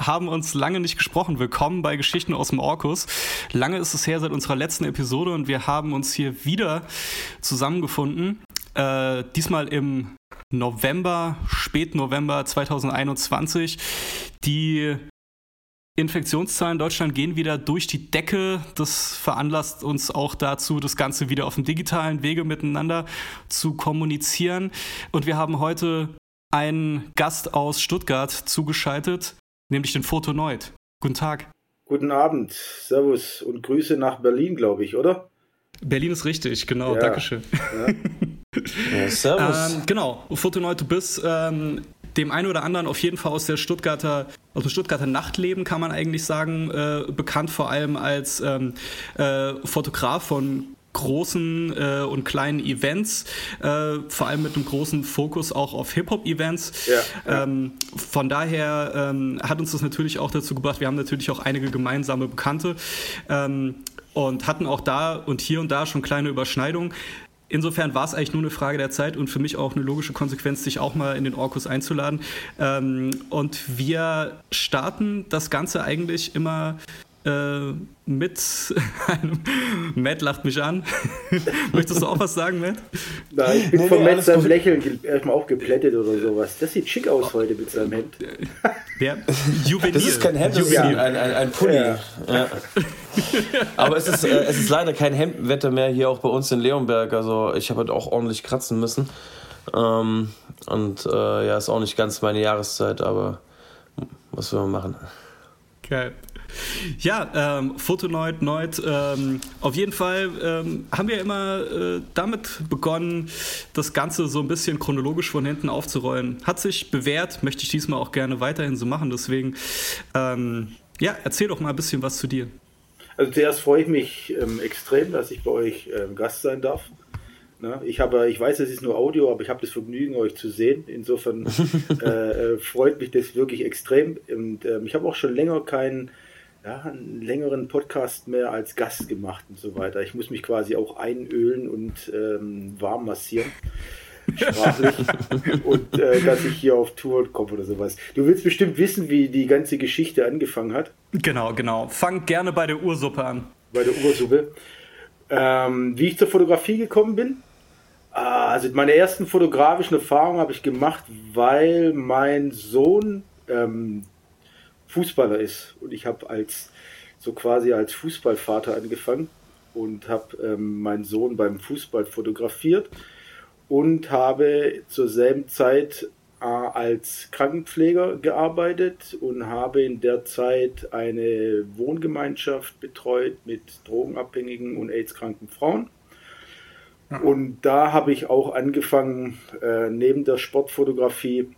Haben uns lange nicht gesprochen. Willkommen bei Geschichten aus dem Orkus. Lange ist es her seit unserer letzten Episode und wir haben uns hier wieder zusammengefunden. Äh, diesmal im November, Spätnovember 2021. Die Infektionszahlen in Deutschland gehen wieder durch die Decke. Das veranlasst uns auch dazu, das Ganze wieder auf dem digitalen Wege miteinander zu kommunizieren. Und wir haben heute einen Gast aus Stuttgart zugeschaltet, nämlich den Fotoneut. Guten Tag. Guten Abend, Servus und Grüße nach Berlin, glaube ich, oder? Berlin ist richtig, genau, ja. Dankeschön. Ja. ja, servus. Ähm, genau, Fotoneut, du bist ähm, dem einen oder anderen auf jeden Fall aus der Stuttgarter, aus dem Stuttgarter Nachtleben kann man eigentlich sagen, äh, bekannt vor allem als ähm, äh, Fotograf von großen äh, und kleinen Events, äh, vor allem mit einem großen Fokus auch auf Hip-Hop-Events. Ja, ja. ähm, von daher ähm, hat uns das natürlich auch dazu gebracht, wir haben natürlich auch einige gemeinsame Bekannte ähm, und hatten auch da und hier und da schon kleine Überschneidungen. Insofern war es eigentlich nur eine Frage der Zeit und für mich auch eine logische Konsequenz, sich auch mal in den Orkus einzuladen. Ähm, und wir starten das Ganze eigentlich immer äh, mit einem. Matt lacht mich an. Möchtest du auch was sagen, Matt? Nein, ich bin nee, von Matt seinem Lächeln erstmal auch geplättet oder sowas. Das sieht schick aus heute mit seinem Hemd. Ja, juvenil. Das ist kein Hemd, das ist ein, ein, ein Pulli. Ja. Ja. Aber es ist, äh, es ist leider kein Hemdwetter mehr hier auch bei uns in Leonberg. Also ich habe halt auch ordentlich kratzen müssen. Ähm, und äh, ja, ist auch nicht ganz meine Jahreszeit, aber was will man machen? Geil. Ja, ähm, Fotoneut, Neut. Ähm, auf jeden Fall ähm, haben wir immer äh, damit begonnen, das Ganze so ein bisschen chronologisch von hinten aufzurollen. Hat sich bewährt, möchte ich diesmal auch gerne weiterhin so machen. Deswegen, ähm, ja, erzähl doch mal ein bisschen was zu dir. Also zuerst freue ich mich ähm, extrem, dass ich bei euch ähm, Gast sein darf. Na, ich habe, ich weiß, es ist nur Audio, aber ich habe das Vergnügen, euch zu sehen. Insofern äh, äh, freut mich das wirklich extrem. Und äh, ich habe auch schon länger keinen ja, einen längeren Podcast mehr als Gast gemacht und so weiter. Ich muss mich quasi auch einölen und ähm, warm massieren. Sprachlich. und äh, dass ich hier auf Tour komme oder sowas. Du willst bestimmt wissen, wie die ganze Geschichte angefangen hat. Genau, genau. Fang gerne bei der Ursuppe an. Bei der Ursuppe. Ähm, wie ich zur Fotografie gekommen bin. Ah, also meine ersten fotografischen Erfahrungen habe ich gemacht, weil mein Sohn ähm, Fußballer ist. Und ich habe als so quasi als Fußballvater angefangen und habe ähm, meinen Sohn beim Fußball fotografiert und habe zur selben Zeit äh, als Krankenpfleger gearbeitet und habe in der Zeit eine Wohngemeinschaft betreut mit drogenabhängigen und AIDS-kranken Frauen. Und da habe ich auch angefangen, äh, neben der Sportfotografie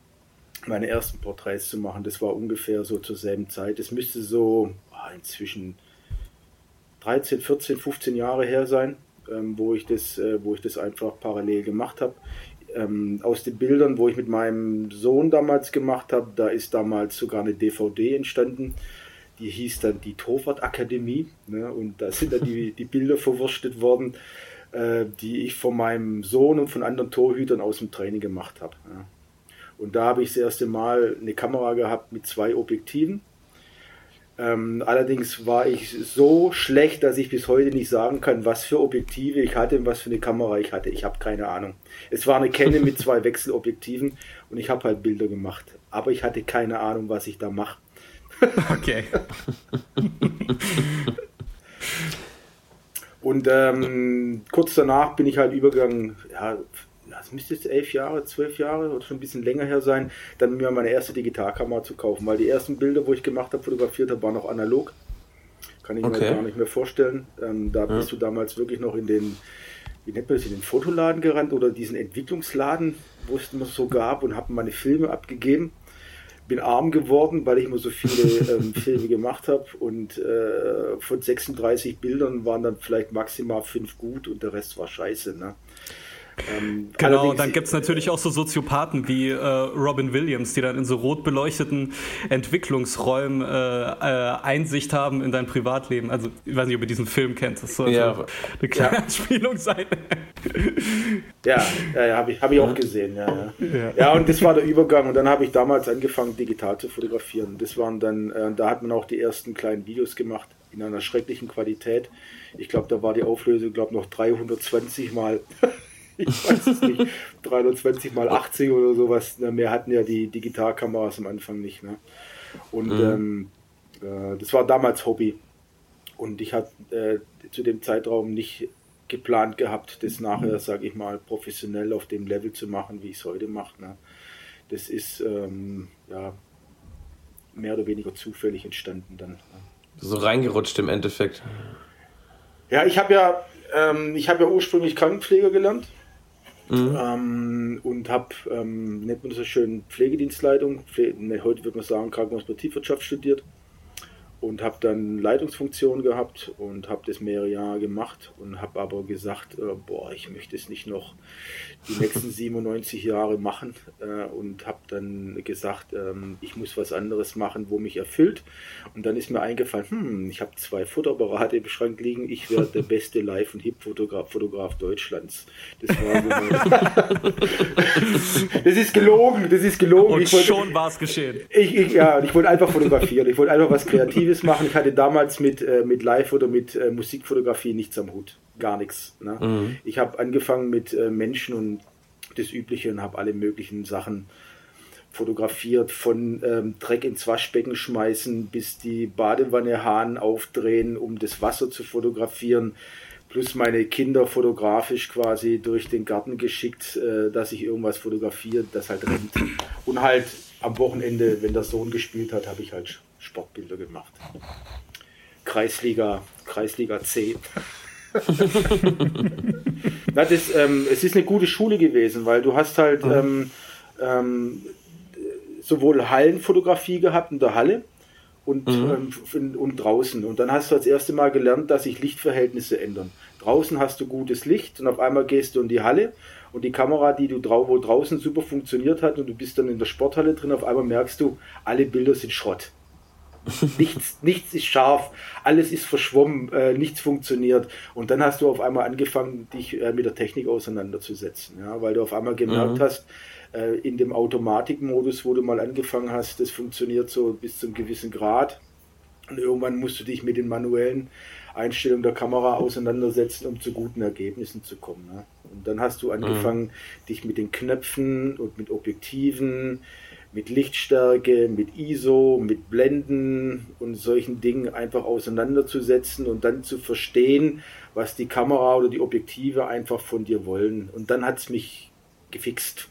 meine ersten Porträts zu machen. Das war ungefähr so zur selben Zeit. Es müsste so oh, inzwischen 13, 14, 15 Jahre her sein, ähm, wo, ich das, äh, wo ich das einfach parallel gemacht habe. Ähm, aus den Bildern, wo ich mit meinem Sohn damals gemacht habe, da ist damals sogar eine DVD entstanden. Die hieß dann die Torwart Akademie. Ne? Und da sind dann die, die Bilder verwurstet worden, äh, die ich von meinem Sohn und von anderen Torhütern aus dem Training gemacht habe. Ja. Und da habe ich das erste Mal eine Kamera gehabt mit zwei Objektiven. Ähm, allerdings war ich so schlecht, dass ich bis heute nicht sagen kann, was für Objektive ich hatte und was für eine Kamera ich hatte. Ich habe keine Ahnung. Es war eine Canon mit zwei Wechselobjektiven und ich habe halt Bilder gemacht. Aber ich hatte keine Ahnung, was ich da mache. Okay. und ähm, kurz danach bin ich halt übergegangen, ja, das müsste jetzt elf Jahre, zwölf Jahre oder schon ein bisschen länger her sein, dann mir meine erste Digitalkamera zu kaufen, weil die ersten Bilder, wo ich gemacht habe, fotografiert habe, waren noch analog. Kann ich okay. mir gar nicht mehr vorstellen. Ähm, da ja. bist du damals wirklich noch in den, wie nennt man das, in den Fotoladen gerannt oder diesen Entwicklungsladen, wo es immer so gab und habe meine Filme abgegeben. Bin arm geworden, weil ich immer so viele ähm, Filme gemacht habe und äh, von 36 Bildern waren dann vielleicht maximal fünf gut und der Rest war scheiße. Ne? Ähm, genau, dann gibt es natürlich auch so Soziopathen wie äh, Robin Williams, die dann in so rot beleuchteten Entwicklungsräumen äh, äh, Einsicht haben in dein Privatleben. Also, ich weiß nicht, ob ihr diesen Film kennt. Das soll ja. so eine kleine ja. Anspielung sein. ja, ja, ja habe ich, hab ich auch gesehen. Ja, ja. ja, und das war der Übergang. Und dann habe ich damals angefangen, digital zu fotografieren. Das waren dann, äh, da hat man auch die ersten kleinen Videos gemacht in einer schrecklichen Qualität. Ich glaube, da war die Auflösung, glaube noch 320 mal ich weiß es nicht, 320 mal 80 oder sowas. Mehr hatten ja die Digitalkameras am Anfang nicht. Ne? Und mhm. ähm, äh, das war damals Hobby. Und ich hatte äh, zu dem Zeitraum nicht geplant gehabt, das nachher, sage ich mal, professionell auf dem Level zu machen, wie ich es heute mache. Ne? Das ist ähm, ja, mehr oder weniger zufällig entstanden dann. Ne? So reingerutscht im Endeffekt. Ja, ich habe ja, ähm, ich habe ja ursprünglich Krankenpfleger gelernt Mhm. Ähm, und habe, ähm, nennt man das so schön, Pflegedienstleitung, Pfle ne, heute würde man sagen Krankenhausbetriebswirtschaft studiert und habe dann Leitungsfunktion gehabt und habe das mehrere Jahre gemacht und habe aber gesagt, äh, boah, ich möchte es nicht noch die nächsten 97 Jahre machen äh, und habe dann gesagt, ähm, ich muss was anderes machen, wo mich erfüllt. Und dann ist mir eingefallen, hm, ich habe zwei Fotoapparate im Schrank liegen, ich werde der beste Live- und Hip-Fotograf Fotograf Deutschlands. Das war so Das ist gelogen, das ist gelogen. Und wollte, schon war es geschehen. Ich, ich, ja, ich wollte einfach fotografieren, ich wollte einfach was Kreatives Kreatives machen. Ich hatte damals mit, äh, mit Live- oder mit äh, Musikfotografie nichts am Hut. Gar nichts. Ne? Mhm. Ich habe angefangen mit äh, Menschen und das Übliche und habe alle möglichen Sachen fotografiert, von ähm, Dreck ins Waschbecken schmeißen bis die Badewanne Hahn aufdrehen, um das Wasser zu fotografieren, plus meine Kinder fotografisch quasi durch den Garten geschickt, äh, dass ich irgendwas fotografiere, das halt rennt. Und halt am Wochenende, wenn der Sohn gespielt hat, habe ich halt Sportbilder gemacht. Kreisliga, Kreisliga C. Das, ähm, es ist eine gute Schule gewesen, weil du hast halt mhm. ähm, ähm, sowohl Hallenfotografie gehabt in der Halle und, mhm. ähm, und draußen. Und dann hast du das erste Mal gelernt, dass sich Lichtverhältnisse ändern. Draußen hast du gutes Licht und auf einmal gehst du in die Halle und die Kamera, die du drau wo draußen super funktioniert hat und du bist dann in der Sporthalle drin, auf einmal merkst du, alle Bilder sind Schrott nichts, nichts ist scharf, alles ist verschwommen, äh, nichts funktioniert. Und dann hast du auf einmal angefangen, dich äh, mit der Technik auseinanderzusetzen, ja, weil du auf einmal gemerkt mhm. hast, äh, in dem Automatikmodus, wo du mal angefangen hast, das funktioniert so bis zum gewissen Grad. Und irgendwann musst du dich mit den manuellen Einstellungen der Kamera auseinandersetzen, um zu guten Ergebnissen zu kommen. Ne? Und dann hast du angefangen, mhm. dich mit den Knöpfen und mit Objektiven, mit Lichtstärke, mit ISO, mit Blenden und solchen Dingen einfach auseinanderzusetzen und dann zu verstehen, was die Kamera oder die Objektive einfach von dir wollen. Und dann hat es mich gefixt.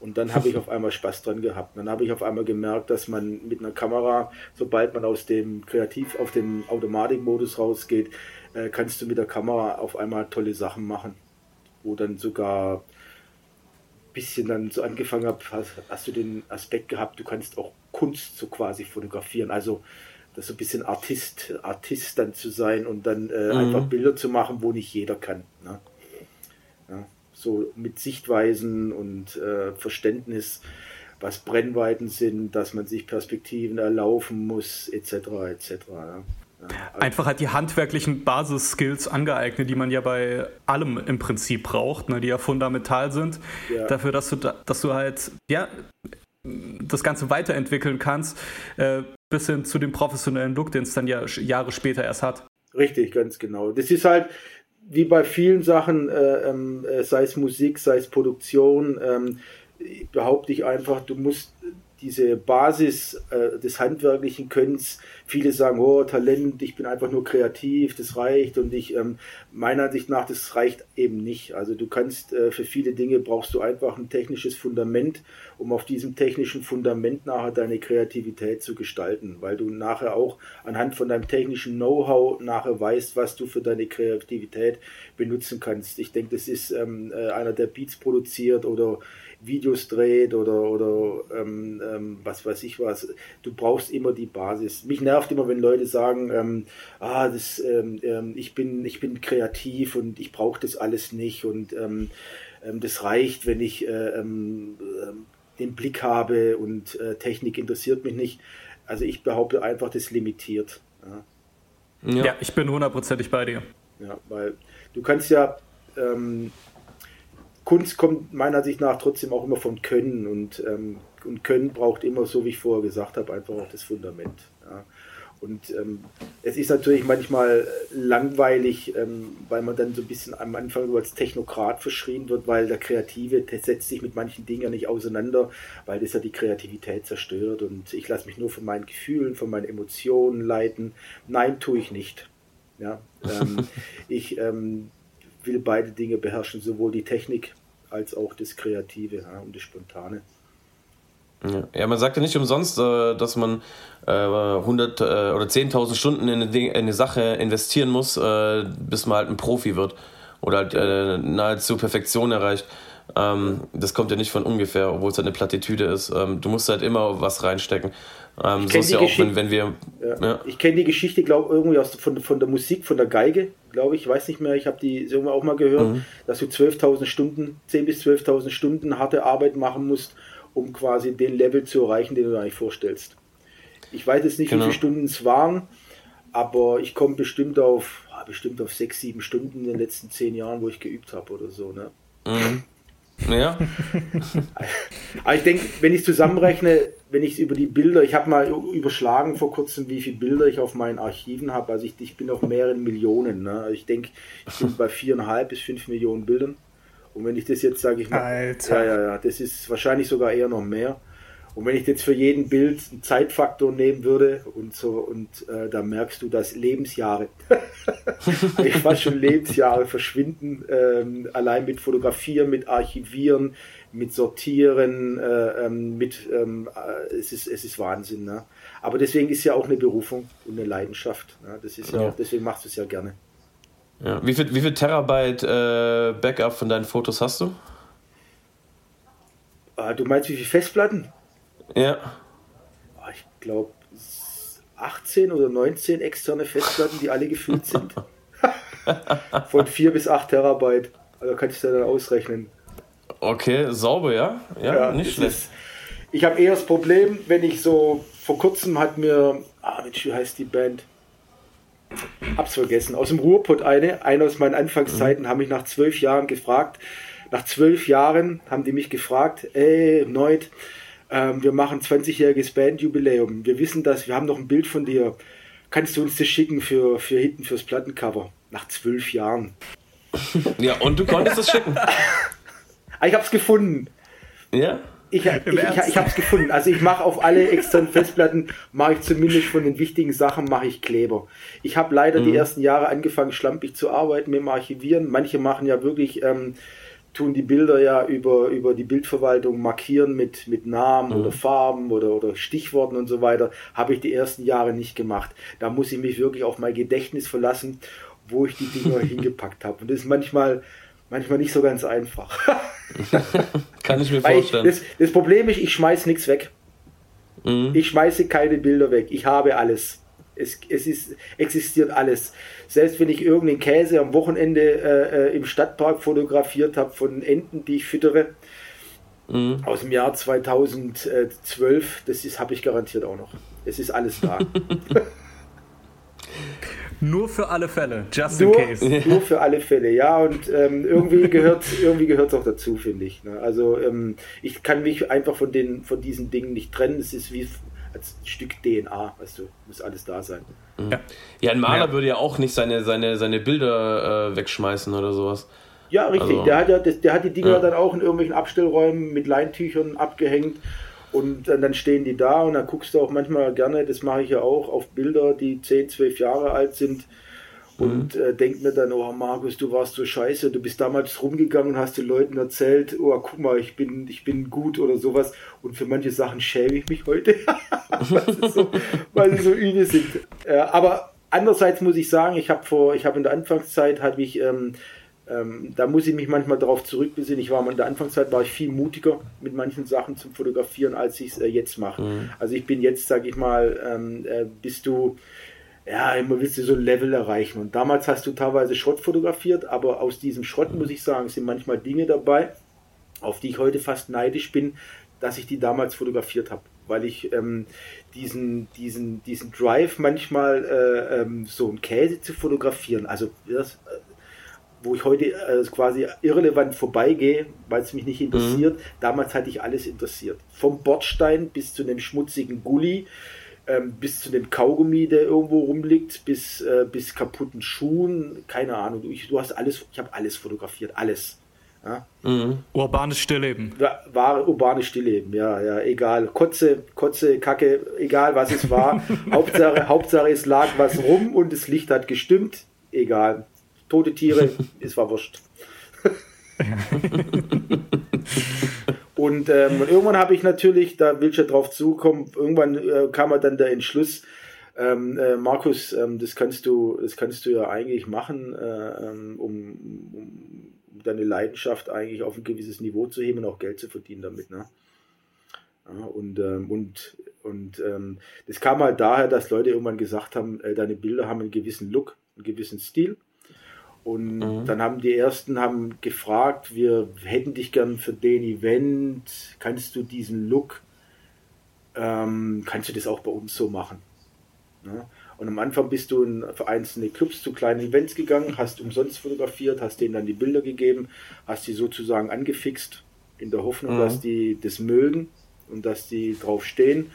Und dann habe ich auf einmal Spaß dran gehabt. Dann habe ich auf einmal gemerkt, dass man mit einer Kamera, sobald man aus dem Kreativ auf den Automatikmodus rausgeht, äh, kannst du mit der Kamera auf einmal tolle Sachen machen. Wo dann sogar bisschen dann so angefangen habe, hast, hast, du den Aspekt gehabt, du kannst auch Kunst so quasi fotografieren. Also das so ein bisschen Artist, Artist dann zu sein und dann äh, mhm. einfach Bilder zu machen, wo nicht jeder kann. Ne? Ja, so mit Sichtweisen und äh, Verständnis, was Brennweiten sind, dass man sich Perspektiven erlaufen muss, etc. etc. Ja. Einfach halt die handwerklichen Basisskills angeeignet, die man ja bei allem im Prinzip braucht, ne, die ja fundamental sind, ja. dafür, dass du, dass du halt, ja, das Ganze weiterentwickeln kannst, äh, bis hin zu dem professionellen Look, den es dann ja Jahre später erst hat. Richtig, ganz genau. Das ist halt wie bei vielen Sachen, äh, ähm, äh, sei es Musik, sei es Produktion, ähm, behaupte ich einfach, du musst diese Basis äh, des handwerklichen Könnens, viele sagen, oh, Talent, ich bin einfach nur kreativ, das reicht und ich, ähm, meiner Ansicht nach, das reicht eben nicht. Also du kannst, äh, für viele Dinge brauchst du einfach ein technisches Fundament, um auf diesem technischen Fundament nachher deine Kreativität zu gestalten, weil du nachher auch anhand von deinem technischen Know-how nachher weißt, was du für deine Kreativität benutzen kannst. Ich denke, das ist ähm, äh, einer, der Beats produziert oder Videos dreht oder, oder ähm, ähm, was weiß ich was. Du brauchst immer die Basis. Mich nervt immer, wenn Leute sagen, ähm, ah, das, ähm, ähm ich, bin, ich bin kreativ und ich brauche das alles nicht und ähm, ähm, das reicht, wenn ich äh, ähm, den Blick habe und äh, Technik interessiert mich nicht. Also ich behaupte einfach, das limitiert. Ja, ja. ja ich bin hundertprozentig bei dir. Ja, weil du kannst ja Kunst kommt meiner Sicht nach trotzdem auch immer von Können und, ähm, und Können braucht immer, so wie ich vorher gesagt habe, einfach auch das Fundament. Ja. Und ähm, es ist natürlich manchmal langweilig, ähm, weil man dann so ein bisschen am Anfang so als Technokrat verschrien wird, weil der Kreative der setzt sich mit manchen Dingen ja nicht auseinander, weil das ja die Kreativität zerstört. Und ich lasse mich nur von meinen Gefühlen, von meinen Emotionen leiten. Nein, tue ich nicht. Ja, ähm, ich ähm, will beide Dinge beherrschen, sowohl die Technik als auch das Kreative ja, und das Spontane. Ja, man sagt ja nicht umsonst, äh, dass man 100 äh, äh, oder 10.000 Stunden in eine, Sache investieren muss, bis man halt ein Profi wird oder halt nahezu Perfektion erreicht. Ähm, das kommt ja nicht von ungefähr, obwohl es halt eine Plattitüde ist. Ähm, du musst halt immer was reinstecken. Ähm, so ist ja auch, wenn, wenn wir. Ja. Ja. Ich kenne die Geschichte, glaube irgendwie aus, von, von der Musik, von der Geige, glaube ich, weiß nicht mehr, ich habe die irgendwann auch mal gehört, mhm. dass du 12.000 Stunden, 10.000 bis 12.000 Stunden harte Arbeit machen musst, um quasi den Level zu erreichen, den du dir eigentlich vorstellst. Ich weiß jetzt nicht, genau. wie viele Stunden es waren, aber ich komme bestimmt auf, bestimmt auf 6, 7 Stunden in den letzten 10 Jahren, wo ich geübt habe oder so. Ne? Mhm. Ja. Aber ich denke, wenn ich zusammenrechne, wenn ich es über die Bilder, ich habe mal überschlagen vor kurzem, wie viele Bilder ich auf meinen Archiven habe. Also ich, ich bin auf mehreren Millionen. Ne? Also ich denke, ich bin bei viereinhalb bis fünf Millionen Bildern. Und wenn ich das jetzt sage, ich mal, Alter. ja, ja, ja, das ist wahrscheinlich sogar eher noch mehr. Und wenn ich jetzt für jeden Bild einen Zeitfaktor nehmen würde und so, und äh, da merkst du, dass Lebensjahre, ich fast schon Lebensjahre verschwinden, ähm, allein mit Fotografieren, mit Archivieren, mit Sortieren, äh, ähm, mit, ähm, äh, es, ist, es ist Wahnsinn. Ne? Aber deswegen ist ja auch eine Berufung und eine Leidenschaft. Ne? Das ist ja, ja. deswegen machst du es ja gerne. Ja. Wie, viel, wie viel Terabyte äh, Backup von deinen Fotos hast du? Ah, du meinst wie viele Festplatten? Ja. Ah, ich glaube 18 oder 19 externe Festplatten, die alle gefüllt sind. Von 4 bis 8 Terabyte. Also kannst du dann ausrechnen. Okay, sauber, ja? Ja, ja nicht schlecht. Ist, ich habe eher das Problem, wenn ich so, vor kurzem hat mir, ah Mensch, wie heißt die Band? Hab's vergessen. Aus dem Ruhrpott eine, eine aus meinen Anfangszeiten, mhm. haben mich nach zwölf Jahren gefragt. Nach zwölf Jahren haben die mich gefragt, ey, Neut, ähm, wir machen 20-jähriges Bandjubiläum. Wir wissen das, wir haben noch ein Bild von dir. Kannst du uns das schicken für, für hinten fürs Plattencover? Nach zwölf Jahren. Ja, und du konntest es schicken. Ah, ich habe es gefunden. Ja? Ich, ich, ich, ich habe es gefunden. Also ich mache auf alle externen Festplatten, mache ich zumindest von den wichtigen Sachen, mache ich Kleber. Ich habe leider mhm. die ersten Jahre angefangen, schlampig zu arbeiten mit dem Archivieren. Manche machen ja wirklich ähm, tun die Bilder ja über, über die Bildverwaltung markieren mit, mit Namen mhm. oder Farben oder, oder Stichworten und so weiter. Habe ich die ersten Jahre nicht gemacht. Da muss ich mich wirklich auf mein Gedächtnis verlassen, wo ich die Dinger hingepackt habe. Und das ist manchmal, manchmal nicht so ganz einfach. Kann ich mir vorstellen. Ich, das, das, Problem ist, ich schmeiße nichts weg. Mhm. Ich schmeiße keine Bilder weg. Ich habe alles. Es, es ist, existiert alles. Selbst wenn ich irgendeinen Käse am Wochenende äh, äh im Stadtpark fotografiert habe von Enten, die ich füttere, mhm. aus dem Jahr 2012, das habe ich garantiert auch noch. Es ist alles da. Nur für alle Fälle, just nur, in case. Nur für alle Fälle, ja. Und ähm, irgendwie gehört irgendwie gehört auch dazu, finde ich. Ne? Also ähm, ich kann mich einfach von den von diesen Dingen nicht trennen. Es ist wie als Stück DNA, weißt du, muss alles da sein. Ja. ja, ein Maler ja. würde ja auch nicht seine, seine, seine Bilder äh, wegschmeißen oder sowas. Ja, richtig. Also, der, hat ja, der hat die Dinger ja. dann auch in irgendwelchen Abstellräumen mit Leintüchern abgehängt und dann stehen die da und dann guckst du auch manchmal gerne, das mache ich ja auch, auf Bilder, die 10, 12 Jahre alt sind und mhm. äh, denkt mir dann, oh Markus, du warst so scheiße, du bist damals rumgegangen und hast den Leuten erzählt, oh guck mal, ich bin, ich bin gut oder sowas. Und für manche Sachen schäme ich mich heute, weil, so, weil sie so übel sind. Äh, aber andererseits muss ich sagen, ich habe vor, ich habe in der Anfangszeit, habe ich ähm, ähm, da muss ich mich manchmal darauf zurückbesinnen. Ich war in der Anfangszeit war ich viel mutiger mit manchen Sachen zum Fotografieren, als ich es äh, jetzt mache. Mhm. Also ich bin jetzt, sage ich mal, ähm, äh, bist du ja, immer willst du so ein Level erreichen. Und damals hast du teilweise Schrott fotografiert, aber aus diesem Schrott, muss ich sagen, sind manchmal Dinge dabei, auf die ich heute fast neidisch bin, dass ich die damals fotografiert habe. Weil ich ähm, diesen, diesen, diesen Drive manchmal äh, ähm, so einen Käse zu fotografieren, also das, äh, wo ich heute äh, quasi irrelevant vorbeigehe, weil es mich nicht interessiert. Mhm. Damals hatte ich alles interessiert. Vom Bordstein bis zu einem schmutzigen Gully, ähm, bis zu dem Kaugummi, der irgendwo rumliegt, bis, äh, bis kaputten Schuhen, keine Ahnung. Ich, du hast alles, ich habe alles fotografiert, alles. Ja? Mhm. Urbanes Stillleben. War urbanes Stillleben, ja, ja, egal. Kotze, Kotze, Kacke, egal was es war. Hauptsache, Hauptsache es lag was rum und das Licht hat gestimmt, egal. Tote Tiere, es war wurscht. und, ähm, und, irgendwann habe ich natürlich, da will ich ja drauf zukommen, irgendwann äh, kam dann der Entschluss, ähm, äh, Markus, ähm, das kannst du, das kannst du ja eigentlich machen, äh, ähm, um, um deine Leidenschaft eigentlich auf ein gewisses Niveau zu heben und auch Geld zu verdienen damit. Ne? Ja, und ähm, und, und ähm, das kam halt daher, dass Leute irgendwann gesagt haben, äh, deine Bilder haben einen gewissen Look, einen gewissen Stil. Und mhm. dann haben die ersten haben gefragt, wir hätten dich gern für den Event, kannst du diesen Look, ähm, kannst du das auch bei uns so machen? Ja? Und am Anfang bist du in einzelne Clubs zu kleinen Events gegangen, hast umsonst fotografiert, hast denen dann die Bilder gegeben, hast die sozusagen angefixt, in der Hoffnung, mhm. dass die das mögen und dass die drauf stehen.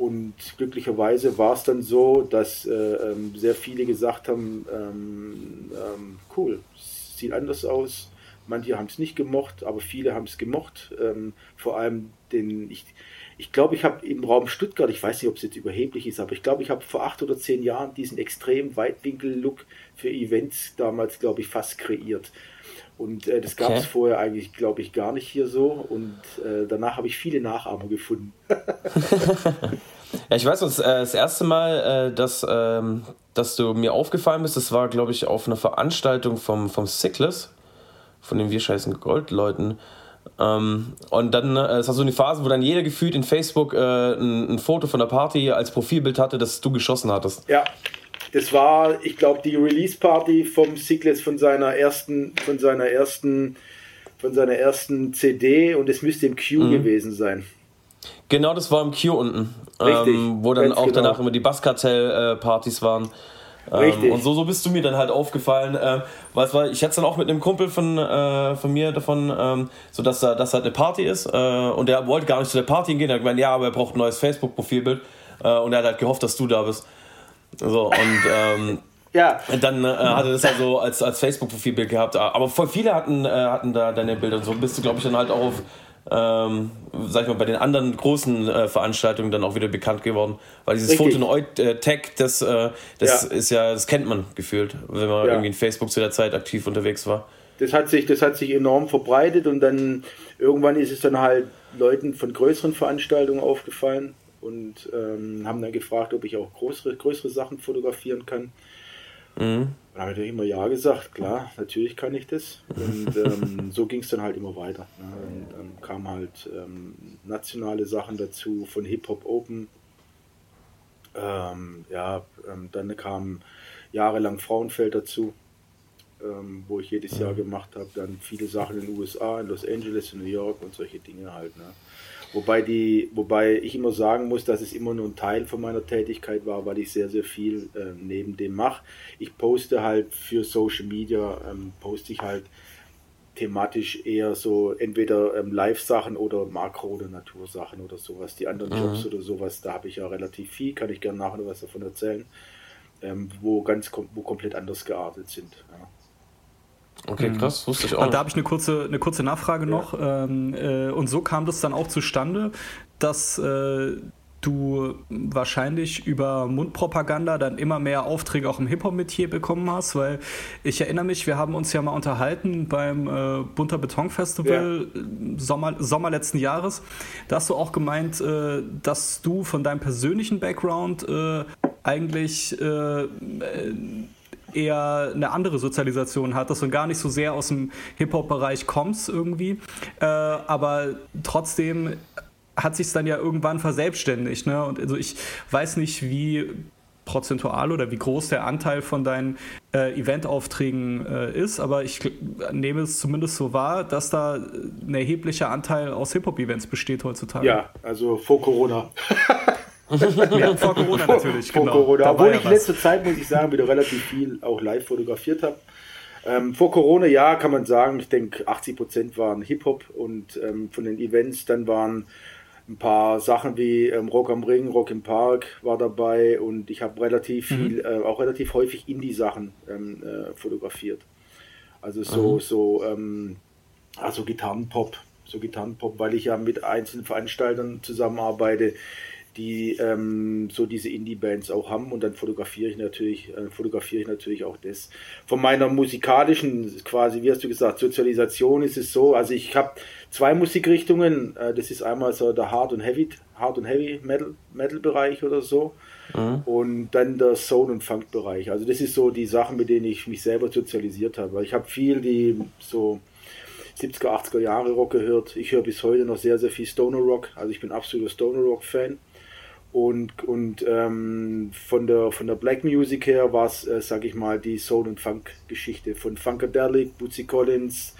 Und glücklicherweise war es dann so, dass äh, ähm, sehr viele gesagt haben, ähm, ähm, cool, sieht anders aus. Manche haben es nicht gemocht, aber viele haben es gemocht. Ähm, vor allem den, ich, ich glaube, ich habe im Raum Stuttgart, ich weiß nicht, ob es jetzt überheblich ist, aber ich glaube, ich habe vor acht oder zehn Jahren diesen extrem Weitwinkel-Look für Events damals, glaube ich, fast kreiert. Und äh, das gab es vorher eigentlich, glaube ich, gar nicht hier so. Und äh, danach habe ich viele Nachahmer gefunden. ja, ich weiß, das, äh, das erste Mal, äh, dass, ähm, dass du mir aufgefallen bist, das war, glaube ich, auf einer Veranstaltung vom, vom Sickless, von den Wir scheißen Goldleuten. Ähm, und dann, äh, es war so eine Phase, wo dann jeder gefühlt in Facebook äh, ein, ein, Foto von der Party als Profilbild hatte, das du geschossen hattest. Ja, das war, ich glaube, die Release-Party vom Sigless von seiner ersten, von seiner ersten, von seiner ersten CD und es müsste im Q mhm. gewesen sein. Genau, das war im Q unten. Richtig, ähm, wo dann auch genau. danach immer die Basskartell-Partys waren. Ähm, und so, so bist du mir dann halt aufgefallen. Ähm, was war, ich hatte es dann auch mit einem Kumpel von, äh, von mir davon, ähm, so dass da dass halt eine Party ist. Äh, und der wollte gar nicht zu der Party gehen. Er hat gemeint, ja, aber er braucht ein neues Facebook-Profilbild. Äh, und er hat halt gehofft, dass du da bist. So, und ähm, ja. dann äh, hat er das halt so als, als Facebook-Profilbild gehabt. Aber voll viele hatten, äh, hatten da deine Bilder und so bist du, glaube ich, dann halt auch auf ähm, sag ich mal, bei den anderen großen äh, Veranstaltungen dann auch wieder bekannt geworden. Weil dieses Fotonoid-Tag, das, äh, das ja. ist ja, das kennt man gefühlt, wenn man ja. irgendwie in Facebook zu der Zeit aktiv unterwegs war. Das hat sich, das hat sich enorm verbreitet und dann irgendwann ist es dann halt Leuten von größeren Veranstaltungen aufgefallen und ähm, haben dann gefragt, ob ich auch größere, größere Sachen fotografieren kann. Mhm. Dann habe ich immer Ja gesagt, klar, natürlich kann ich das. Und ähm, so ging es dann halt immer weiter. Ne? Und dann kamen halt ähm, nationale Sachen dazu, von Hip Hop Open. Ähm, ja, ähm, dann kam jahrelang Frauenfeld dazu, wo ich jedes Jahr gemacht habe. Dann viele Sachen in den USA, in Los Angeles, in New York und solche Dinge halt. Ne? Wobei, die, wobei ich immer sagen muss, dass es immer nur ein Teil von meiner Tätigkeit war, weil ich sehr, sehr viel äh, neben dem mache. Ich poste halt für Social Media, ähm, poste ich halt thematisch eher so entweder ähm, Live-Sachen oder Makro- oder Natursachen oder sowas. Die anderen mhm. Jobs oder sowas, da habe ich ja relativ viel, kann ich gerne nachher was davon erzählen, ähm, wo ganz wo komplett anders geartet sind. Ja. Okay, mhm. krass, wusste ich auch. Und da habe ich eine kurze, eine kurze Nachfrage ja. noch. Ähm, äh, und so kam das dann auch zustande, dass äh, du wahrscheinlich über Mundpropaganda dann immer mehr Aufträge auch im Hip-Hop-Metier bekommen hast, weil ich erinnere mich, wir haben uns ja mal unterhalten beim äh, Bunter Beton Festival ja. Sommer, Sommer letzten Jahres. Da hast du auch gemeint, äh, dass du von deinem persönlichen Background äh, eigentlich äh, eher eine andere Sozialisation hat, dass du gar nicht so sehr aus dem Hip-Hop-Bereich kommst irgendwie, äh, aber trotzdem hat sich dann ja irgendwann verselbstständigt. Ne? Und also ich weiß nicht, wie prozentual oder wie groß der Anteil von deinen äh, Eventaufträgen äh, ist, aber ich nehme es zumindest so wahr, dass da ein erheblicher Anteil aus Hip-Hop-Events besteht heutzutage. Ja, also vor Corona. ja, vor Corona natürlich, vor genau. Corona. Obwohl ich in letzter Zeit, muss ich sagen, wieder relativ viel auch live fotografiert habe. Ähm, vor Corona, ja, kann man sagen, ich denke 80 Prozent waren Hip-Hop und ähm, von den Events dann waren ein paar Sachen wie ähm, Rock am Ring, Rock im Park war dabei und ich habe relativ mhm. viel, äh, auch relativ häufig Indie-Sachen ähm, äh, fotografiert. Also so, mhm. so, ähm, also Gitarrenpop, so Gitarrenpop, weil ich ja mit einzelnen Veranstaltern zusammenarbeite, die ähm, so diese Indie-Bands auch haben und dann fotografiere ich natürlich, äh, fotografiere ich natürlich auch das. Von meiner musikalischen, quasi, wie hast du gesagt, Sozialisation ist es so, also ich habe zwei Musikrichtungen, äh, das ist einmal so der Hard und Heavy, Hard und Heavy Metal, Metal Bereich oder so mhm. und dann der Soul und Funk Bereich. Also das ist so die Sachen, mit denen ich mich selber sozialisiert habe. Ich habe viel die so 70er, 80er Jahre Rock gehört. Ich höre bis heute noch sehr, sehr viel Stoner Rock. Also ich bin absoluter Stoner Rock Fan. Und, und ähm, von, der, von der Black Music her war es, äh, sag ich mal, die Soul- und Funk-Geschichte von Funkadelic, Bootsy Collins,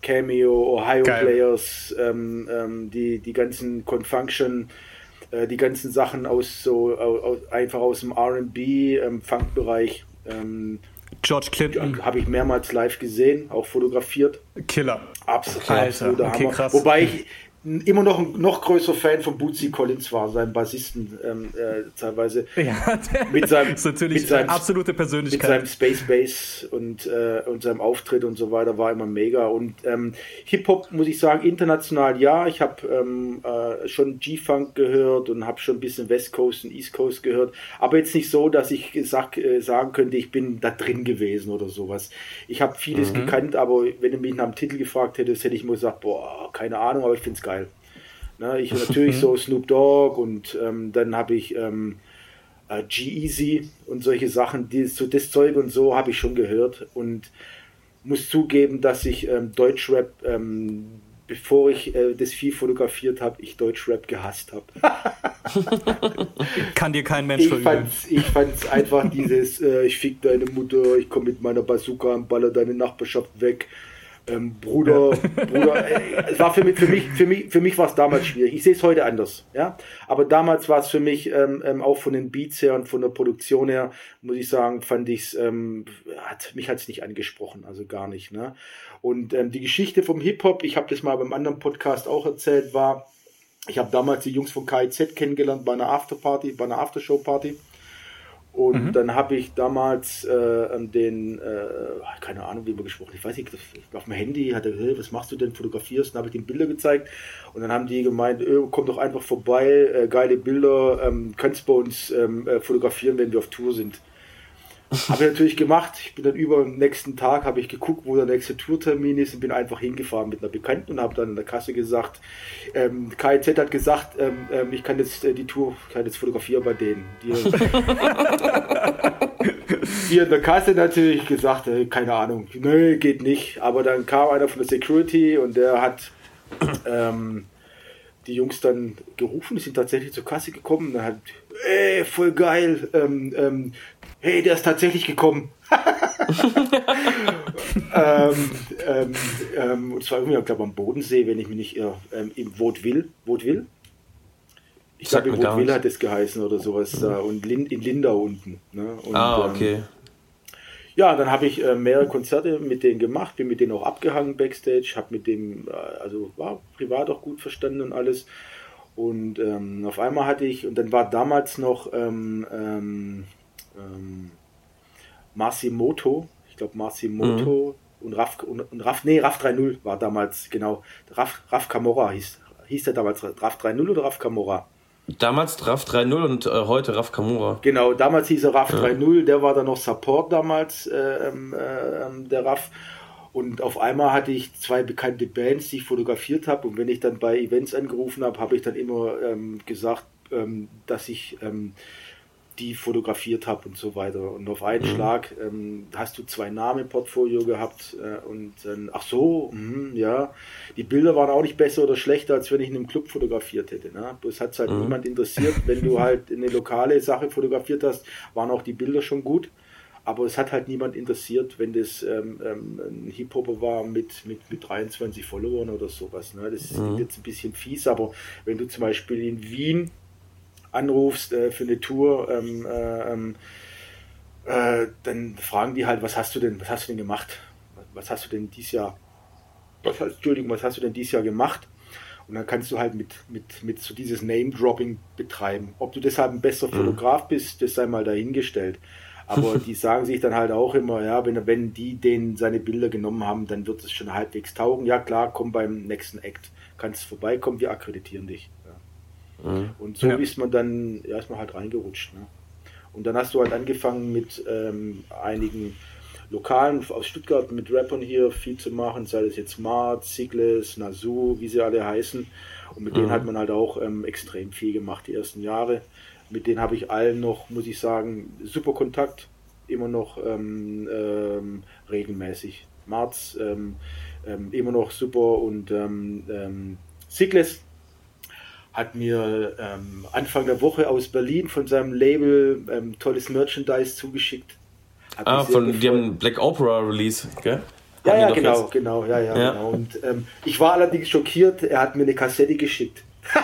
Cameo, Ohio Geil. Players, ähm, ähm, die, die ganzen Confunction, äh, die ganzen Sachen aus so aus, einfach aus dem RB, ähm, Funk-Bereich. Ähm, George Clinton. Habe ich mehrmals live gesehen, auch fotografiert. Killer. Absolut. Alter, okay, Hammer. Krass. Wobei ich, immer noch ein noch größer Fan von Bootsy Collins war, seinem Bassisten ähm, äh, teilweise. Ja, mit seinem, ist natürlich mit seinem, absolute Persönlichkeit. Mit seinem Space Bass und, äh, und seinem Auftritt und so weiter war immer mega. Und ähm, Hip-Hop, muss ich sagen, international ja. Ich habe ähm, äh, schon G-Funk gehört und habe schon ein bisschen West Coast und East Coast gehört. Aber jetzt nicht so, dass ich sag, äh, sagen könnte, ich bin da drin gewesen oder sowas. Ich habe vieles mhm. gekannt, aber wenn du mich nach dem Titel gefragt hättest, hätte ich mir gesagt, boah, keine Ahnung, aber ich finde es geil. Ne, ich natürlich so Snoop Dogg und ähm, dann habe ich ähm, äh, G-Easy und solche Sachen, die, so das Zeug und so habe ich schon gehört und muss zugeben, dass ich ähm, Deutschrap, ähm, bevor ich äh, das viel fotografiert habe, ich Deutschrap gehasst habe. Kann dir kein Mensch ich fand's, ich fand's einfach dieses, äh, ich fick deine Mutter, ich komme mit meiner Bazooka und baller deine Nachbarschaft weg ähm, Bruder, Bruder, äh, es war für mich, für mich, für mich, für mich war es damals schwierig. Ich sehe es heute anders, ja. Aber damals war es für mich ähm, ähm, auch von den Beats her und von der Produktion her, muss ich sagen, fand ich es, ähm, hat, mich hat es nicht angesprochen, also gar nicht. Ne? Und ähm, die Geschichte vom Hip Hop, ich habe das mal beim anderen Podcast auch erzählt, war, ich habe damals die Jungs von KIZ kennengelernt bei einer Afterparty, bei einer Aftershow-Party. Und mhm. dann habe ich damals äh, den, äh, keine Ahnung, wie wir gesprochen, ich weiß nicht, auf dem Handy hat er gesagt, was machst du denn, fotografierst? Dann habe ich den Bilder gezeigt und dann haben die gemeint, öh, komm doch einfach vorbei, äh, geile Bilder, ähm, kannst bei uns ähm, äh, fotografieren, wenn wir auf Tour sind. Habe ich natürlich gemacht. Ich bin dann über den nächsten Tag, habe ich geguckt, wo der nächste Tourtermin ist und bin einfach hingefahren mit einer Bekannten und habe dann in der Kasse gesagt, ähm, KIZ hat gesagt, ähm, ähm, ich kann jetzt äh, die Tour, kann jetzt fotografieren bei denen. Die, die in der Kasse natürlich gesagt, äh, keine Ahnung, nee, geht nicht. Aber dann kam einer von der Security und der hat ähm, die Jungs dann gerufen, die sind tatsächlich zur Kasse gekommen und dann hat, ey, voll geil, ähm, ähm, hey, der ist tatsächlich gekommen. ähm, ähm, ähm, und zwar irgendwie, ich glaube, am Bodensee, wenn ich mich nicht irre, ähm, im Vaudeville. Vaudeville? Ich glaube, in Vaudeville hat es geheißen oder sowas. Mhm. Und Lin, in Lindau unten. Ne? Und, ah, ähm, okay. ja, dann habe ich äh, mehrere Konzerte mit denen gemacht, bin mit denen auch abgehangen backstage, habe mit dem, äh, also war privat auch gut verstanden und alles. Und ähm, auf einmal hatte ich, und dann war damals noch ähm, ähm, ähm, Masimoto, ich glaube Masimoto mhm. und Raf und, und Raf, nee, Raf 3.0 war damals, genau. Raf, Raf Kamora hieß, hieß der damals Raf 3.0 oder Raf Kamora? Damals Raf 3.0 und äh, heute Raf Kamura. Genau, damals hieß er Raf ja. 3.0, der war dann noch Support damals, äh, ähm, äh, der Raf. Und auf einmal hatte ich zwei bekannte Bands, die ich fotografiert habe. Und wenn ich dann bei Events angerufen habe, habe ich dann immer ähm, gesagt, ähm, dass ich ähm, die fotografiert habe und so weiter. Und auf einen mhm. Schlag ähm, hast du zwei Namen im Portfolio gehabt äh, und dann, ach so, mh, ja, die Bilder waren auch nicht besser oder schlechter, als wenn ich in einem Club fotografiert hätte. Ne? Bloß hat es halt mhm. niemand interessiert. Wenn du halt eine lokale Sache fotografiert hast, waren auch die Bilder schon gut. Aber es hat halt niemand interessiert, wenn das ähm, ähm, ein Hip-Hopper war mit, mit, mit 23 Followern oder sowas. Ne? Das mhm. ist jetzt ein bisschen fies, aber wenn du zum Beispiel in Wien anrufst äh, für eine Tour, ähm, äh, ähm, äh, dann fragen die halt, was hast du denn, was hast du denn gemacht? Was hast du denn dieses Jahr, was hast, Entschuldigung, was hast du denn dieses Jahr gemacht? Und dann kannst du halt mit, mit, mit so dieses Name-Dropping betreiben. Ob du deshalb ein besserer mhm. Fotograf bist, das sei mal dahingestellt. Aber die sagen sich dann halt auch immer, ja, wenn, wenn die den seine Bilder genommen haben, dann wird es schon halbwegs taugen. Ja klar, komm beim nächsten Act, kannst vorbeikommen, wir akkreditieren dich. Mhm. Und so ja. ist man dann erstmal halt reingerutscht. Ne? Und dann hast du halt angefangen mit ähm, einigen Lokalen aus Stuttgart mit Rappern hier viel zu machen, sei das jetzt Mart, Sigles, Nasu, wie sie alle heißen. Und mit mhm. denen hat man halt auch ähm, extrem viel gemacht die ersten Jahre. Mit denen habe ich allen noch, muss ich sagen, super Kontakt, immer noch ähm, ähm, regelmäßig. Marz ähm, ähm, immer noch super und ähm, ähm, Sigles hat mir ähm, Anfang der Woche aus Berlin von seinem Label ähm, tolles Merchandise zugeschickt. Hat ah, von dem Black Opera Release, gell? Ja, ja, genau, jetzt? genau, ja, ja, ja, genau. Und ähm, ich war allerdings schockiert, er hat mir eine Kassette geschickt.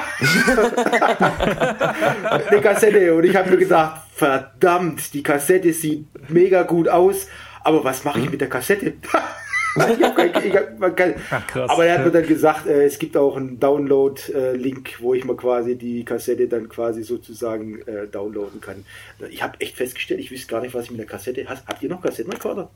eine Kassette und ich habe mir gedacht, verdammt, die Kassette sieht mega gut aus, aber was mache ich hm? mit der Kassette? ich hab kein, ich hab kein, Ach, krass. Aber er hat mir dann gesagt, äh, es gibt auch einen Download-Link, wo ich mal quasi die Kassette dann quasi sozusagen äh, downloaden kann. Ich habe echt festgestellt, ich wüsste gar nicht, was ich mit der Kassette. Hast, habt ihr noch Kassettenrekorder?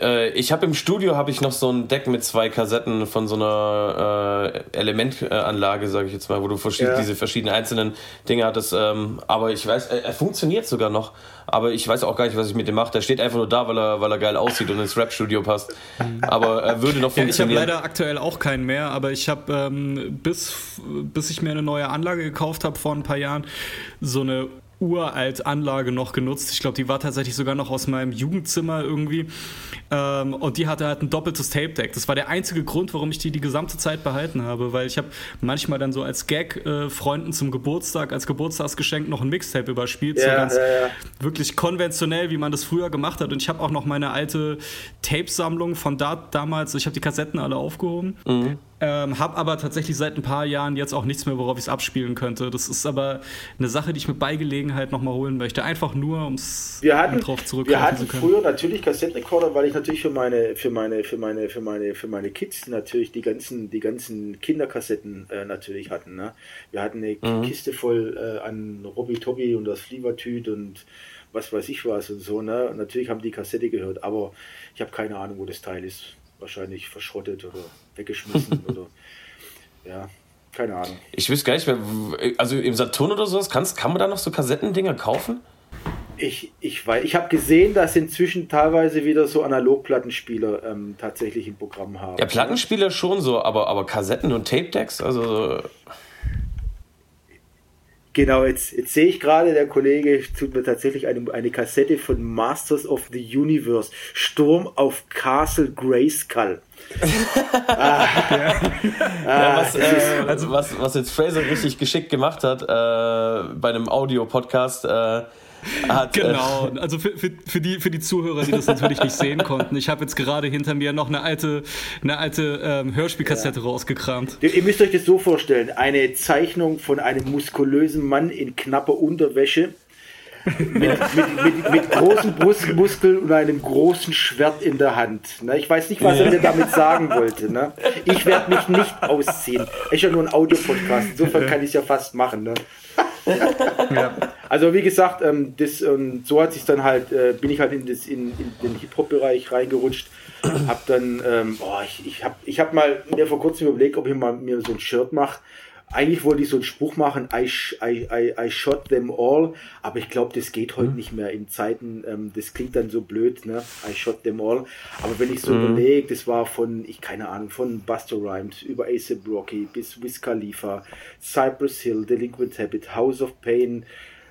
Äh, ich habe im Studio habe ich noch so ein Deck mit zwei Kassetten von so einer äh, Elementanlage, sage ich jetzt mal, wo du verschied ja. diese verschiedenen einzelnen Dinge hattest. Ähm, aber ich weiß, er, er, funktioniert sogar noch. Aber ich weiß auch gar nicht, was ich mit dem mache. Der steht einfach nur da, weil er, weil er geil aussieht und ins Rap-Studio passt. Aber er würde noch funktionieren. Ja, ich habe leider aktuell auch keinen mehr, aber ich habe ähm, bis, bis ich mir eine neue Anlage gekauft habe vor ein paar Jahren, so eine uralt Anlage noch genutzt. Ich glaube, die war tatsächlich sogar noch aus meinem Jugendzimmer irgendwie. Ähm, und die hatte halt ein doppeltes Tape-Deck. Das war der einzige Grund, warum ich die die gesamte Zeit behalten habe, weil ich habe manchmal dann so als Gag äh, Freunden zum Geburtstag, als Geburtstagsgeschenk noch ein Mixtape überspielt. Ja, so ganz ja, ja. wirklich konventionell, wie man das früher gemacht hat. Und ich habe auch noch meine alte Tape-Sammlung von da, damals, ich habe die Kassetten alle aufgehoben. Mhm. Ähm, hab aber tatsächlich seit ein paar Jahren jetzt auch nichts mehr, worauf ich es abspielen könnte. Das ist aber eine Sache, die ich mit Beigelegenheit nochmal holen möchte. Einfach nur, um es drauf zurückzukommen. Wir hatten früher natürlich Kassettenrekorder, weil ich natürlich für meine, für meine, für meine, für meine, für meine Kids natürlich die ganzen, die ganzen Kinderkassetten äh, natürlich hatten. Ne? Wir hatten eine mhm. Kiste voll äh, an Robby Tobby und das Flievertüt und was weiß ich was und so. Ne? Und natürlich haben die Kassette gehört, aber ich habe keine Ahnung, wo das Teil ist wahrscheinlich verschrottet oder weggeschmissen oder ja, keine Ahnung. Ich wüsste gar nicht mehr, also im Saturn oder sowas, kannst, kann man da noch so Kassettendinger kaufen? Ich, ich weiß, ich habe gesehen, dass inzwischen teilweise wieder so Analogplattenspieler ähm, tatsächlich im Programm haben. Ja, Plattenspieler schon so, aber, aber Kassetten und Tape-Decks, also. Genau, jetzt, jetzt sehe ich gerade, der Kollege tut mir tatsächlich eine, eine Kassette von Masters of the Universe. Sturm auf Castle Grayskull. ah. ja. Ah, was, äh, also was, was jetzt Fraser richtig geschickt gemacht hat äh, bei einem Audio-Podcast, äh, hat, äh, genau, also für, für, für, die, für die Zuhörer, die das natürlich nicht sehen konnten, ich habe jetzt gerade hinter mir noch eine alte, eine alte ähm, Hörspielkassette ja. rausgekramt. Ihr müsst euch das so vorstellen, eine Zeichnung von einem muskulösen Mann in knapper Unterwäsche, mit, mit, mit, mit, großen Brustmuskeln und einem großen Schwert in der Hand. Ne? Ich weiß nicht, was er mir damit sagen wollte. Ne? Ich werde mich nicht ausziehen. Ist ja nur ein Audiopodcast. Insofern kann ich es ja fast machen. Ne? Ja. Also wie gesagt, ähm, das, ähm, so hat sich dann halt, äh, bin ich halt in, das, in, in den Hip-Hop-Bereich reingerutscht. Hab dann, ähm, boah, ich, ich habe ich hab mal mir vor kurzem überlegt, ob ich mal mir so ein Shirt mache eigentlich wollte ich so einen Spruch machen, I, I, I, I shot them all, aber ich glaube, das geht heute mhm. nicht mehr in Zeiten, ähm, das klingt dann so blöd, ne? I shot them all. Aber wenn ich so mhm. überlege, das war von, ich keine Ahnung, von Buster Rhymes über ASAP Rocky bis Wiz Khalifa, Cypress Hill, Delinquent Habit, House of Pain,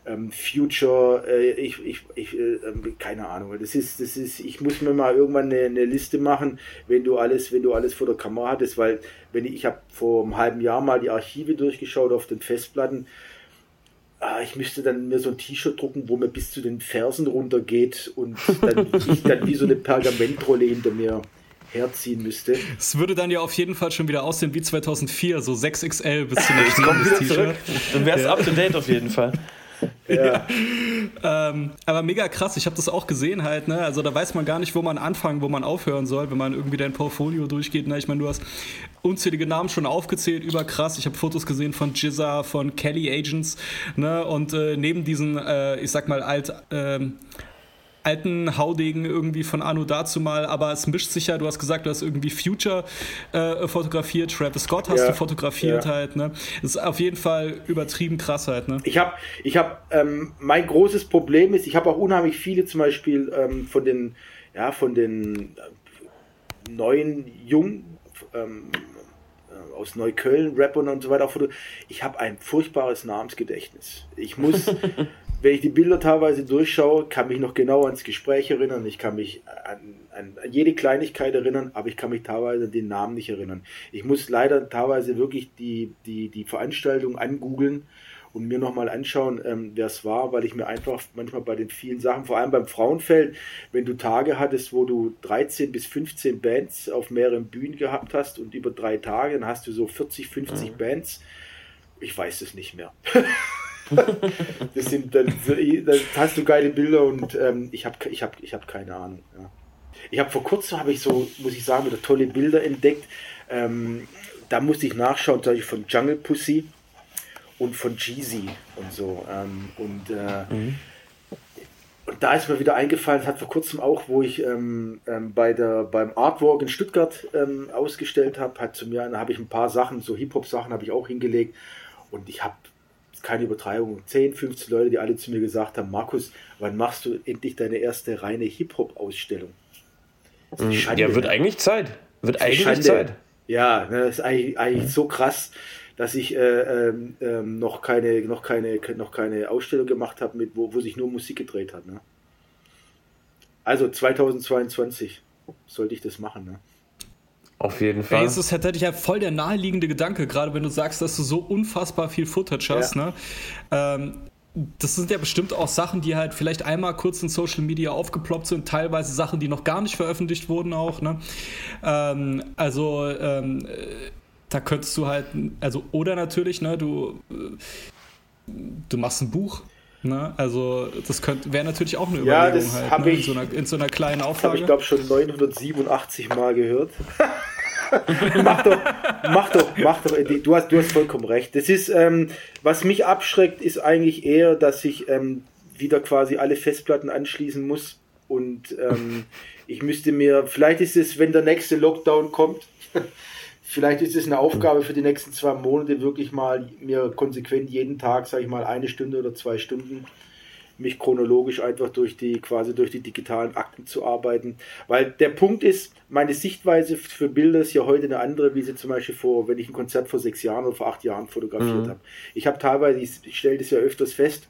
ähm, Future, äh, ich, ich, ich äh, ähm, keine Ahnung. Das ist, das ist, ich muss mir mal irgendwann eine, eine, Liste machen, wenn du alles, wenn du alles vor der Kamera hattest, weil wenn ich, ich habe vor einem halben Jahr mal die Archive durchgeschaut auf den Festplatten. Ah, ich müsste dann mir so ein T-Shirt drucken, wo mir bis zu den Fersen runtergeht und dann, ich dann wie so eine Pergamentrolle hinter mir herziehen müsste. Es würde dann ja auf jeden Fall schon wieder aussehen wie 2004, so 6XL bis zum nächsten T-Shirt. Dann wär's up to date auf jeden Fall. Ja. ähm, aber mega krass, ich habe das auch gesehen halt, ne? Also da weiß man gar nicht, wo man anfangen, wo man aufhören soll, wenn man irgendwie dein Portfolio durchgeht. Ne? Ich meine, du hast unzählige Namen schon aufgezählt, überkrass. Ich habe Fotos gesehen von Jizza, von Kelly Agents, ne? Und äh, neben diesen, äh, ich sag mal, alt. Ähm, alten Haudegen irgendwie von Anu dazu mal, aber es mischt sich ja, du hast gesagt, du hast irgendwie Future äh, fotografiert, Travis Scott hast ja, du fotografiert ja. halt, ne? Das ist auf jeden Fall übertrieben krass halt, ne? Ich habe, ich habe, ähm, mein großes Problem ist, ich habe auch unheimlich viele zum Beispiel ähm, von den, ja, von den äh, neuen, jungen, ähm, äh, aus Neukölln, Rappern und so weiter. Ich habe ein furchtbares Namensgedächtnis. Ich muss, wenn ich die Bilder teilweise durchschaue, kann mich noch genau ans Gespräch erinnern. Ich kann mich an, an, jede Kleinigkeit erinnern, aber ich kann mich teilweise an den Namen nicht erinnern. Ich muss leider teilweise wirklich die, die, die Veranstaltung angoogeln und mir nochmal anschauen, ähm, wer es war, weil ich mir einfach manchmal bei den vielen Sachen, vor allem beim Frauenfeld, wenn du Tage hattest, wo du 13 bis 15 Bands auf mehreren Bühnen gehabt hast und über drei Tage, dann hast du so 40, 50 mhm. Bands. Ich weiß es nicht mehr. das sind dann, dann hast du geile Bilder und ähm, ich habe ich hab, ich hab keine Ahnung. Ja. Ich habe vor kurzem habe ich so, muss ich sagen, wieder tolle Bilder entdeckt. Ähm, da musste ich nachschauen, zum Beispiel von Jungle Pussy und von Jeezy und so. Ähm, und, äh, mhm. und da ist mir wieder eingefallen, es hat vor kurzem auch, wo ich ähm, ähm, bei der, beim Artwork in Stuttgart ähm, ausgestellt habe, hat zu mir, da habe ich ein paar Sachen, so Hip-Hop-Sachen habe ich auch hingelegt und ich habe keine Übertreibung, 10, 15 Leute, die alle zu mir gesagt haben, Markus, wann machst du endlich deine erste reine Hip-Hop-Ausstellung? Mhm. Ja, wird eigentlich Zeit. Wird eigentlich Schande. Zeit. Ja, ne, das ist eigentlich, eigentlich so krass, dass ich äh, ähm, ähm, noch, keine, noch, keine, noch keine Ausstellung gemacht habe, wo, wo sich nur Musik gedreht hat. Ne? Also 2022 sollte ich das machen. Ne? Auf jeden Fall. Ey, das ist tatsächlich ja voll der naheliegende Gedanke, gerade wenn du sagst, dass du so unfassbar viel Footage hast. Ja. Ne? Ähm, das sind ja bestimmt auch Sachen, die halt vielleicht einmal kurz in Social Media aufgeploppt sind, teilweise Sachen, die noch gar nicht veröffentlicht wurden auch. Ne? Ähm, also ähm, da könntest du halt, also oder natürlich, ne, du, du machst ein Buch. Ne? Also das wäre natürlich auch eine Überlegung ja, das halt, ne? ich, in, so einer, in so einer kleinen Auflage. habe ich glaube schon 987 Mal gehört. mach doch, mach doch, mach doch. Du hast, du hast vollkommen recht. Das ist, ähm, was mich abschreckt, ist eigentlich eher, dass ich ähm, wieder quasi alle Festplatten anschließen muss und ähm, ich müsste mir, vielleicht ist es, wenn der nächste Lockdown kommt, vielleicht ist es eine Aufgabe für die nächsten zwei Monate, wirklich mal mir konsequent jeden Tag, sage ich mal, eine Stunde oder zwei Stunden mich chronologisch einfach durch die quasi durch die digitalen Akten zu arbeiten. Weil der Punkt ist, meine Sichtweise für Bilder ist ja heute eine andere, wie sie zum Beispiel vor, wenn ich ein Konzert vor sechs Jahren oder vor acht Jahren fotografiert mhm. habe. Ich habe teilweise, ich, ich stelle das ja öfters fest,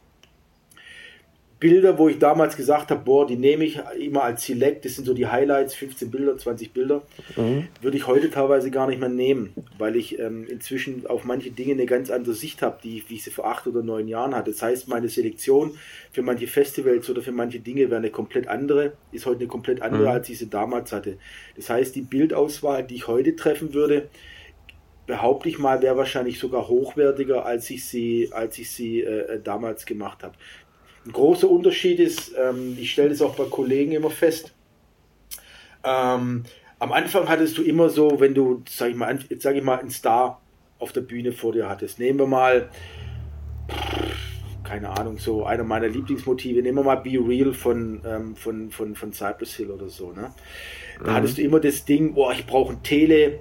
Bilder, wo ich damals gesagt habe, boah, die nehme ich immer als Select, das sind so die Highlights, 15 Bilder, 20 Bilder, mhm. würde ich heute teilweise gar nicht mehr nehmen, weil ich ähm, inzwischen auf manche Dinge eine ganz andere Sicht habe, die, wie ich sie vor acht oder neun Jahren hatte. Das heißt, meine Selektion für manche Festivals oder für manche Dinge wäre eine komplett andere, ist heute eine komplett andere, mhm. als ich sie damals hatte. Das heißt, die Bildauswahl, die ich heute treffen würde, behaupte ich mal, wäre wahrscheinlich sogar hochwertiger, als ich sie, als ich sie äh, damals gemacht habe. Ein großer Unterschied ist, ähm, ich stelle das auch bei Kollegen immer fest, ähm, am Anfang hattest du immer so, wenn du, sag ich mal, jetzt sage ich mal, einen Star auf der Bühne vor dir hattest. Nehmen wir mal, keine Ahnung, so einer meiner Lieblingsmotive, nehmen wir mal Be Real von, ähm, von, von, von Cypress Hill oder so. Ne? Da mhm. hattest du immer das Ding, boah, ich brauche ein Tele,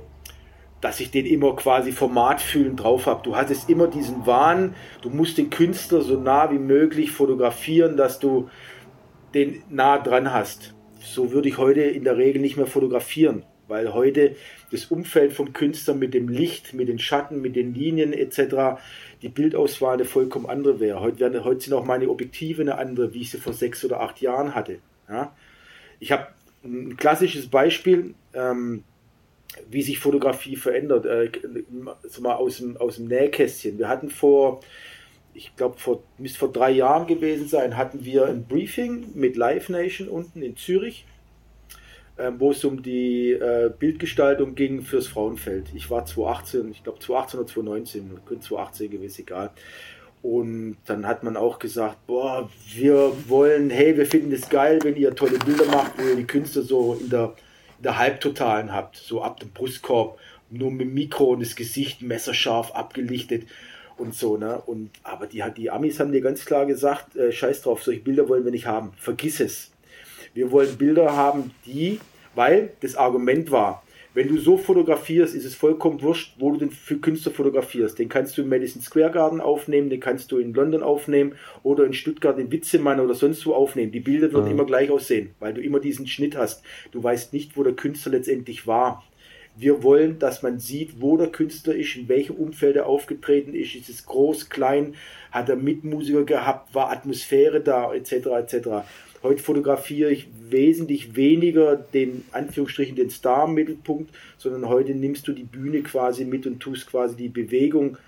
dass ich den immer quasi formatfühlend drauf habe. Du hattest immer diesen Wahn, du musst den Künstler so nah wie möglich fotografieren, dass du den nah dran hast. So würde ich heute in der Regel nicht mehr fotografieren, weil heute das Umfeld vom Künstler mit dem Licht, mit den Schatten, mit den Linien etc., die Bildauswahl eine vollkommen andere wäre. Heute, werden, heute sind auch meine Objektive eine andere, wie ich sie vor sechs oder acht Jahren hatte. Ja? Ich habe ein klassisches Beispiel, ähm, wie sich Fotografie verändert, äh, mal aus dem, aus dem Nähkästchen. Wir hatten vor, ich glaube, vor, müsste vor drei Jahren gewesen sein, hatten wir ein Briefing mit Live Nation unten in Zürich, äh, wo es um die äh, Bildgestaltung ging fürs Frauenfeld. Ich war 2018, ich glaube 2018 oder 2019, könnte 2018 gewesen, egal. Und dann hat man auch gesagt, boah, wir wollen, hey, wir finden es geil, wenn ihr tolle Bilder macht, wo ihr die Künstler so in der, der Halbtotalen habt, so ab dem Brustkorb, nur mit dem Mikro und das Gesicht messerscharf abgelichtet und so, ne? Und aber die, die Amis haben dir ganz klar gesagt, äh, scheiß drauf, solche Bilder wollen wir nicht haben. Vergiss es. Wir wollen Bilder haben, die, weil das Argument war, wenn du so fotografierst, ist es vollkommen wurscht, wo du den für Künstler fotografierst. Den kannst du im Madison Square Garden aufnehmen, den kannst du in London aufnehmen oder in Stuttgart in Witzemann oder sonst wo aufnehmen. Die Bilder werden mhm. immer gleich aussehen, weil du immer diesen Schnitt hast. Du weißt nicht, wo der Künstler letztendlich war. Wir wollen, dass man sieht, wo der Künstler ist, in welchem Umfeld er aufgetreten ist. Ist es groß, klein, hat er Mitmusiker gehabt, war Atmosphäre da, etc. etc. Heute fotografiere ich wesentlich weniger den Anführungsstrichen den Star im Mittelpunkt, sondern heute nimmst du die Bühne quasi mit und tust quasi die Bewegung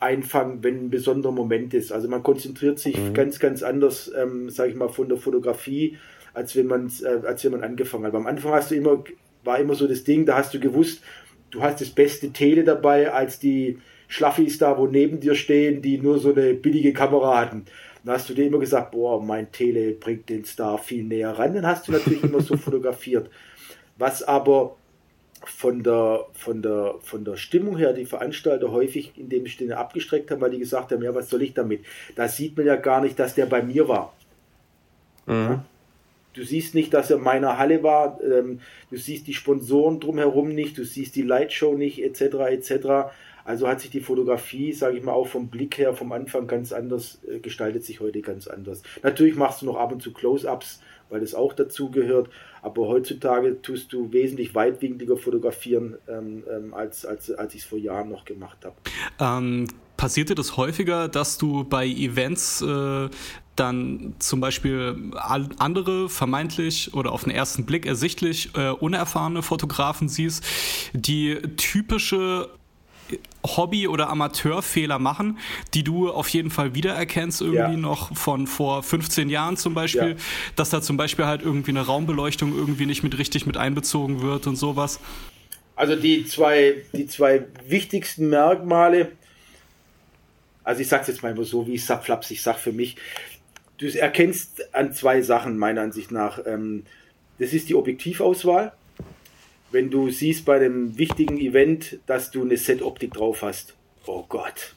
einfangen, wenn ein besonderer Moment ist. Also man konzentriert sich mhm. ganz, ganz anders, ähm, sage ich mal, von der Fotografie, als wenn man äh, als wenn man angefangen hat. Am Anfang hast du immer war immer so das Ding, da hast du gewusst, du hast das beste Tele dabei, als die Schlaffis da, wo neben dir stehen, die nur so eine billige Kamera hatten. Dann hast du dir immer gesagt, boah, mein Tele bringt den Star viel näher ran. Dann hast du natürlich immer so fotografiert. Was aber von der, von, der, von der Stimmung her die Veranstalter häufig in dem Sinne abgestreckt haben, weil die gesagt haben, ja, was soll ich damit? Da sieht man ja gar nicht, dass der bei mir war. Mhm. Du siehst nicht, dass er in meiner Halle war, ähm, du siehst die Sponsoren drumherum nicht, du siehst die Lightshow nicht, etc. etc. Also hat sich die Fotografie, sage ich mal, auch vom Blick her vom Anfang ganz anders, äh, gestaltet sich heute ganz anders. Natürlich machst du noch ab und zu Close-ups, weil das auch dazu gehört, aber heutzutage tust du wesentlich weitwinkliger fotografieren, ähm, ähm, als, als, als ich es vor Jahren noch gemacht habe. Ähm, passiert dir das häufiger, dass du bei Events äh, dann zum Beispiel andere vermeintlich oder auf den ersten Blick ersichtlich äh, unerfahrene Fotografen siehst, die typische Hobby- oder Amateurfehler machen, die du auf jeden Fall wiedererkennst, irgendwie ja. noch von vor 15 Jahren zum Beispiel, ja. dass da zum Beispiel halt irgendwie eine Raumbeleuchtung irgendwie nicht mit richtig mit einbezogen wird und sowas. Also die zwei, die zwei wichtigsten Merkmale, also ich sag's jetzt mal so, wie ich sag, Flaps, ich sag für mich, du erkennst an zwei Sachen meiner Ansicht nach. Ähm, das ist die Objektivauswahl wenn du siehst bei dem wichtigen Event, dass du eine Set-Optik drauf hast, oh Gott,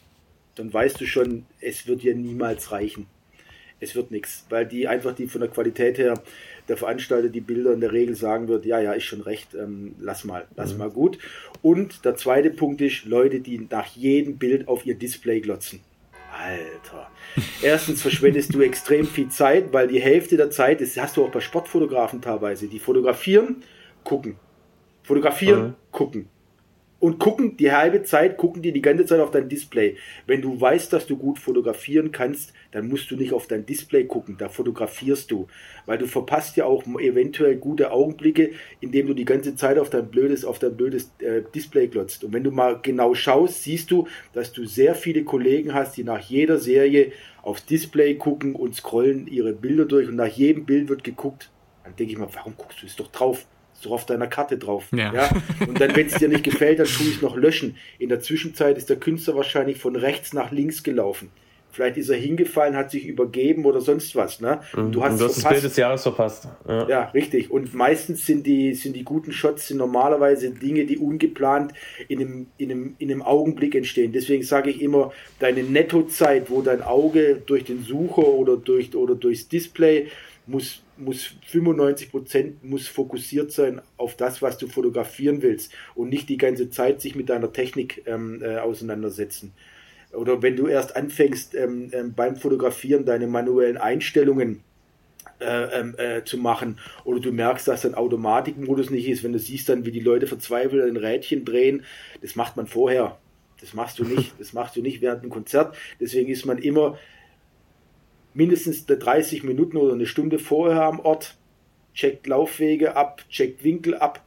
dann weißt du schon, es wird dir niemals reichen. Es wird nichts, weil die einfach die von der Qualität her der Veranstalter die Bilder in der Regel sagen wird, ja, ja, ist schon recht, ähm, lass mal, lass mhm. mal gut. Und der zweite Punkt ist, Leute, die nach jedem Bild auf ihr Display glotzen. Alter. Erstens verschwendest du extrem viel Zeit, weil die Hälfte der Zeit, das hast du auch bei Sportfotografen teilweise, die fotografieren, gucken, Fotografieren, mhm. gucken. Und gucken, die halbe Zeit, gucken die die ganze Zeit auf dein Display. Wenn du weißt, dass du gut fotografieren kannst, dann musst du nicht auf dein Display gucken, da fotografierst du. Weil du verpasst ja auch eventuell gute Augenblicke, indem du die ganze Zeit auf dein blödes, auf dein blödes äh, Display glotzt. Und wenn du mal genau schaust, siehst du, dass du sehr viele Kollegen hast, die nach jeder Serie aufs Display gucken und scrollen ihre Bilder durch und nach jedem Bild wird geguckt. Dann denke ich mal, warum guckst du es doch drauf? So auf deiner Karte drauf. Ja. ja? Und dann, wenn es dir nicht gefällt, dann tue ich es noch löschen. In der Zwischenzeit ist der Künstler wahrscheinlich von rechts nach links gelaufen. Vielleicht ist er hingefallen, hat sich übergeben oder sonst was. Ne? Und du hast, und du hast das Bild des Jahres verpasst. Ja. ja. richtig. Und meistens sind die, sind die guten Shots sind normalerweise Dinge, die ungeplant in einem, in einem, in einem Augenblick entstehen. Deswegen sage ich immer, deine Nettozeit, wo dein Auge durch den Sucher oder, durch, oder durchs Display muss, muss 95 Prozent muss fokussiert sein auf das, was du fotografieren willst und nicht die ganze Zeit sich mit deiner Technik ähm, äh, auseinandersetzen. Oder wenn du erst anfängst ähm, ähm, beim Fotografieren deine manuellen Einstellungen äh, ähm, äh, zu machen oder du merkst, dass ein Automatikmodus nicht ist, wenn du siehst dann, wie die Leute verzweifelt ein Rädchen drehen, das macht man vorher Das machst du nicht. Das machst du nicht während einem Konzert. Deswegen ist man immer mindestens 30 Minuten oder eine Stunde vorher am Ort, checkt Laufwege ab, checkt Winkel ab,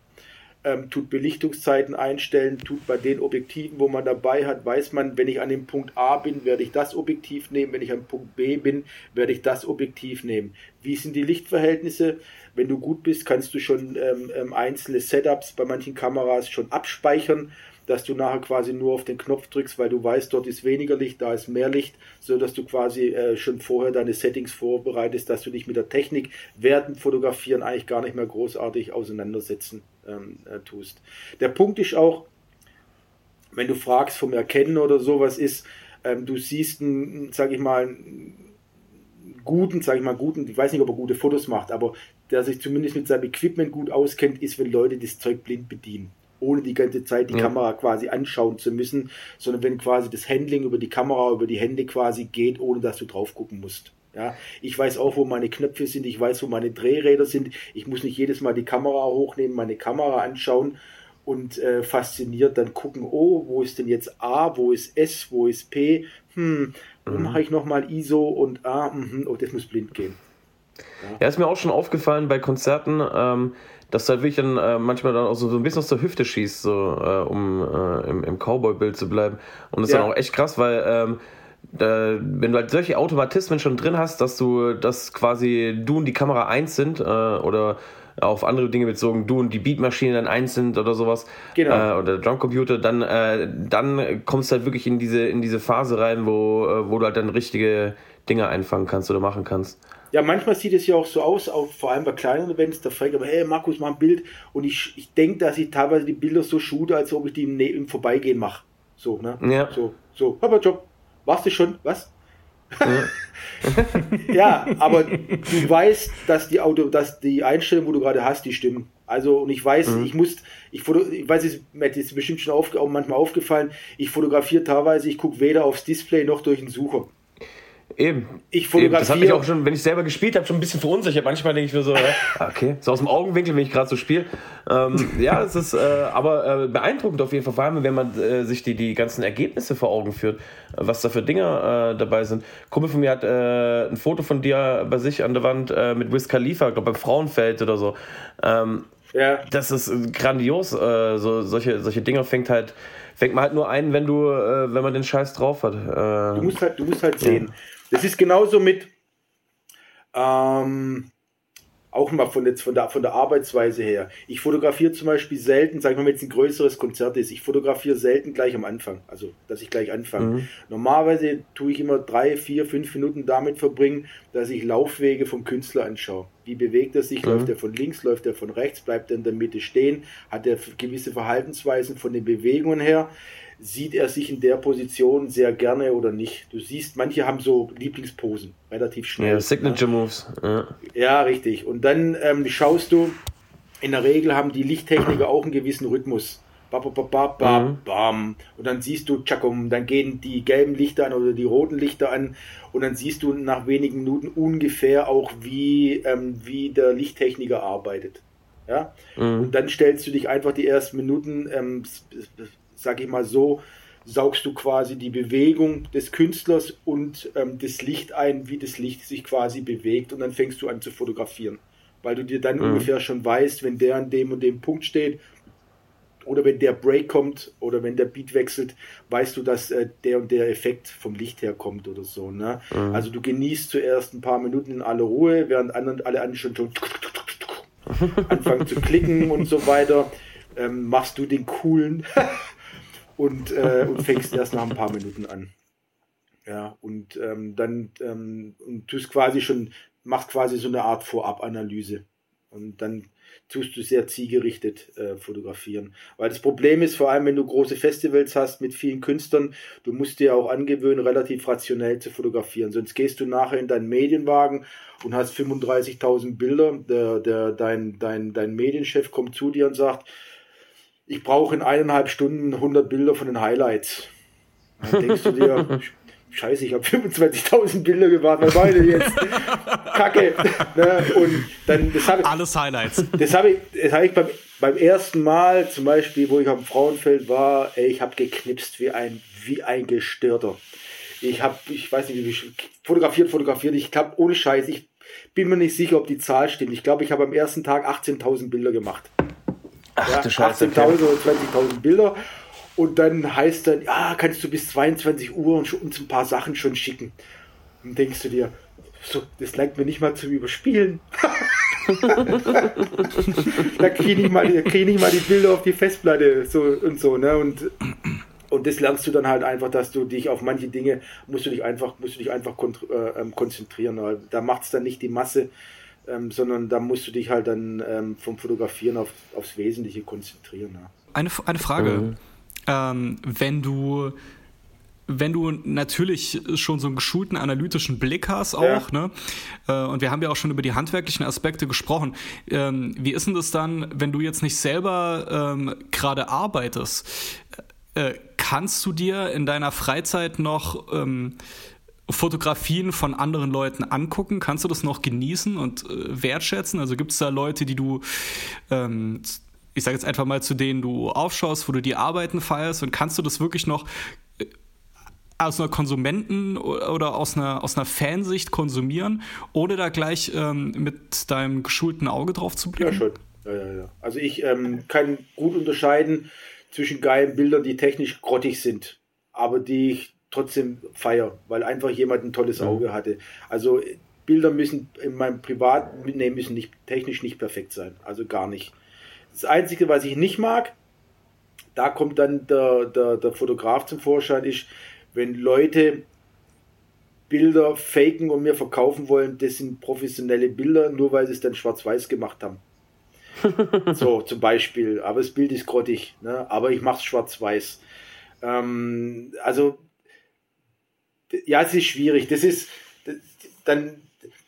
ähm, tut Belichtungszeiten einstellen, tut bei den Objektiven, wo man dabei hat, weiß man, wenn ich an dem Punkt A bin, werde ich das Objektiv nehmen, wenn ich an Punkt B bin, werde ich das Objektiv nehmen. Wie sind die Lichtverhältnisse? Wenn du gut bist, kannst du schon ähm, ähm, einzelne Setups bei manchen Kameras schon abspeichern dass du nachher quasi nur auf den Knopf drückst, weil du weißt, dort ist weniger Licht, da ist mehr Licht, so dass du quasi äh, schon vorher deine Settings vorbereitest, dass du dich mit der Technik während Fotografieren eigentlich gar nicht mehr großartig auseinandersetzen ähm, äh, tust. Der Punkt ist auch, wenn du fragst vom Erkennen oder sowas ist, ähm, du siehst einen, sag ich mal, guten, sag ich mal, guten, ich weiß nicht, ob er gute Fotos macht, aber der sich zumindest mit seinem Equipment gut auskennt, ist, wenn Leute das Zeug blind bedienen ohne die ganze Zeit die ja. Kamera quasi anschauen zu müssen, sondern wenn quasi das Handling über die Kamera, über die Hände quasi geht, ohne dass du drauf gucken musst. Ja, ich weiß auch, wo meine Knöpfe sind, ich weiß, wo meine Drehräder sind. Ich muss nicht jedes Mal die Kamera hochnehmen, meine Kamera anschauen und äh, fasziniert dann gucken, oh, wo ist denn jetzt A, wo ist S, wo ist P? Hm, wo mhm. mache ich nochmal ISO und A, mh, oh, das muss blind gehen. Ja. ja, ist mir auch schon aufgefallen bei Konzerten. Ähm, dass du halt wirklich dann äh, manchmal dann auch so, so ein bisschen aus der Hüfte schießt, so, äh, um äh, im, im Cowboy-Bild zu bleiben. Und das ja. ist dann auch echt krass, weil ähm, da, wenn du halt solche Automatismen schon drin hast, dass du, dass quasi du und die Kamera eins sind äh, oder auf andere Dinge bezogen, du und die Beatmaschine dann eins sind oder sowas genau. äh, oder Drumcomputer, dann, äh, dann kommst du halt wirklich in diese, in diese Phase rein, wo, äh, wo du halt dann richtige Dinge einfangen kannst oder machen kannst. Ja, manchmal sieht es ja auch so aus, auch vor allem bei kleinen Events, da fragt aber, hey Markus, mach ein Bild. Und ich, ich denke, dass ich teilweise die Bilder so shoote, als ob ich die im, ne-, im Vorbeigehen mache. So, ne? Ja. So, so, aber Job, warst du schon? Was? Ja. aber du weißt, dass die Auto, dass die Einstellungen, wo du gerade hast, die stimmen. Also, und ich weiß, mhm. ich muss, ich, foto, ich weiß, es ist bestimmt schon auf, auch manchmal aufgefallen, ich fotografiere teilweise, ich gucke weder aufs Display noch durch den Sucher. Eben. Ich fotografiere. Das hat mich auch schon, wenn ich selber gespielt habe, schon ein bisschen verunsichert. Manchmal denke ich mir so, okay, so aus dem Augenwinkel, wenn ich gerade so spiele. Ähm, ja, es ist äh, aber äh, beeindruckend auf jeden Fall, vor allem wenn man äh, sich die, die ganzen Ergebnisse vor Augen führt, was da für Dinge äh, dabei sind. Ein Kumpel von mir hat äh, ein Foto von dir bei sich an der Wand äh, mit Wiz Khalifa, glaube beim Frauenfeld oder so. Ähm, ja. Das ist grandios. so, solche, solche Dinge fängt halt fängt man halt nur ein, wenn du, wenn man den Scheiß drauf hat. du musst halt, du musst halt sehen. Das ist genauso mit, ähm, auch mal von, jetzt von, der, von der Arbeitsweise her. Ich fotografiere zum Beispiel selten, sagen wir mal, wenn jetzt ein größeres Konzert ist, ich fotografiere selten gleich am Anfang, also dass ich gleich anfange. Mhm. Normalerweise tue ich immer drei, vier, fünf Minuten damit verbringen, dass ich Laufwege vom Künstler anschaue. Wie bewegt er sich? Mhm. Läuft er von links, läuft er von rechts, bleibt er in der Mitte stehen? Hat er gewisse Verhaltensweisen von den Bewegungen her? Sieht er sich in der Position sehr gerne oder nicht. Du siehst, manche haben so Lieblingsposen, relativ schnell. Ja, Signature Moves. Ja, ja richtig. Und dann ähm, schaust du, in der Regel haben die Lichttechniker auch einen gewissen Rhythmus. Mhm. bam. Und dann siehst du, tschakum, dann gehen die gelben Lichter an oder die roten Lichter an. Und dann siehst du nach wenigen Minuten ungefähr auch, wie, ähm, wie der Lichttechniker arbeitet. Ja? Mhm. Und dann stellst du dich einfach die ersten Minuten ähm, sage ich mal so, saugst du quasi die Bewegung des Künstlers und ähm, das Licht ein, wie das Licht sich quasi bewegt und dann fängst du an zu fotografieren. Weil du dir dann mhm. ungefähr schon weißt, wenn der an dem und dem Punkt steht oder wenn der Break kommt oder wenn der Beat wechselt, weißt du, dass äh, der und der Effekt vom Licht her kommt oder so. Ne? Mhm. Also du genießt zuerst ein paar Minuten in aller Ruhe, während anderen, alle anderen schon, schon anfangen zu klicken und so weiter. Ähm, machst du den coolen und, äh, und fängst erst nach ein paar Minuten an. Ja, und ähm, dann ähm, und tust quasi schon, machst quasi so eine Art Vorabanalyse. Und dann tust du sehr zielgerichtet äh, fotografieren. Weil das Problem ist, vor allem wenn du große Festivals hast mit vielen Künstlern, du musst dir auch angewöhnen, relativ rationell zu fotografieren. Sonst gehst du nachher in deinen Medienwagen und hast 35.000 Bilder. Der, der, dein, dein, dein Medienchef kommt zu dir und sagt, ich brauche in eineinhalb Stunden 100 Bilder von den Highlights. Dann denkst du dir, scheiße, ich habe 25.000 Bilder gemacht, was war denn jetzt? Kacke. Ne? Und dann, das habe ich, Alles Highlights. Das habe ich, das habe ich beim, beim ersten Mal zum Beispiel, wo ich am Frauenfeld war, ey, ich habe geknipst wie ein, wie ein Gestörter. Ich habe, ich weiß nicht, wie fotografiert, fotografiert. Ich glaube, ohne Scheiß, ich bin mir nicht sicher, ob die Zahl stimmt. Ich glaube, ich habe am ersten Tag 18.000 Bilder gemacht. Ach, ja, 18.000 oder 20.000 Bilder. Und dann heißt dann, ja, kannst du bis 22 Uhr uns ein paar Sachen schon schicken. Und denkst du dir, so, das langt mir nicht mal zum Überspielen. da kriege ich, mal, krieg ich mal die Bilder auf die Festplatte so und so, ne? Und, und das lernst du dann halt einfach, dass du dich auf manche Dinge musst du dich einfach, musst du dich einfach äh, ähm, konzentrieren. Da macht es dann nicht die Masse, ähm, sondern da musst du dich halt dann ähm, vom Fotografieren auf, aufs Wesentliche konzentrieren. Ne? Eine, eine Frage. Mhm ähm, wenn du wenn du natürlich schon so einen geschulten analytischen Blick hast auch, ja. ne? Äh, und wir haben ja auch schon über die handwerklichen Aspekte gesprochen. Ähm, wie ist denn das dann, wenn du jetzt nicht selber ähm, gerade arbeitest? Äh, kannst du dir in deiner Freizeit noch ähm, Fotografien von anderen Leuten angucken? Kannst du das noch genießen und äh, wertschätzen? Also gibt es da Leute, die du ähm, ich sage jetzt einfach mal, zu denen du aufschaust, wo du die Arbeiten feierst und kannst du das wirklich noch äh, aus einer Konsumenten- oder aus einer, aus einer Fansicht konsumieren, ohne da gleich ähm, mit deinem geschulten Auge drauf zu blicken? Ja, schon. Ja, ja, ja. Also ich ähm, kann gut unterscheiden zwischen geilen Bildern, die technisch grottig sind, aber die ich trotzdem feiere, weil einfach jemand ein tolles Auge hatte. Also Bilder müssen in meinem Privat, nee, müssen nicht technisch nicht perfekt sein, also gar nicht. Das Einzige, was ich nicht mag, da kommt dann der, der, der Fotograf zum Vorschein, ist, wenn Leute Bilder faken und mir verkaufen wollen, das sind professionelle Bilder, nur weil sie es dann schwarz-weiß gemacht haben. so, zum Beispiel. Aber das Bild ist grottig, ne? aber ich mache es schwarz-weiß. Ähm, also, ja, es ist schwierig. Das ist dann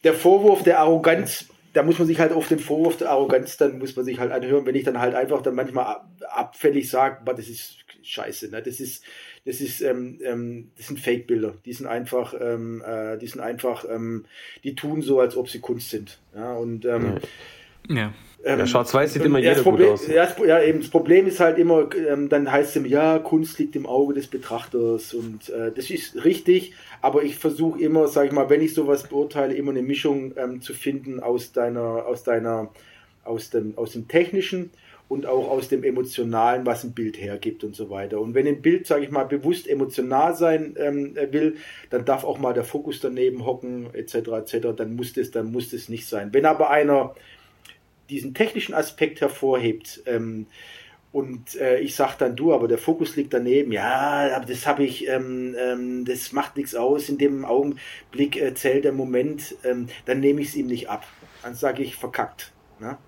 der Vorwurf der Arroganz da muss man sich halt auf den Vorwurf der Arroganz, dann muss man sich halt anhören, wenn ich dann halt einfach dann manchmal abfällig sage, das ist scheiße, ne? Das ist, das ist, ähm, ähm, das sind Fake-Bilder. Die sind einfach, ähm, äh, die sind einfach, ähm, die tun so, als ob sie Kunst sind. Ja, und ähm, ja. Ähm, ja, Schwarz-Weiß sieht immer jeder Problem, gut aus. Ja, ja, eben. Das Problem ist halt immer, ähm, dann heißt es immer, ja, Kunst liegt im Auge des Betrachters und äh, das ist richtig, aber ich versuche immer, sag ich mal, wenn ich sowas beurteile, immer eine Mischung ähm, zu finden aus deiner, aus deiner, aus dem, aus dem Technischen und auch aus dem Emotionalen, was ein Bild hergibt und so weiter. Und wenn ein Bild, sage ich mal, bewusst emotional sein ähm, will, dann darf auch mal der Fokus daneben hocken, etc., etc., dann muss das, dann muss das nicht sein. Wenn aber einer diesen technischen Aspekt hervorhebt. Ähm, und äh, ich sage dann, du, aber der Fokus liegt daneben. Ja, aber das habe ich, ähm, ähm, das macht nichts aus. In dem Augenblick äh, zählt der Moment, ähm, dann nehme ich es ihm nicht ab. Dann sage ich, verkackt. Ne?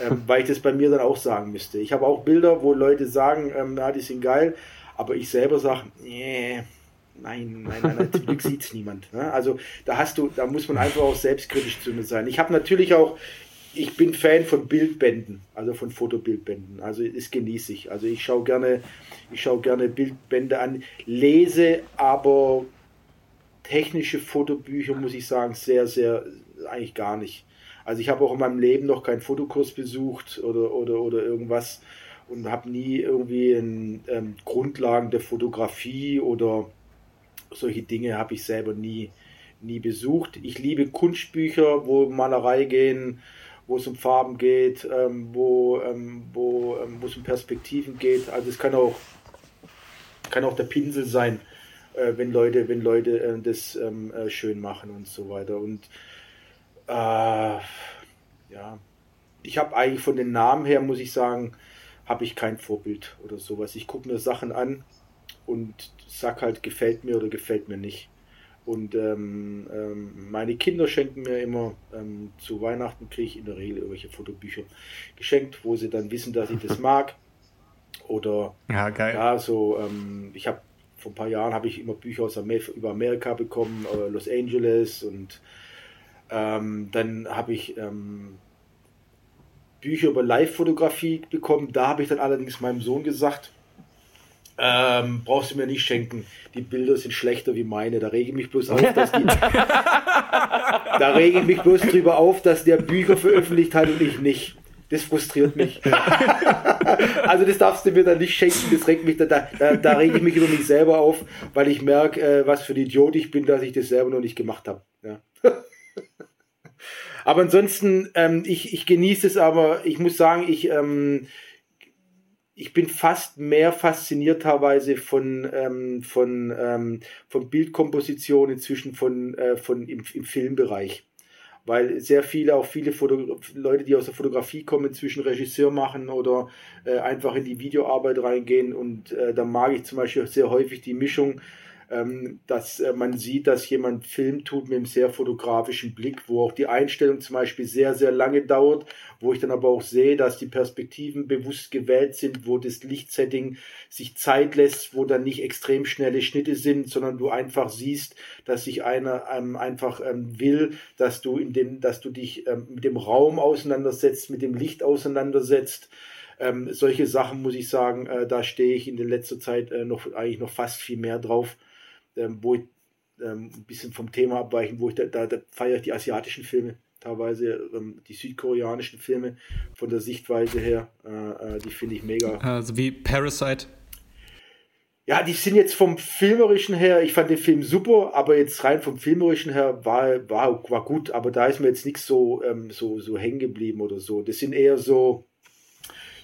ähm, weil ich das bei mir dann auch sagen müsste. Ich habe auch Bilder, wo Leute sagen, ähm, ja, die sind geil, aber ich selber sage, nee, nein, nein, nein, zum Glück sieht es niemand. Ne? Also da hast du, da muss man einfach auch selbstkritisch zu mir sein. Ich habe natürlich auch ich bin Fan von Bildbänden, also von Fotobildbänden. Also das genieße ich. Also ich schaue gerne, ich schaue gerne Bildbände an, lese aber technische Fotobücher, muss ich sagen, sehr, sehr, eigentlich gar nicht. Also ich habe auch in meinem Leben noch keinen Fotokurs besucht oder, oder, oder irgendwas und habe nie irgendwie ein, ähm, Grundlagen der Fotografie oder solche Dinge habe ich selber nie, nie besucht. Ich liebe Kunstbücher, wo Malerei gehen, wo es um Farben geht, ähm, wo, ähm, wo, ähm, wo es um Perspektiven geht. Also es kann auch, kann auch der Pinsel sein, äh, wenn Leute, wenn Leute äh, das ähm, äh, schön machen und so weiter. Und äh, ja, ich habe eigentlich von den Namen her, muss ich sagen, habe ich kein Vorbild oder sowas. Ich gucke mir Sachen an und sag halt, gefällt mir oder gefällt mir nicht. Und ähm, ähm, meine Kinder schenken mir immer ähm, zu Weihnachten, kriege ich in der Regel irgendwelche Fotobücher geschenkt, wo sie dann wissen, dass ich das mag. Oder ja, geil. ja so, ähm, ich habe vor ein paar Jahren habe ich immer Bücher aus Amer über Amerika bekommen, äh, Los Angeles und ähm, dann habe ich ähm, Bücher über Live-Fotografie bekommen. Da habe ich dann allerdings meinem Sohn gesagt, ähm, brauchst du mir nicht schenken. Die Bilder sind schlechter wie meine. Da rege ich mich bloß auf, dass die. da rege ich mich bloß drüber auf, dass der Bücher veröffentlicht hat und ich nicht. Das frustriert mich. also das darfst du mir dann nicht schenken, das regt mich, da, da, da rege ich mich über mich selber auf, weil ich merke, äh, was für ein Idiot ich bin, dass ich das selber noch nicht gemacht habe. Ja. aber ansonsten, ähm, ich, ich genieße es, aber ich muss sagen, ich, ähm, ich bin fast mehr fasziniert teilweise von, ähm, von, ähm, von Bildkomposition inzwischen von, äh, von im, im Filmbereich. Weil sehr viele, auch viele Foto Leute, die aus der Fotografie kommen, inzwischen Regisseur machen oder äh, einfach in die Videoarbeit reingehen. Und äh, da mag ich zum Beispiel sehr häufig die Mischung dass äh, man sieht, dass jemand Film tut mit einem sehr fotografischen Blick, wo auch die Einstellung zum Beispiel sehr, sehr lange dauert, wo ich dann aber auch sehe, dass die Perspektiven bewusst gewählt sind, wo das Lichtsetting sich Zeit lässt, wo dann nicht extrem schnelle Schnitte sind, sondern du einfach siehst, dass sich einer ähm, einfach ähm, will, dass du in dem, dass du dich ähm, mit dem Raum auseinandersetzt, mit dem Licht auseinandersetzt. Ähm, solche Sachen muss ich sagen, äh, da stehe ich in der letzter Zeit äh, noch eigentlich noch fast viel mehr drauf ähm, wo ich ähm, ein bisschen vom Thema abweichen, wo ich da, da, da feiere ich die asiatischen Filme, teilweise ähm, die südkoreanischen Filme von der Sichtweise her, äh, äh, die finde ich mega. Also wie Parasite. Ja, die sind jetzt vom Filmerischen her, ich fand den Film super, aber jetzt rein vom Filmerischen her war, war, war gut, aber da ist mir jetzt nichts so, ähm, so, so hängen geblieben oder so. Das sind eher so,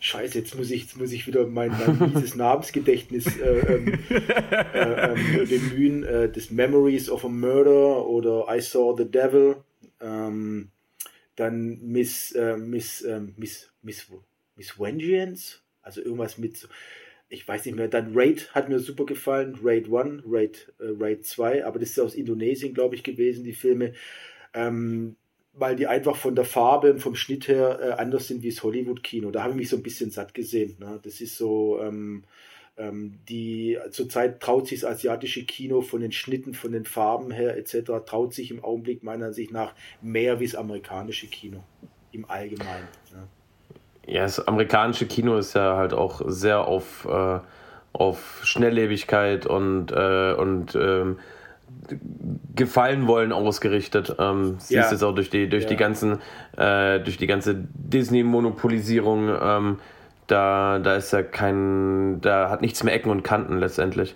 Scheiße, jetzt muss ich, jetzt muss ich wieder mein, mein mieses Namensgedächtnis äh, ähm, äh, ähm, bemühen. Äh, das Memories of a Murder oder I Saw the Devil. Ähm, dann Miss, äh, Miss, ähm, Miss, Miss, Miss Vengeance. Also irgendwas mit, ich weiß nicht mehr. Dann Raid hat mir super gefallen. Raid 1, Raid, äh, Raid 2. Aber das ist aus Indonesien, glaube ich, gewesen, die Filme. Ähm, weil die einfach von der Farbe und vom Schnitt her äh, anders sind wie das Hollywood-Kino. Da habe ich mich so ein bisschen satt gesehen. Ne? Das ist so, ähm, ähm, die zurzeit traut sich das asiatische Kino von den Schnitten, von den Farben her etc., traut sich im Augenblick meiner Ansicht nach mehr wie das amerikanische Kino im Allgemeinen. Ne? Ja, das amerikanische Kino ist ja halt auch sehr auf, äh, auf Schnelllebigkeit und, äh, und ähm, gefallen wollen ausgerichtet. Ähm, siehst ja. jetzt auch durch die durch ja. die ganzen äh, durch die ganze Disney Monopolisierung. Ähm, da da ist ja kein da hat nichts mehr Ecken und Kanten letztendlich.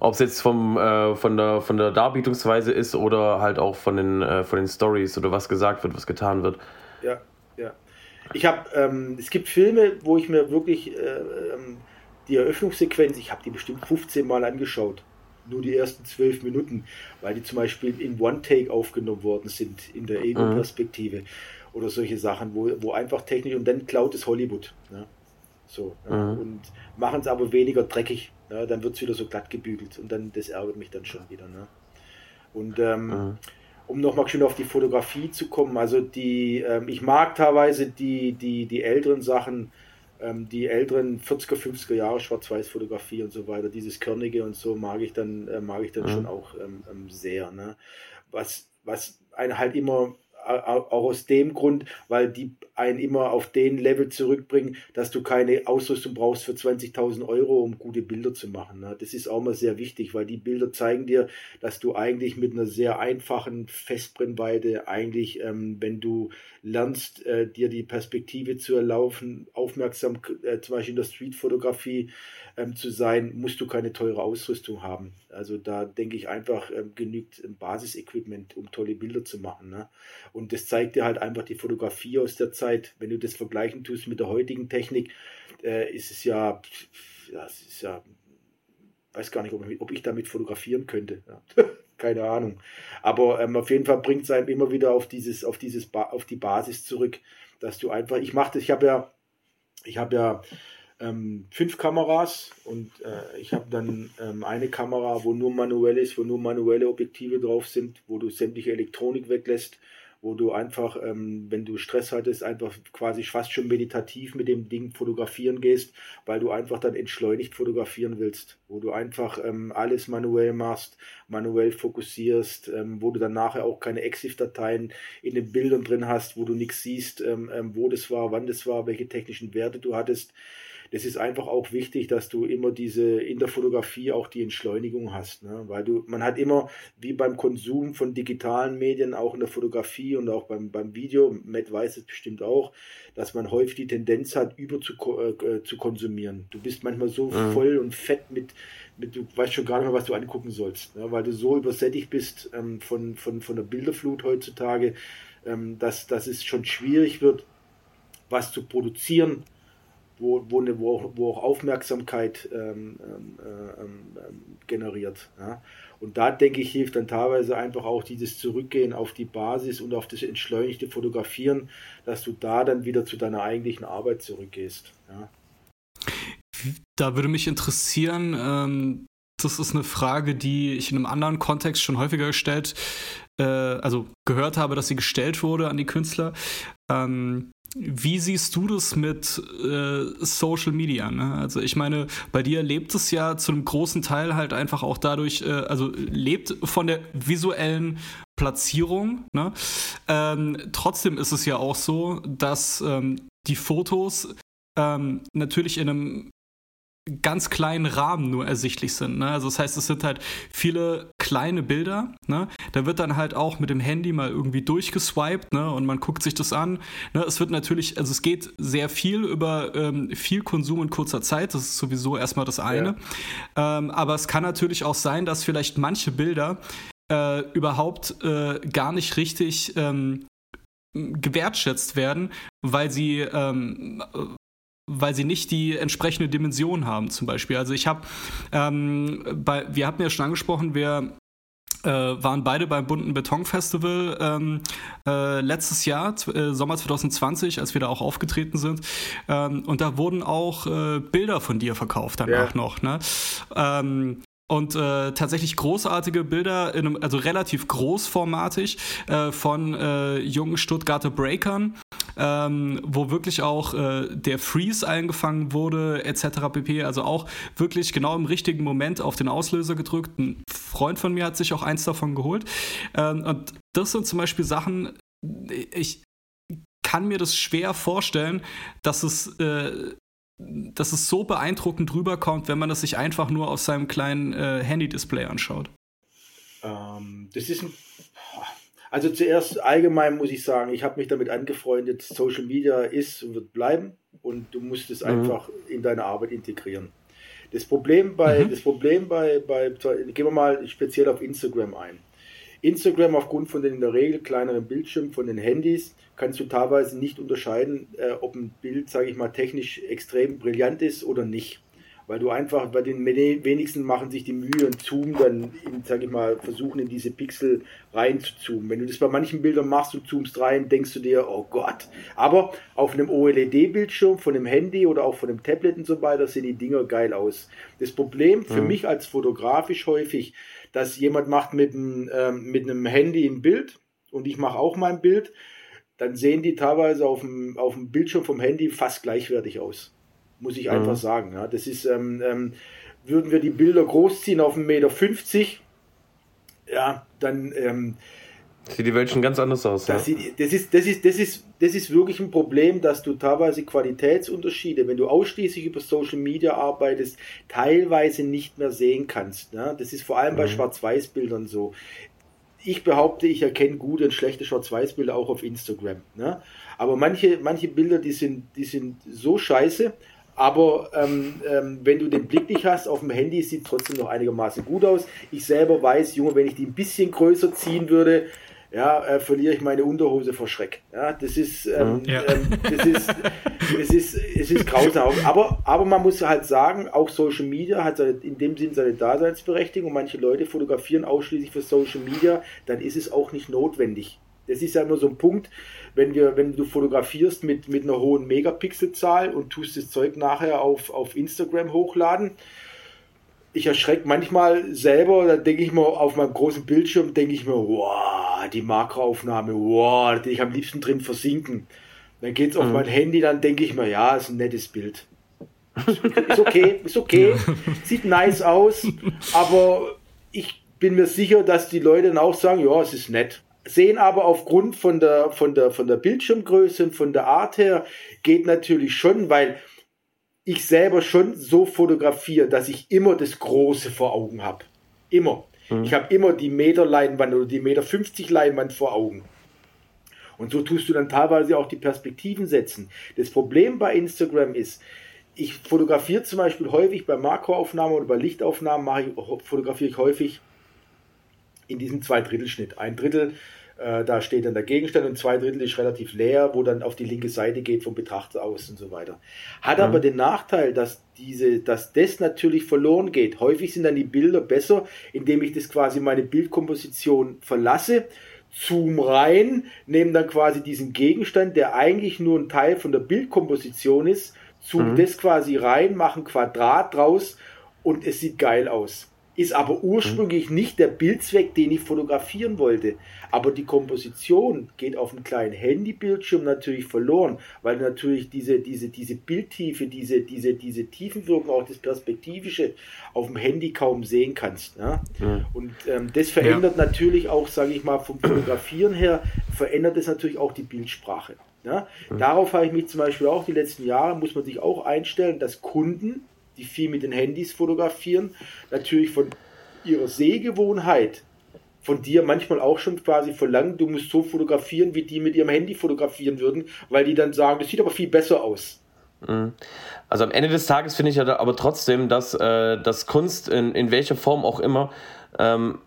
Ob es jetzt vom äh, von der von der Darbietungsweise ist oder halt auch von den äh, von den Stories oder was gesagt wird, was getan wird. Ja, ja. Ich habe ähm, es gibt Filme, wo ich mir wirklich äh, ähm, die Eröffnungssequenz, ich habe die bestimmt 15 Mal angeschaut nur die ersten zwölf Minuten, weil die zum Beispiel in One-Take aufgenommen worden sind, in der Ego-Perspektive mhm. oder solche Sachen, wo, wo einfach technisch und dann klaut es Hollywood. Ne? So, mhm. ja, und machen es aber weniger dreckig. Ne? Dann wird es wieder so glatt gebügelt und dann das ärgert mich dann schon wieder. Ne? Und ähm, mhm. um nochmal schön auf die Fotografie zu kommen, also die, ähm, ich mag teilweise die, die, die älteren Sachen, ähm, die älteren 40er, 50er Jahre Schwarz-Weiß-Fotografie und so weiter, dieses Körnige und so mag ich dann, äh, mag ich dann mhm. schon auch ähm, ähm sehr. Ne? Was, was einen halt immer auch aus dem Grund, weil die einen immer auf den Level zurückbringen, dass du keine Ausrüstung brauchst für 20.000 Euro, um gute Bilder zu machen. Ne? Das ist auch mal sehr wichtig, weil die Bilder zeigen dir, dass du eigentlich mit einer sehr einfachen Festbrennweite eigentlich, ähm, wenn du lernst, äh, dir die Perspektive zu erlaufen, aufmerksam, äh, zum Beispiel in der Streetfotografie, ähm, zu sein, musst du keine teure Ausrüstung haben. Also da denke ich einfach, ähm, genügt ein Basisequipment, um tolle Bilder zu machen. Ne? Und das zeigt dir halt einfach die Fotografie aus der Zeit. Wenn du das vergleichen tust mit der heutigen Technik, äh, ist es ja, es ist ja, weiß gar nicht, ob ich, ob ich damit fotografieren könnte. Ja. Keine Ahnung. Aber ähm, auf jeden Fall bringt es einem immer wieder auf dieses, auf dieses, ba auf die Basis zurück, dass du einfach, ich mache das, ich habe ja, ich habe ja ähm, fünf Kameras und äh, ich habe dann ähm, eine Kamera, wo nur manuell ist, wo nur manuelle Objektive drauf sind, wo du sämtliche Elektronik weglässt wo du einfach, ähm, wenn du Stress hattest, einfach quasi fast schon meditativ mit dem Ding fotografieren gehst, weil du einfach dann entschleunigt fotografieren willst, wo du einfach ähm, alles manuell machst, manuell fokussierst, ähm, wo du dann nachher auch keine EXIF-Dateien in den Bildern drin hast, wo du nichts siehst, ähm, ähm, wo das war, wann das war, welche technischen Werte du hattest das ist einfach auch wichtig, dass du immer diese in der Fotografie auch die Entschleunigung hast, ne? weil du man hat immer wie beim Konsum von digitalen Medien auch in der Fotografie und auch beim beim Video, Matt weiß es bestimmt auch, dass man häufig die Tendenz hat über zu, äh, zu konsumieren. Du bist manchmal so mhm. voll und fett mit mit du weißt schon gar nicht mehr, was du angucken sollst, ne? weil du so übersättigt bist ähm, von von von der Bilderflut heutzutage, ähm, dass dass es schon schwierig wird, was zu produzieren wo, wo, eine, wo, wo auch Aufmerksamkeit ähm, ähm, ähm, ähm, generiert. Ja. Und da denke ich, hilft dann teilweise einfach auch dieses Zurückgehen auf die Basis und auf das entschleunigte Fotografieren, dass du da dann wieder zu deiner eigentlichen Arbeit zurückgehst. Ja. Da würde mich interessieren, ähm, das ist eine Frage, die ich in einem anderen Kontext schon häufiger gestellt, äh, also gehört habe, dass sie gestellt wurde an die Künstler. Ähm, wie siehst du das mit äh, Social Media? Ne? Also ich meine, bei dir lebt es ja zu einem großen Teil halt einfach auch dadurch, äh, also lebt von der visuellen Platzierung. Ne? Ähm, trotzdem ist es ja auch so, dass ähm, die Fotos ähm, natürlich in einem ganz kleinen Rahmen nur ersichtlich sind. Ne? Also das heißt, es sind halt viele kleine Bilder. Ne? Da wird dann halt auch mit dem Handy mal irgendwie durchgeswiped ne? und man guckt sich das an. Ne? Es wird natürlich, also es geht sehr viel über ähm, viel Konsum in kurzer Zeit. Das ist sowieso erstmal das eine. Ja. Ähm, aber es kann natürlich auch sein, dass vielleicht manche Bilder äh, überhaupt äh, gar nicht richtig ähm, gewertschätzt werden, weil sie ähm, weil sie nicht die entsprechende Dimension haben, zum Beispiel. Also ich habe, ähm, bei, wir hatten ja schon angesprochen, wir äh, waren beide beim bunten Beton-Festival ähm, äh, letztes Jahr, äh, Sommer 2020, als wir da auch aufgetreten sind. Ähm, und da wurden auch äh, Bilder von dir verkauft danach ja. noch. Ne? Und äh, tatsächlich großartige Bilder, einem, also relativ großformatig, äh, von äh, jungen Stuttgarter Breakern, ähm, wo wirklich auch äh, der Freeze eingefangen wurde, etc. pp. Also auch wirklich genau im richtigen Moment auf den Auslöser gedrückt. Ein Freund von mir hat sich auch eins davon geholt. Ähm, und das sind zum Beispiel Sachen, ich kann mir das schwer vorstellen, dass es äh, dass es so beeindruckend rüberkommt, wenn man das sich einfach nur auf seinem kleinen äh, Handy-Display anschaut? Ähm, das ist ein. Also zuerst allgemein muss ich sagen, ich habe mich damit angefreundet, Social Media ist und wird bleiben und du musst es mhm. einfach in deine Arbeit integrieren. Das Problem bei, mhm. das Problem bei, bei, gehen wir mal speziell auf Instagram ein. Instagram aufgrund von den in der Regel kleineren Bildschirmen von den Handys kannst du teilweise nicht unterscheiden, äh, ob ein Bild, sage ich mal, technisch extrem brillant ist oder nicht. Weil du einfach, bei den wenigsten machen sich die Mühe und zoomen dann, sage ich mal, versuchen in diese Pixel rein zu zoomen. Wenn du das bei manchen Bildern machst und zoomst rein, denkst du dir, oh Gott. Aber auf einem OLED-Bildschirm von einem Handy oder auch von einem Tablet und so weiter sehen die Dinger geil aus. Das Problem für mhm. mich als fotografisch häufig, dass jemand macht mit, einem, ähm, mit einem Handy ein Bild und ich mache auch mein Bild dann sehen die teilweise auf dem, auf dem Bildschirm vom Handy fast gleichwertig aus. Muss ich einfach mhm. sagen. Ja. Das ist, ähm, ähm, würden wir die Bilder großziehen auf 1,50 Meter, ja, dann ähm, sieht die Welt schon ganz anders aus. Das, ja. das, ist, das, ist, das, ist, das ist wirklich ein Problem, dass du teilweise Qualitätsunterschiede, wenn du ausschließlich über Social Media arbeitest, teilweise nicht mehr sehen kannst. Ne? Das ist vor allem mhm. bei Schwarz-Weiß-Bildern so ich behaupte, ich erkenne gute und schlechte Schwarz-Weiß-Bilder auch auf Instagram. Ne? Aber manche, manche Bilder, die sind, die sind so scheiße, aber ähm, ähm, wenn du den Blick nicht hast, auf dem Handy sieht es trotzdem noch einigermaßen gut aus. Ich selber weiß, Junge, wenn ich die ein bisschen größer ziehen würde, ja, äh, verliere ich meine Unterhose vor Schreck. Ja, das ist, ähm, ja. ähm, das ist, es ist, es ist grausam. Aber, aber man muss halt sagen, auch Social Media hat seine, in dem Sinn seine Daseinsberechtigung. Manche Leute fotografieren ausschließlich für Social Media, dann ist es auch nicht notwendig. Das ist ja immer so ein Punkt, wenn wir, wenn du fotografierst mit, mit einer hohen Megapixelzahl und tust das Zeug nachher auf, auf Instagram hochladen, ich erschrecke manchmal selber, da denke ich mir auf meinem großen Bildschirm, denke ich mir, wow, die Makroaufnahme, wow, ich am liebsten drin versinken. Dann geht es auf mhm. mein Handy, dann denke ich mir, ja, ist ein nettes Bild. Ist okay, ist okay, sieht nice aus, aber ich bin mir sicher, dass die Leute dann auch sagen, ja, es ist nett. Sehen aber aufgrund von der, von der, von der Bildschirmgröße und von der Art her geht natürlich schon, weil ich selber schon so fotografiere, dass ich immer das Große vor Augen habe. Immer. Mhm. Ich habe immer die Meter Leinwand oder die Meter 50 Leinwand vor Augen. Und so tust du dann teilweise auch die Perspektiven setzen. Das Problem bei Instagram ist, ich fotografiere zum Beispiel häufig bei Makroaufnahmen oder bei Lichtaufnahmen mache ich, fotografiere ich häufig in diesem Zweidrittelschnitt. Ein Drittel äh, da steht dann der Gegenstand und zwei Drittel ist relativ leer, wo dann auf die linke Seite geht vom Betrachter aus und so weiter. Hat mhm. aber den Nachteil, dass diese, dass das natürlich verloren geht. Häufig sind dann die Bilder besser, indem ich das quasi meine Bildkomposition verlasse, zoom rein, nehme dann quasi diesen Gegenstand, der eigentlich nur ein Teil von der Bildkomposition ist, zoom mhm. das quasi rein, mache ein Quadrat draus und es sieht geil aus ist aber ursprünglich nicht der Bildzweck, den ich fotografieren wollte. Aber die Komposition geht auf einem kleinen Handybildschirm natürlich verloren, weil natürlich diese, diese, diese Bildtiefe, diese, diese, diese Tiefenwirkung, auch das Perspektivische auf dem Handy kaum sehen kannst. Ne? Ja. Und ähm, das verändert ja. natürlich auch, sage ich mal, vom Fotografieren her, verändert es natürlich auch die Bildsprache. Ja? Mhm. Darauf habe ich mich zum Beispiel auch die letzten Jahre, muss man sich auch einstellen, dass Kunden die viel mit den Handys fotografieren, natürlich von ihrer Sehgewohnheit von dir manchmal auch schon quasi verlangen, du musst so fotografieren, wie die mit ihrem Handy fotografieren würden, weil die dann sagen, das sieht aber viel besser aus. Mhm. Also am Ende des Tages finde ich ja aber trotzdem, dass, äh, dass Kunst in, in welcher Form auch immer ähm,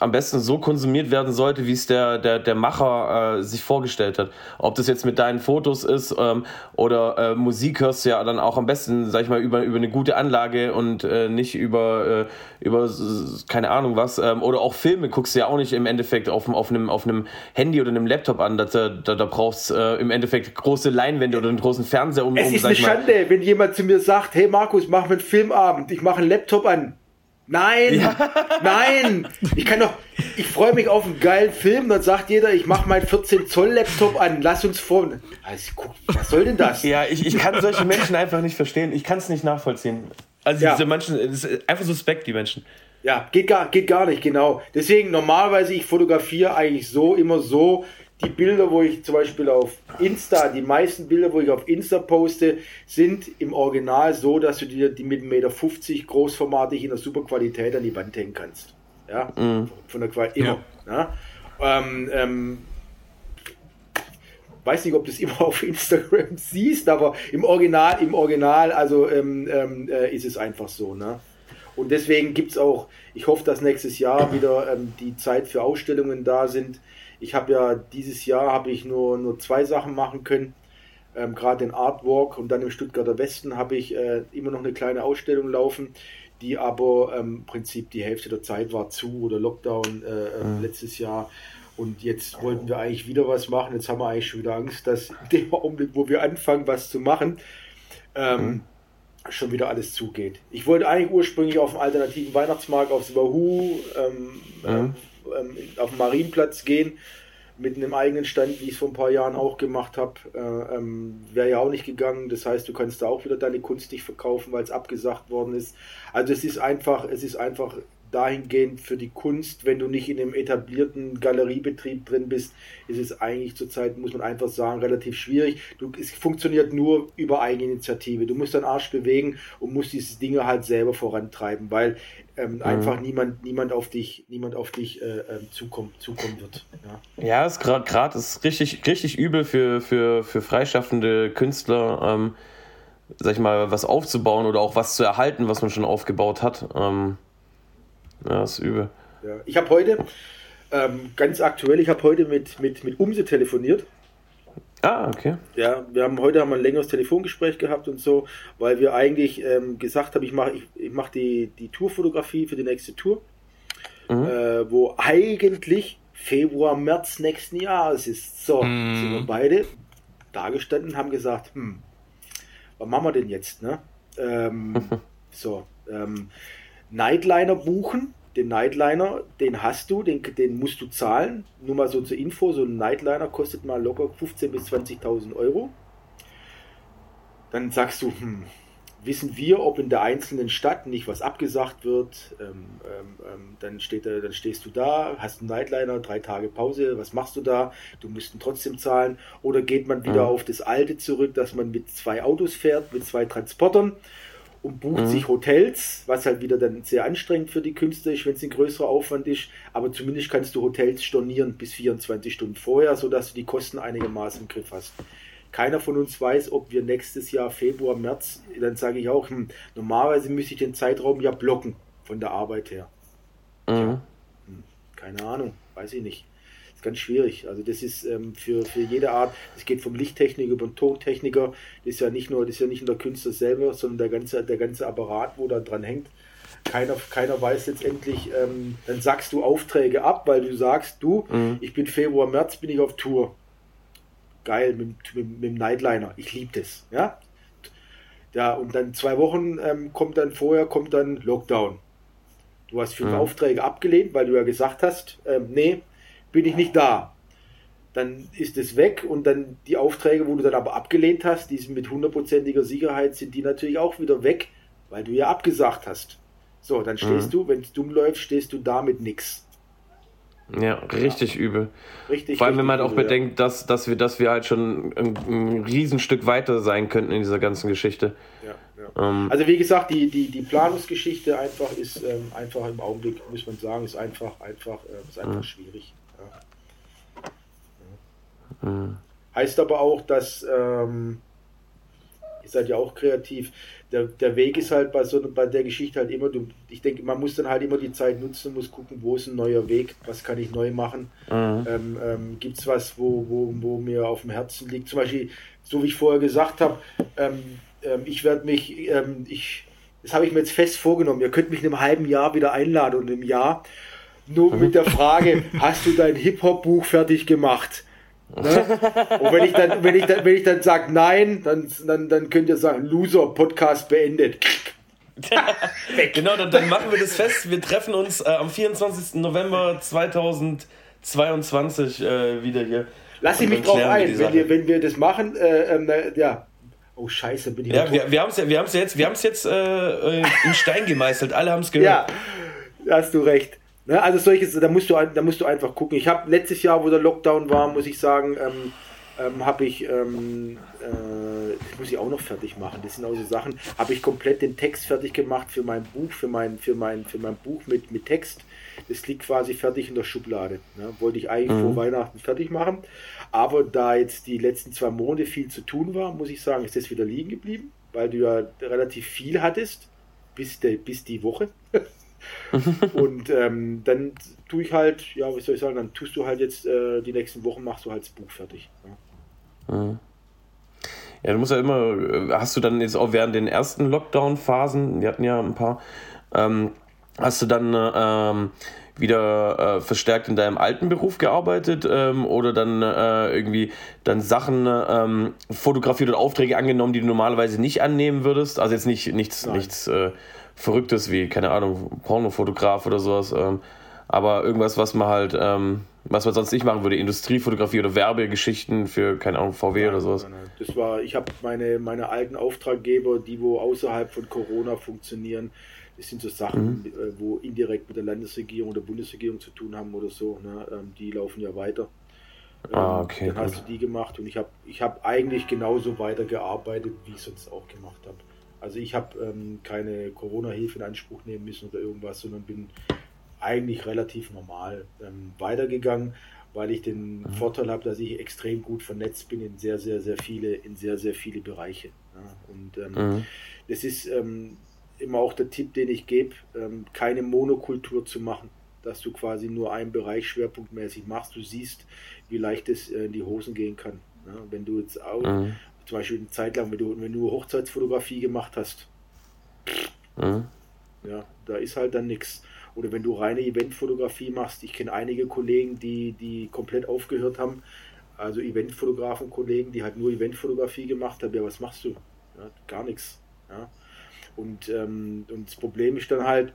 am besten so konsumiert werden sollte, wie es der, der, der Macher äh, sich vorgestellt hat. Ob das jetzt mit deinen Fotos ist ähm, oder äh, Musik hörst du ja dann auch am besten, sag ich mal, über, über eine gute Anlage und äh, nicht über, äh, über keine Ahnung was. Ähm, oder auch Filme guckst du ja auch nicht im Endeffekt auf, auf, einem, auf einem Handy oder einem Laptop an. Da, da, da brauchst äh, im Endeffekt große Leinwände oder einen großen Fernseher, um Es um, ist eine Schande, wenn jemand zu mir sagt, hey Markus, mach mir einen Filmabend, ich mache einen Laptop an. Nein, ja. nein. Ich kann doch, ich freue mich auf einen geilen Film. Dann sagt jeder, ich mache meinen 14 Zoll Laptop an. Lass uns vor. Also, guck, was soll denn das? Ja, ich, ich kann solche Menschen einfach nicht verstehen. Ich kann es nicht nachvollziehen. Also ja. diese Menschen, ist einfach suspekt, die Menschen. Ja, geht gar, geht gar nicht, genau. Deswegen normalerweise, ich fotografiere eigentlich so, immer so, die Bilder, wo ich zum Beispiel auf Insta, die meisten Bilder, wo ich auf Insta poste, sind im Original so, dass du dir die mit 1,50 Meter großformatig in der super Qualität an die Wand hängen kannst. Ja, mhm. von der Qualität immer. Ja. ja. Ähm, ähm, weiß nicht, ob du es immer auf Instagram siehst, aber im Original, im Original, also ähm, ähm äh, ist es einfach so. Ne? Und deswegen gibt es auch, ich hoffe, dass nächstes Jahr wieder ähm, die Zeit für Ausstellungen da sind ich habe ja dieses Jahr habe ich nur, nur zwei Sachen machen können. Ähm, Gerade den Artwalk und dann im Stuttgarter Westen habe ich äh, immer noch eine kleine Ausstellung laufen, die aber im ähm, Prinzip die Hälfte der Zeit war zu oder Lockdown äh, mhm. letztes Jahr. Und jetzt wollten wir eigentlich wieder was machen. Jetzt haben wir eigentlich schon wieder Angst, dass in dem Augenblick, wo wir anfangen, was zu machen, ähm, mhm. schon wieder alles zugeht. Ich wollte eigentlich ursprünglich auf dem alternativen Weihnachtsmarkt aufs Wahoo ähm, mhm ähm, auf den Marienplatz gehen mit einem eigenen Stand, wie ich es vor ein paar Jahren auch gemacht habe, äh, ähm, wäre ja auch nicht gegangen. Das heißt, du kannst da auch wieder deine Kunst nicht verkaufen, weil es abgesagt worden ist. Also es ist einfach, es ist einfach dahingehend für die Kunst, wenn du nicht in einem etablierten Galeriebetrieb drin bist, ist es eigentlich zurzeit, muss man einfach sagen, relativ schwierig. Du, es funktioniert nur über Eigeninitiative. Du musst deinen Arsch bewegen und musst diese Dinge halt selber vorantreiben, weil ähm, mhm. einfach niemand, niemand auf dich, niemand auf dich äh, ähm, zukommen, zukommen wird. Ja, ja ist gerade ist richtig, richtig übel für, für, für freischaffende Künstler. Ähm, sag ich mal, was aufzubauen oder auch was zu erhalten, was man schon aufgebaut hat. Ähm, ja, ist übel. Ja. Ich habe heute, ähm, ganz aktuell, ich habe heute mit, mit, mit Umse telefoniert. Ah, okay. Ja, wir haben heute haben wir ein längeres Telefongespräch gehabt und so, weil wir eigentlich ähm, gesagt haben, ich mache ich, ich mach die, die Tourfotografie für die nächste Tour, mhm. äh, wo eigentlich Februar, März nächsten Jahres ist. So, mhm. sind wir beide dagestanden haben gesagt, hm, was machen wir denn jetzt? Ne? Ähm, so, ähm, Nightliner buchen. Den Nightliner, den hast du, den, den musst du zahlen. Nur mal so zur Info, so ein Nightliner kostet mal locker 15.000 bis 20.000 Euro. Dann sagst du, hm, wissen wir, ob in der einzelnen Stadt nicht was abgesagt wird. Ähm, ähm, ähm, dann, steht, dann stehst du da, hast einen Nightliner, drei Tage Pause, was machst du da? Du musst ihn trotzdem zahlen. Oder geht man wieder mhm. auf das Alte zurück, dass man mit zwei Autos fährt, mit zwei Transportern und bucht mhm. sich Hotels, was halt wieder dann sehr anstrengend für die Künstler ist, wenn es ein größerer Aufwand ist. Aber zumindest kannst du Hotels stornieren bis 24 Stunden vorher, sodass du die Kosten einigermaßen im Griff hast keiner von uns weiß, ob wir nächstes Jahr Februar, März, dann sage ich auch, hm, normalerweise müsste ich den Zeitraum ja blocken von der Arbeit her. Mhm. Tja, hm, keine Ahnung, weiß ich nicht. Ganz schwierig. Also das ist ähm, für, für jede Art, es geht vom Lichttechniker über den Tontechniker, das ist ja nicht nur, das ist ja nicht nur der Künstler selber, sondern der ganze, der ganze Apparat, wo da dran hängt. Keiner, keiner weiß letztendlich, ähm, dann sagst du Aufträge ab, weil du sagst, du, mhm. ich bin Februar, März, bin ich auf Tour geil mit, mit, mit dem Nightliner. Ich liebe das. Ja? ja, und dann zwei Wochen ähm, kommt dann vorher kommt dann Lockdown. Du hast fünf mhm. Aufträge abgelehnt, weil du ja gesagt hast, ähm, nee, bin ich nicht da. Dann ist es weg und dann die Aufträge, wo du dann aber abgelehnt hast, die sind mit hundertprozentiger Sicherheit, sind die natürlich auch wieder weg, weil du ja abgesagt hast. So, dann stehst mhm. du, wenn es dumm läuft, stehst du da mit nichts. Ja, richtig ja. übel. Richtig, Vor allem, wenn man halt auch übel, bedenkt, ja. dass, dass, wir, dass wir halt schon ein, ein Riesenstück weiter sein könnten in dieser ganzen Geschichte. Ja. Ähm, also wie gesagt, die, die, die Planungsgeschichte einfach ist ähm, einfach im Augenblick, muss man sagen, ist einfach, einfach, äh, ist einfach mhm. Mhm. Heißt aber auch, dass ähm, ihr seid ja auch kreativ, der, der Weg ist halt bei so bei der Geschichte halt immer, du, ich denke, man muss dann halt immer die Zeit nutzen, muss gucken, wo ist ein neuer Weg, was kann ich neu machen. Mhm. Ähm, ähm, Gibt es was, wo, wo, wo mir auf dem Herzen liegt? Zum Beispiel, so wie ich vorher gesagt habe, ähm, ähm, ich werde mich, ähm, ich, das habe ich mir jetzt fest vorgenommen, ihr könnt mich in einem halben Jahr wieder einladen und im Jahr nur mit der Frage, hast du dein Hip-Hop-Buch fertig gemacht? Ne? Und wenn ich dann, wenn ich dann, wenn ich dann sage nein, dann, dann, dann könnt ihr sagen, Loser, Podcast beendet. genau, dann, dann, machen wir das fest. Wir treffen uns äh, am 24. November 2022 äh, wieder hier. Lass ich mich drauf ein, wenn wir, wenn wir das machen, äh, ähm, ja. Oh Scheiße, bin ich Ja, wir, wir haben es ja, wir haben's jetzt, wir haben's jetzt äh, äh, in Stein gemeißelt. Alle haben es gehört. Ja, hast du recht. Ne, also solches, da musst du, da musst du einfach gucken. Ich habe letztes Jahr, wo der Lockdown war, muss ich sagen, ähm, ähm, habe ich, ähm, äh, das muss ich auch noch fertig machen. Das sind auch so Sachen. Habe ich komplett den Text fertig gemacht für mein Buch, für mein, für mein, für mein Buch mit, mit Text. Das liegt quasi fertig in der Schublade. Ne? Wollte ich eigentlich mhm. vor Weihnachten fertig machen. Aber da jetzt die letzten zwei Monate viel zu tun war, muss ich sagen, ist das wieder liegen geblieben, weil du ja relativ viel hattest bis, de, bis die Woche. und ähm, dann tue ich halt, ja, was soll ich sagen, dann tust du halt jetzt äh, die nächsten Wochen, machst du halt das Buch fertig. Ja. Ja, du musst ja immer, hast du dann jetzt auch während den ersten Lockdown-Phasen, wir hatten ja ein paar, ähm, hast du dann ähm, wieder äh, verstärkt in deinem alten Beruf gearbeitet ähm, oder dann äh, irgendwie dann Sachen ähm, fotografiert oder Aufträge angenommen, die du normalerweise nicht annehmen würdest? Also jetzt nicht nichts, nichts äh, Verrücktes wie, keine Ahnung, Pornofotograf oder sowas. Ähm, aber irgendwas, was man halt, ähm, was man sonst nicht machen würde, Industriefotografie oder Werbegeschichten für, keine Ahnung, VW nein, oder sowas. Nein, nein. Das war, ich habe meine, meine alten Auftraggeber, die wo außerhalb von Corona funktionieren, das sind so Sachen, mhm. Äh, wo indirekt mit der Landesregierung oder Bundesregierung zu tun haben oder so, ne? Ähm, die laufen ja weiter. Ah, ähm, okay. Dann hast du die gemacht und ich habe ich hab eigentlich genauso weitergearbeitet, wie ich sonst auch gemacht habe. Also ich habe ähm, keine Corona-Hilfe in Anspruch nehmen müssen oder irgendwas, sondern bin eigentlich relativ normal ähm, weitergegangen, weil ich den mhm. Vorteil habe, dass ich extrem gut vernetzt bin in sehr, sehr, sehr viele, in sehr, sehr viele Bereiche. Ja. Und ähm, mhm. das ist ähm, immer auch der Tipp, den ich gebe, ähm, keine Monokultur zu machen, dass du quasi nur einen Bereich schwerpunktmäßig machst. Du siehst, wie leicht es äh, in die Hosen gehen kann. Wenn du jetzt auch, mhm zum Beispiel eine Zeit lang, wenn du, wenn du Hochzeitsfotografie gemacht hast, mhm. ja, da ist halt dann nichts. Oder wenn du reine Eventfotografie machst, ich kenne einige Kollegen, die, die komplett aufgehört haben, also Eventfotografen, Kollegen, die halt nur Eventfotografie gemacht haben, ja, was machst du? Ja, gar nichts. Ja. Und, ähm, und das Problem ist dann halt,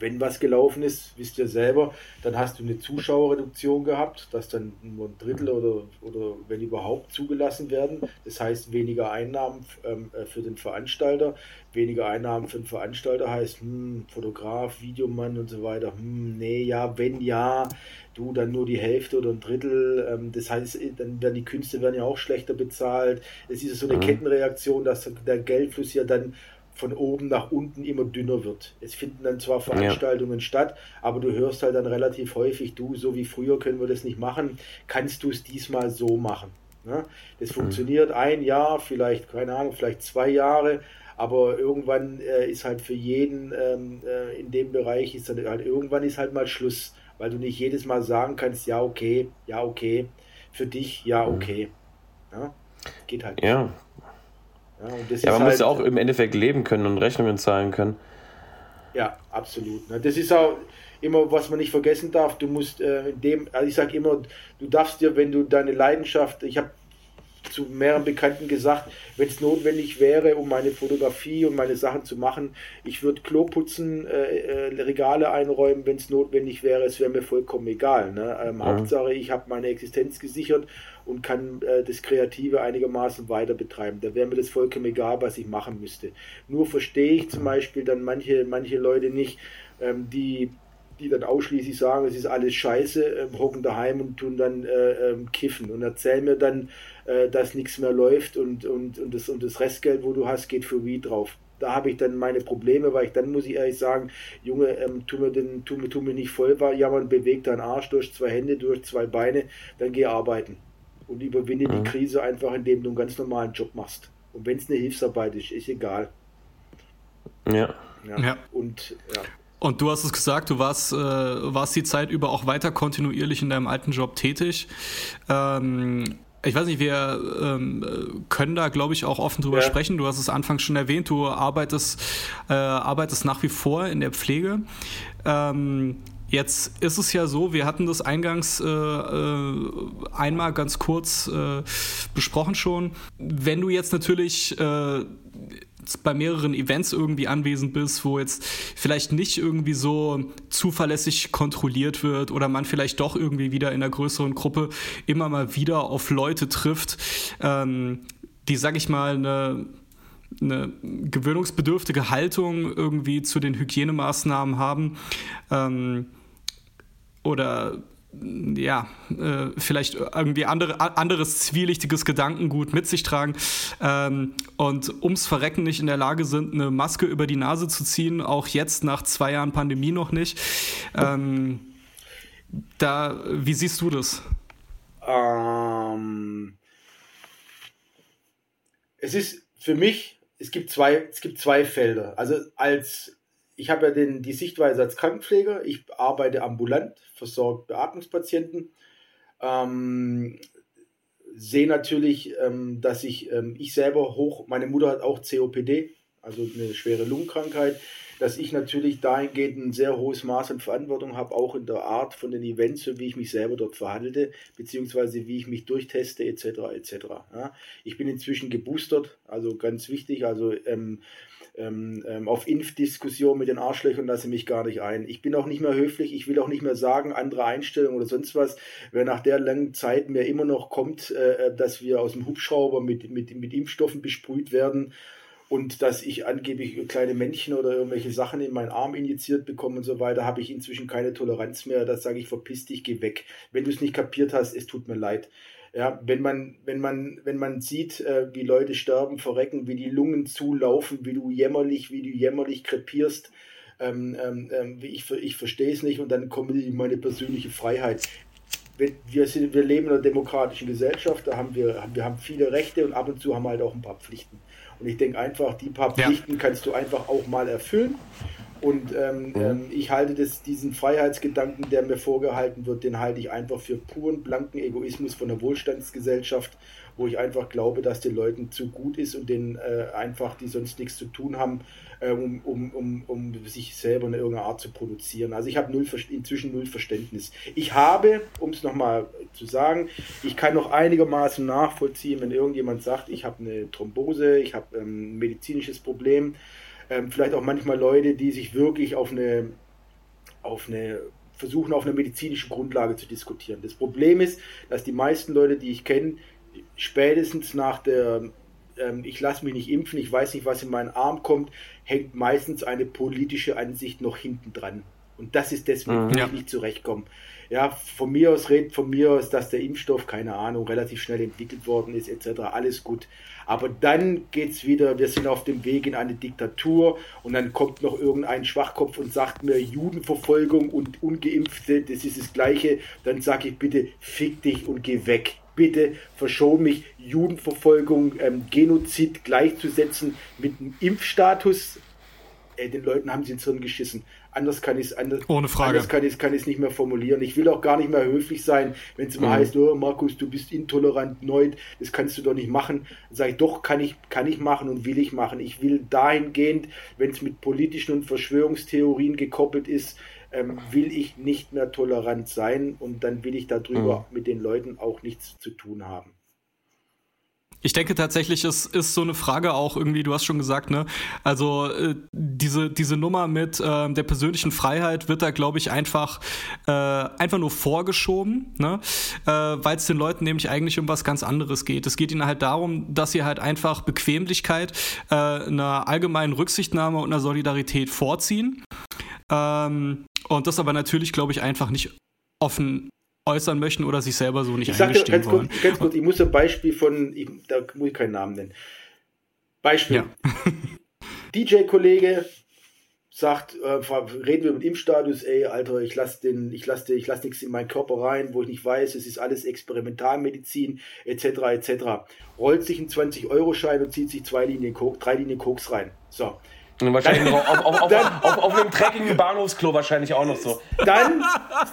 wenn was gelaufen ist, wisst ihr selber, dann hast du eine Zuschauerreduktion gehabt, dass dann nur ein Drittel oder, oder wenn überhaupt zugelassen werden. Das heißt weniger Einnahmen ähm, äh, für den Veranstalter. Weniger Einnahmen für den Veranstalter heißt hm, Fotograf, Videomann und so weiter. Hm, nee, ja, wenn ja, du dann nur die Hälfte oder ein Drittel. Ähm, das heißt, dann werden die Künste werden ja auch schlechter bezahlt. Es ist so eine mhm. Kettenreaktion, dass der Geldfluss ja dann von oben nach unten immer dünner wird. Es finden dann zwar Veranstaltungen ja. statt, aber du hörst halt dann relativ häufig, du, so wie früher können wir das nicht machen, kannst du es diesmal so machen. Ne? Das mhm. funktioniert ein Jahr, vielleicht, keine Ahnung, vielleicht zwei Jahre, aber irgendwann äh, ist halt für jeden ähm, äh, in dem Bereich, ist dann halt irgendwann ist halt mal Schluss, weil du nicht jedes Mal sagen kannst, ja, okay, ja, okay, für dich, ja, mhm. okay. Ja? Geht halt. Nicht. Ja, ja, ja man halt, muss ja auch im Endeffekt leben können und Rechnungen zahlen können. Ja, absolut. Ne? Das ist auch immer, was man nicht vergessen darf. Du musst äh, dem, also ich sage immer, du darfst dir, wenn du deine Leidenschaft, ich habe zu mehreren Bekannten gesagt, wenn es notwendig wäre, um meine Fotografie und meine Sachen zu machen, ich würde Klo putzen, äh, äh, Regale einräumen, wenn es notwendig wäre, es wäre mir vollkommen egal. Ne? Ähm, mhm. Hauptsache, ich habe meine Existenz gesichert und kann äh, das Kreative einigermaßen weiter betreiben. Da wäre mir das vollkommen egal, was ich machen müsste. Nur verstehe ich zum Beispiel dann manche, manche Leute nicht, ähm, die die dann ausschließlich sagen, es ist alles scheiße, ähm, hocken daheim und tun dann äh, ähm, kiffen und erzählen mir dann, äh, dass nichts mehr läuft und, und, und, das, und das Restgeld, wo du hast, geht für Weed drauf. Da habe ich dann meine Probleme, weil ich dann muss ich ehrlich sagen, Junge, ähm, tu, mir den, tu, tu mir nicht voll war, ja man bewegt deinen Arsch durch zwei Hände, durch zwei Beine, dann geh arbeiten und überwinde mhm. die Krise einfach, indem du einen ganz normalen Job machst. Und wenn es eine Hilfsarbeit ist, ist egal. Ja. ja. ja. Und ja. Und du hast es gesagt, du warst, äh, warst die Zeit über auch weiter kontinuierlich in deinem alten Job tätig. Ähm, ich weiß nicht, wir ähm, können da, glaube ich, auch offen drüber ja. sprechen. Du hast es anfangs schon erwähnt, du arbeitest, äh, arbeitest nach wie vor in der Pflege. Ähm, Jetzt ist es ja so, wir hatten das eingangs äh, äh, einmal ganz kurz äh, besprochen schon. Wenn du jetzt natürlich äh, bei mehreren Events irgendwie anwesend bist, wo jetzt vielleicht nicht irgendwie so zuverlässig kontrolliert wird oder man vielleicht doch irgendwie wieder in einer größeren Gruppe immer mal wieder auf Leute trifft, ähm, die, sag ich mal, eine eine gewöhnungsbedürftige Haltung irgendwie zu den Hygienemaßnahmen haben. Ähm, oder ja, äh, vielleicht irgendwie andere, anderes zwielichtiges Gedankengut mit sich tragen ähm, und ums Verrecken nicht in der Lage sind, eine Maske über die Nase zu ziehen, auch jetzt nach zwei Jahren Pandemie noch nicht. Ähm, da, wie siehst du das? Ähm, es ist für mich, es gibt zwei, es gibt zwei Felder. Also als ich habe ja den, die Sichtweise als Krankenpfleger, ich arbeite ambulant, versorge Beatmungspatienten, ähm, sehe natürlich, ähm, dass ich, ähm, ich selber hoch, meine Mutter hat auch COPD, also eine schwere Lungenkrankheit, dass ich natürlich dahingehend ein sehr hohes Maß an Verantwortung habe, auch in der Art von den Events, so wie ich mich selber dort verhalte, beziehungsweise wie ich mich durchteste, etc. etc. Ja. Ich bin inzwischen geboostert, also ganz wichtig, also ähm, ähm, ähm, auf Impfdiskussion mit den Arschlöchern lasse mich gar nicht ein. Ich bin auch nicht mehr höflich, ich will auch nicht mehr sagen, andere Einstellung oder sonst was. Wer nach der langen Zeit mir immer noch kommt, äh, äh, dass wir aus dem Hubschrauber mit, mit, mit Impfstoffen besprüht werden und dass ich angeblich kleine Männchen oder irgendwelche Sachen in meinen Arm injiziert bekomme und so weiter, habe ich inzwischen keine Toleranz mehr. Das sage ich, verpiss dich, geh weg. Wenn du es nicht kapiert hast, es tut mir leid. Ja, wenn man, wenn man, wenn man sieht, äh, wie Leute sterben, verrecken, wie die Lungen zulaufen, wie du jämmerlich, wie du jämmerlich krepierst, ähm, ähm, ähm ich, ich verstehe es nicht und dann kommt meine persönliche Freiheit. Wir, sind, wir leben in einer demokratischen Gesellschaft, da haben wir, wir haben viele Rechte und ab und zu haben wir halt auch ein paar Pflichten. Und ich denke einfach, die paar Pflichten ja. kannst du einfach auch mal erfüllen. Und ähm, mhm. ähm, ich halte das, diesen Freiheitsgedanken, der mir vorgehalten wird, den halte ich einfach für puren, blanken Egoismus von der Wohlstandsgesellschaft, wo ich einfach glaube, dass den Leuten zu gut ist und denen äh, einfach, die sonst nichts zu tun haben, äh, um, um, um, um sich selber in irgendeiner Art zu produzieren. Also ich habe null, inzwischen null Verständnis. Ich habe, um es nochmal zu sagen, ich kann noch einigermaßen nachvollziehen, wenn irgendjemand sagt, ich habe eine Thrombose, ich habe ähm, ein medizinisches Problem ähm, vielleicht auch manchmal Leute, die sich wirklich auf eine auf eine versuchen auf einer medizinischen Grundlage zu diskutieren. Das Problem ist, dass die meisten Leute, die ich kenne, spätestens nach der ähm, ich lasse mich nicht impfen, ich weiß nicht, was in meinen Arm kommt, hängt meistens eine politische Ansicht noch hinten dran. Und das ist deswegen, mhm, ja. ich nicht zurechtkommen. Ja, von mir aus redet von mir aus, dass der Impfstoff, keine Ahnung, relativ schnell entwickelt worden ist, etc. Alles gut. Aber dann geht es wieder, wir sind auf dem Weg in eine Diktatur und dann kommt noch irgendein Schwachkopf und sagt mir Judenverfolgung und Ungeimpfte, das ist das Gleiche. Dann sage ich bitte, fick dich und geh weg bitte verschon mich, Judenverfolgung, ähm, Genozid gleichzusetzen mit einem Impfstatus. Ey, den Leuten haben sie ins Hirn geschissen. Anders kann ich es anders, Ohne Frage. anders kann ich kann nicht mehr formulieren. Ich will auch gar nicht mehr höflich sein, wenn es immer mhm. heißt, oh, Markus, du bist intolerant, neut, das kannst du doch nicht machen. Dann sage ich, doch, kann ich, kann ich machen und will ich machen. Ich will dahingehend, wenn es mit politischen und Verschwörungstheorien gekoppelt ist, ähm, will ich nicht mehr tolerant sein und dann will ich darüber mhm. mit den Leuten auch nichts zu tun haben. Ich denke tatsächlich, es ist so eine Frage auch irgendwie, du hast schon gesagt, ne? Also äh, diese, diese Nummer mit äh, der persönlichen Freiheit wird da, glaube ich, einfach, äh, einfach nur vorgeschoben, ne? Äh, Weil es den Leuten nämlich eigentlich um was ganz anderes geht. Es geht ihnen halt darum, dass sie halt einfach Bequemlichkeit, äh, einer allgemeinen Rücksichtnahme und einer Solidarität vorziehen. Ähm, und das aber natürlich, glaube ich, einfach nicht offen äußern möchten oder sich selber so nicht ich eingestehen ganz wollen. Kurz, ganz kurz, ich muss ein Beispiel von, ich, da muss ich keinen Namen nennen. Beispiel. Ja. DJ-Kollege sagt, äh, reden wir mit Impfstatus, ey, Alter, ich lasse den, ich lasse ich lasse nichts in meinen Körper rein, wo ich nicht weiß, es ist alles Experimentalmedizin, etc., etc. Rollt sich einen 20-Euro-Schein und zieht sich zwei Linien Koks, drei Linien Koks rein. So. Wahrscheinlich auf, auf, auf, dann, auf, auf, einem dreckigen Bahnhofsklo wahrscheinlich auch noch so. Dann,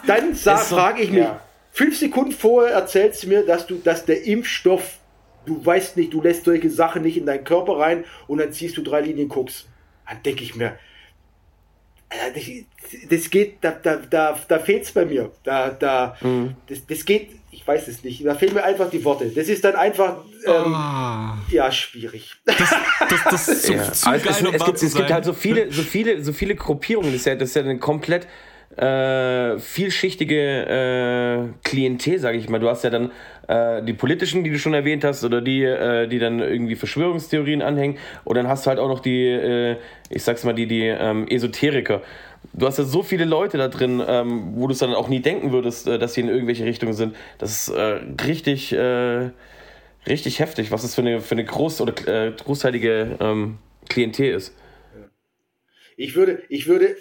dann so, frage ich mich, ja. fünf Sekunden vorher erzählst du mir, dass du, dass der Impfstoff, du weißt nicht, du lässt solche Sachen nicht in deinen Körper rein und dann ziehst du drei Linien Koks. Dann denke ich mir, das geht, da, da, da, da fehlt es bei mir. Da, da, mhm. das, das geht, ich weiß es nicht. Da fehlen mir einfach die Worte. Das ist dann einfach, ähm, oh. ja, schwierig. Das, das, das ist zu, ja. zu also es, um es, gibt, es gibt halt so viele, so viele, so viele Gruppierungen. Das ist ja, das ist ja eine komplett äh, vielschichtige äh, Klientel, sage ich mal. Du hast ja dann äh, die politischen, die du schon erwähnt hast, oder die, äh, die dann irgendwie Verschwörungstheorien anhängen. Und dann hast du halt auch noch die, äh, ich sag's mal, die, die ähm, Esoteriker. Du hast ja so viele Leute da drin, ähm, wo du es dann auch nie denken würdest, äh, dass sie in irgendwelche Richtungen sind. Das ist äh, richtig, äh, richtig heftig, was das für eine, für eine groß oder äh, großteilige ähm, Klientel ist. Ich würde, ich würde,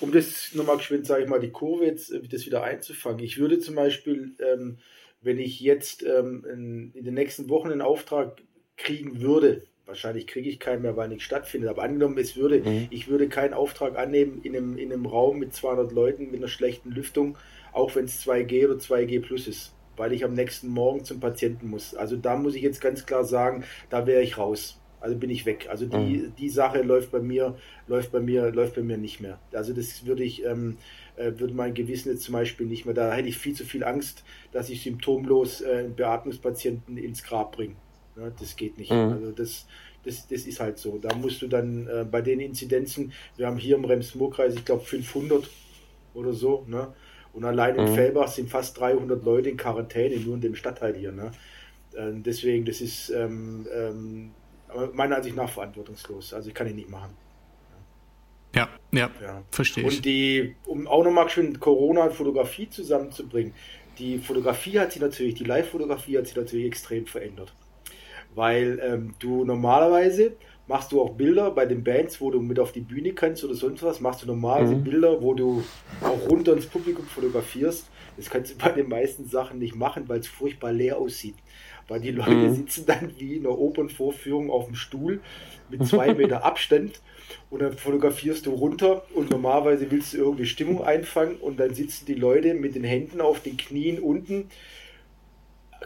um das nochmal geschwind, sage ich mal, die Kurve jetzt das wieder einzufangen, ich würde zum Beispiel ähm, wenn ich jetzt ähm, in, in, den nächsten Wochen einen Auftrag kriegen würde, wahrscheinlich kriege ich keinen mehr, weil nichts stattfindet, aber angenommen, es würde, mhm. ich würde keinen Auftrag annehmen in einem, in einem Raum mit 200 Leuten mit einer schlechten Lüftung, auch wenn es 2G oder 2G plus ist, weil ich am nächsten Morgen zum Patienten muss. Also da muss ich jetzt ganz klar sagen, da wäre ich raus. Also bin ich weg. Also die, mhm. die Sache läuft bei mir, läuft bei mir, läuft bei mir nicht mehr. Also das würde ich, ähm, äh, würde mein Gewissen jetzt zum Beispiel nicht mehr, da hätte ich viel zu viel Angst, dass ich symptomlos äh, einen Beatmungspatienten ins Grab bringe. Ja, das geht nicht. Mhm. Also das, das, das ist halt so. Da musst du dann äh, bei den Inzidenzen, wir haben hier im Rems-Murr-Kreis, ich glaube 500 oder so, ne? Und allein mhm. in Fellbach sind fast 300 Leute in Quarantäne, nur in dem Stadtteil hier, ne? Äh, deswegen, das ist ähm, ähm, meiner Ansicht nach verantwortungslos. Also ich kann ich nicht machen. Ja, ja, ja. verstehe ich. Und die, um auch nochmal schön Corona und Fotografie zusammenzubringen, die Fotografie hat sich natürlich, die Live-Fotografie hat sich natürlich extrem verändert. Weil ähm, du normalerweise machst du auch Bilder bei den Bands, wo du mit auf die Bühne kannst oder sonst was, machst du normalerweise mhm. Bilder, wo du auch runter ins Publikum fotografierst. Das kannst du bei den meisten Sachen nicht machen, weil es furchtbar leer aussieht. Weil die Leute mhm. sitzen dann wie in einer Opernvorführung auf dem Stuhl mit zwei Meter Abstand und dann fotografierst du runter und normalerweise willst du irgendwie Stimmung einfangen und dann sitzen die Leute mit den Händen auf den Knien unten.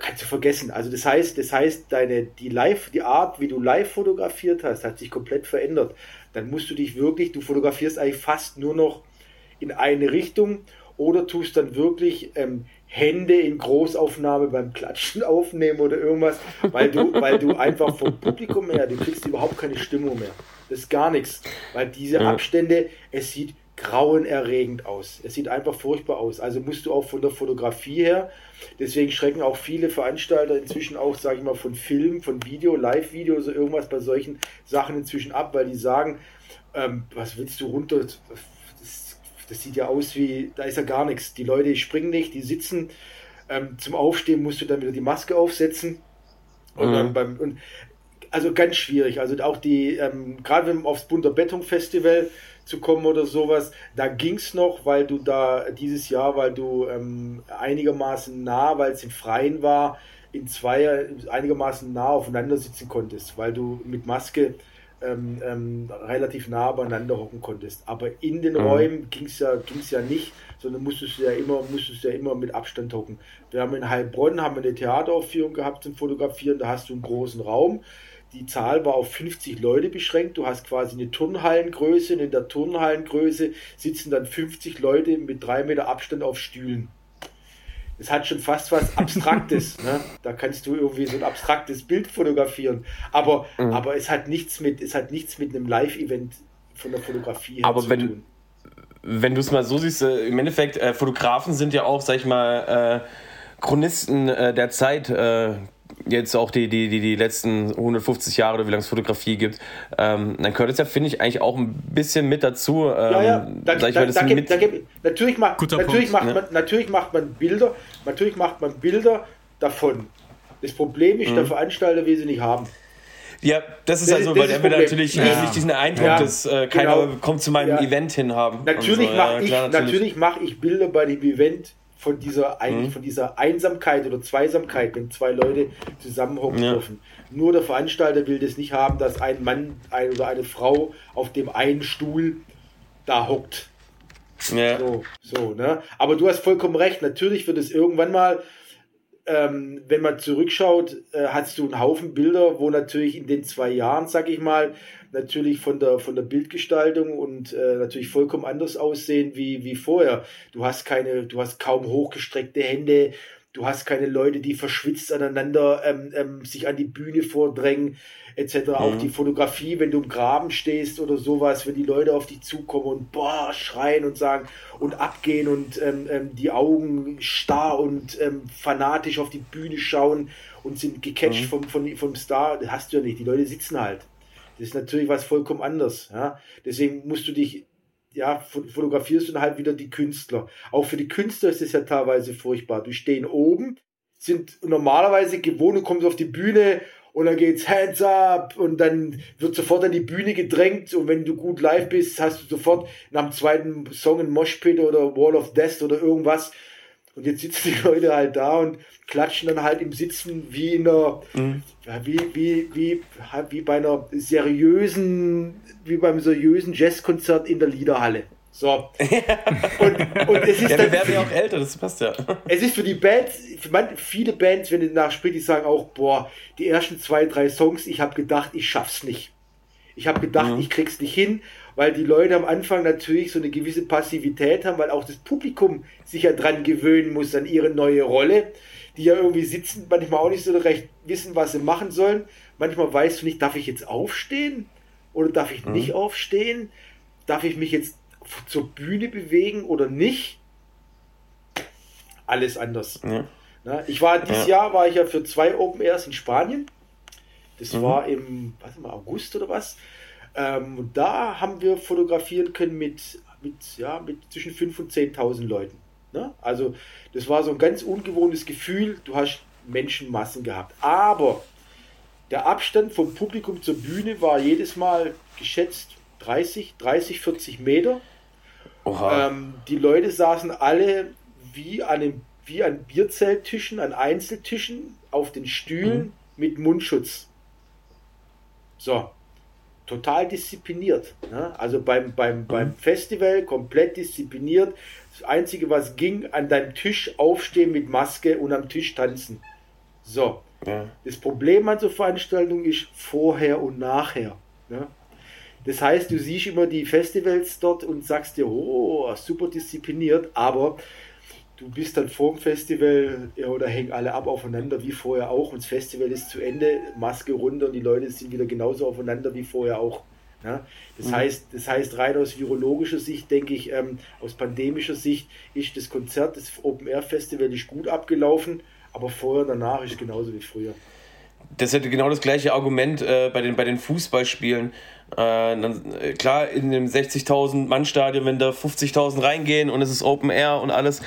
Kannst du vergessen. Also das heißt, das heißt, deine, die live, die Art, wie du live fotografiert hast, hat sich komplett verändert. Dann musst du dich wirklich, du fotografierst eigentlich fast nur noch in eine Richtung oder tust dann wirklich ähm, Hände in Großaufnahme beim Klatschen aufnehmen oder irgendwas, weil du, weil du einfach vom Publikum her, du kriegst überhaupt keine Stimmung mehr. Das ist gar nichts, weil diese ja. Abstände, es sieht grauenerregend aus. Es sieht einfach furchtbar aus. Also musst du auch von der Fotografie her, deswegen schrecken auch viele Veranstalter inzwischen auch, sage ich mal, von Film, von Video, Live-Video, so irgendwas bei solchen Sachen inzwischen ab, weil die sagen, ähm, was willst du runter? Das, das, sieht ja aus wie, da ist ja gar nichts. Die Leute springen nicht, die sitzen. Ähm, zum Aufstehen musst du dann wieder die Maske aufsetzen. Und, mhm. beim, und also ganz schwierig. Also auch die, ähm, gerade wenn aufs Bunter Bettung Festival zu kommen oder sowas, da ging es noch, weil du da dieses Jahr, weil du ähm, einigermaßen nah, weil es im Freien war, in Zweier einigermaßen nah aufeinander sitzen konntest, weil du mit Maske ähm, ähm, relativ nah beieinander hocken konntest. Aber in den mhm. Räumen ging es ja, ging's ja nicht, sondern musstest du ja immer, musstest ja immer mit Abstand hocken. Wir haben in Heilbronn haben wir eine Theateraufführung gehabt zum Fotografieren, da hast du einen großen Raum die Zahl war auf 50 Leute beschränkt. Du hast quasi eine Turnhallengröße und in der Turnhallengröße sitzen dann 50 Leute mit drei Meter Abstand auf Stühlen. Das hat schon fast was Abstraktes. ne? Da kannst du irgendwie so ein abstraktes Bild fotografieren. Aber, mhm. aber es hat nichts mit, es hat nichts mit einem Live-Event von der Fotografie aber zu wenn, tun. Wenn du es mal so siehst, äh, im Endeffekt, äh, Fotografen sind ja auch, sag ich mal, äh, Chronisten äh, der Zeit äh, jetzt auch die, die, die, die letzten 150 Jahre oder wie lange es Fotografie gibt, ähm, dann gehört es ja, finde ich, eigentlich auch ein bisschen mit dazu. Ähm, ja, ja, da, da, da, da gibt, da gibt, natürlich, macht, natürlich, macht man, natürlich macht man Bilder, natürlich macht man Bilder davon. Das Problem ist, mhm. der Veranstalter will sie nicht haben. Ja, das ist also, weil er will natürlich ja. nicht diesen Eindruck, ja, dass äh, keiner genau. kommt zu meinem ja. Event hin haben. Natürlich so. mache ja, ich, natürlich. Mach ich Bilder bei dem Event von dieser, mhm. von dieser Einsamkeit oder Zweisamkeit, wenn zwei Leute zusammenhocken ja. dürfen. Nur der Veranstalter will das nicht haben, dass ein Mann ein, oder eine Frau auf dem einen Stuhl da hockt. Ja. So, so, ne? Aber du hast vollkommen recht, natürlich wird es irgendwann mal ähm, wenn man zurückschaut, äh, hast du einen Haufen Bilder, wo natürlich in den zwei Jahren, sag ich mal, natürlich von der, von der Bildgestaltung und äh, natürlich vollkommen anders aussehen wie, wie vorher. Du hast keine, du hast kaum hochgestreckte Hände, du hast keine Leute, die verschwitzt aneinander ähm, ähm, sich an die Bühne vordrängen etc. Mhm. Auch die Fotografie, wenn du im Graben stehst oder sowas, wenn die Leute auf dich zukommen und boah, schreien und sagen und abgehen und ähm, ähm, die Augen starr und ähm, fanatisch auf die Bühne schauen und sind gecatcht mhm. vom, vom, vom Star, das hast du ja nicht. Die Leute sitzen halt. Das ist natürlich was vollkommen anders. Ja? Deswegen musst du dich ja, fotografierst du dann halt wieder die Künstler. Auch für die Künstler ist es ja teilweise furchtbar. Die stehen oben, sind normalerweise gewohnt und kommen auf die Bühne und dann geht's Hands up und dann wird sofort an die Bühne gedrängt und wenn du gut live bist, hast du sofort nach dem zweiten Song ein Moshpit oder Wall of Death oder irgendwas und jetzt sitzen die Leute halt da und klatschen dann halt im Sitzen wie in einer, mhm. wie, wie, wie, wie bei einer seriösen, wie beim seriösen Jazzkonzert in der Liederhalle. So. und, und es ist ja, wir werden ja auch älter, das passt ja. Es ist für die Bands, für man, viele Bands, wenn du nachspielst, die sagen auch, boah, die ersten zwei, drei Songs, ich habe gedacht, ich schaff's nicht. Ich habe gedacht, mhm. ich krieg's nicht hin, weil die Leute am Anfang natürlich so eine gewisse Passivität haben, weil auch das Publikum sich ja dran gewöhnen muss an ihre neue Rolle, die ja irgendwie sitzen, manchmal auch nicht so recht wissen, was sie machen sollen. Manchmal weißt du nicht, darf ich jetzt aufstehen oder darf ich mhm. nicht aufstehen? Darf ich mich jetzt zur Bühne bewegen oder nicht, alles anders. Ja. Na, ich war dieses ja. Jahr war ich ja für zwei Open Airs in Spanien. Das mhm. war im was mal, August oder was. Ähm, und da haben wir fotografieren können mit, mit, ja, mit zwischen 5.000 und 10.000 Leuten. Ne? Also das war so ein ganz ungewohntes Gefühl. Du hast Menschenmassen gehabt. Aber der Abstand vom Publikum zur Bühne war jedes Mal geschätzt 30, 30, 40 Meter. Ähm, die Leute saßen alle wie an, einem, wie an Bierzelttischen, an Einzeltischen auf den Stühlen mhm. mit Mundschutz. So, total diszipliniert. Ne? Also beim, beim, mhm. beim Festival komplett diszipliniert. Das Einzige, was ging, an deinem Tisch aufstehen mit Maske und am Tisch tanzen. So. Ja. Das Problem an so Veranstaltungen ist vorher und nachher. Ne? Das heißt, du siehst immer die Festivals dort und sagst dir, oh, super diszipliniert, aber du bist dann vor dem Festival ja, oder hängen alle ab aufeinander wie vorher auch und das Festival ist zu Ende, Maske runter und die Leute sind wieder genauso aufeinander wie vorher auch. Ja? Das, mhm. heißt, das heißt, rein aus virologischer Sicht, denke ich, ähm, aus pandemischer Sicht ist das Konzert, das Open Air Festival ist gut abgelaufen, aber vorher und danach ist genauso wie früher. Das hätte genau das gleiche Argument äh, bei, den, bei den Fußballspielen. Äh, dann, äh, klar, in dem 60.000 Mann Stadion, wenn da 50.000 reingehen und es ist Open Air und alles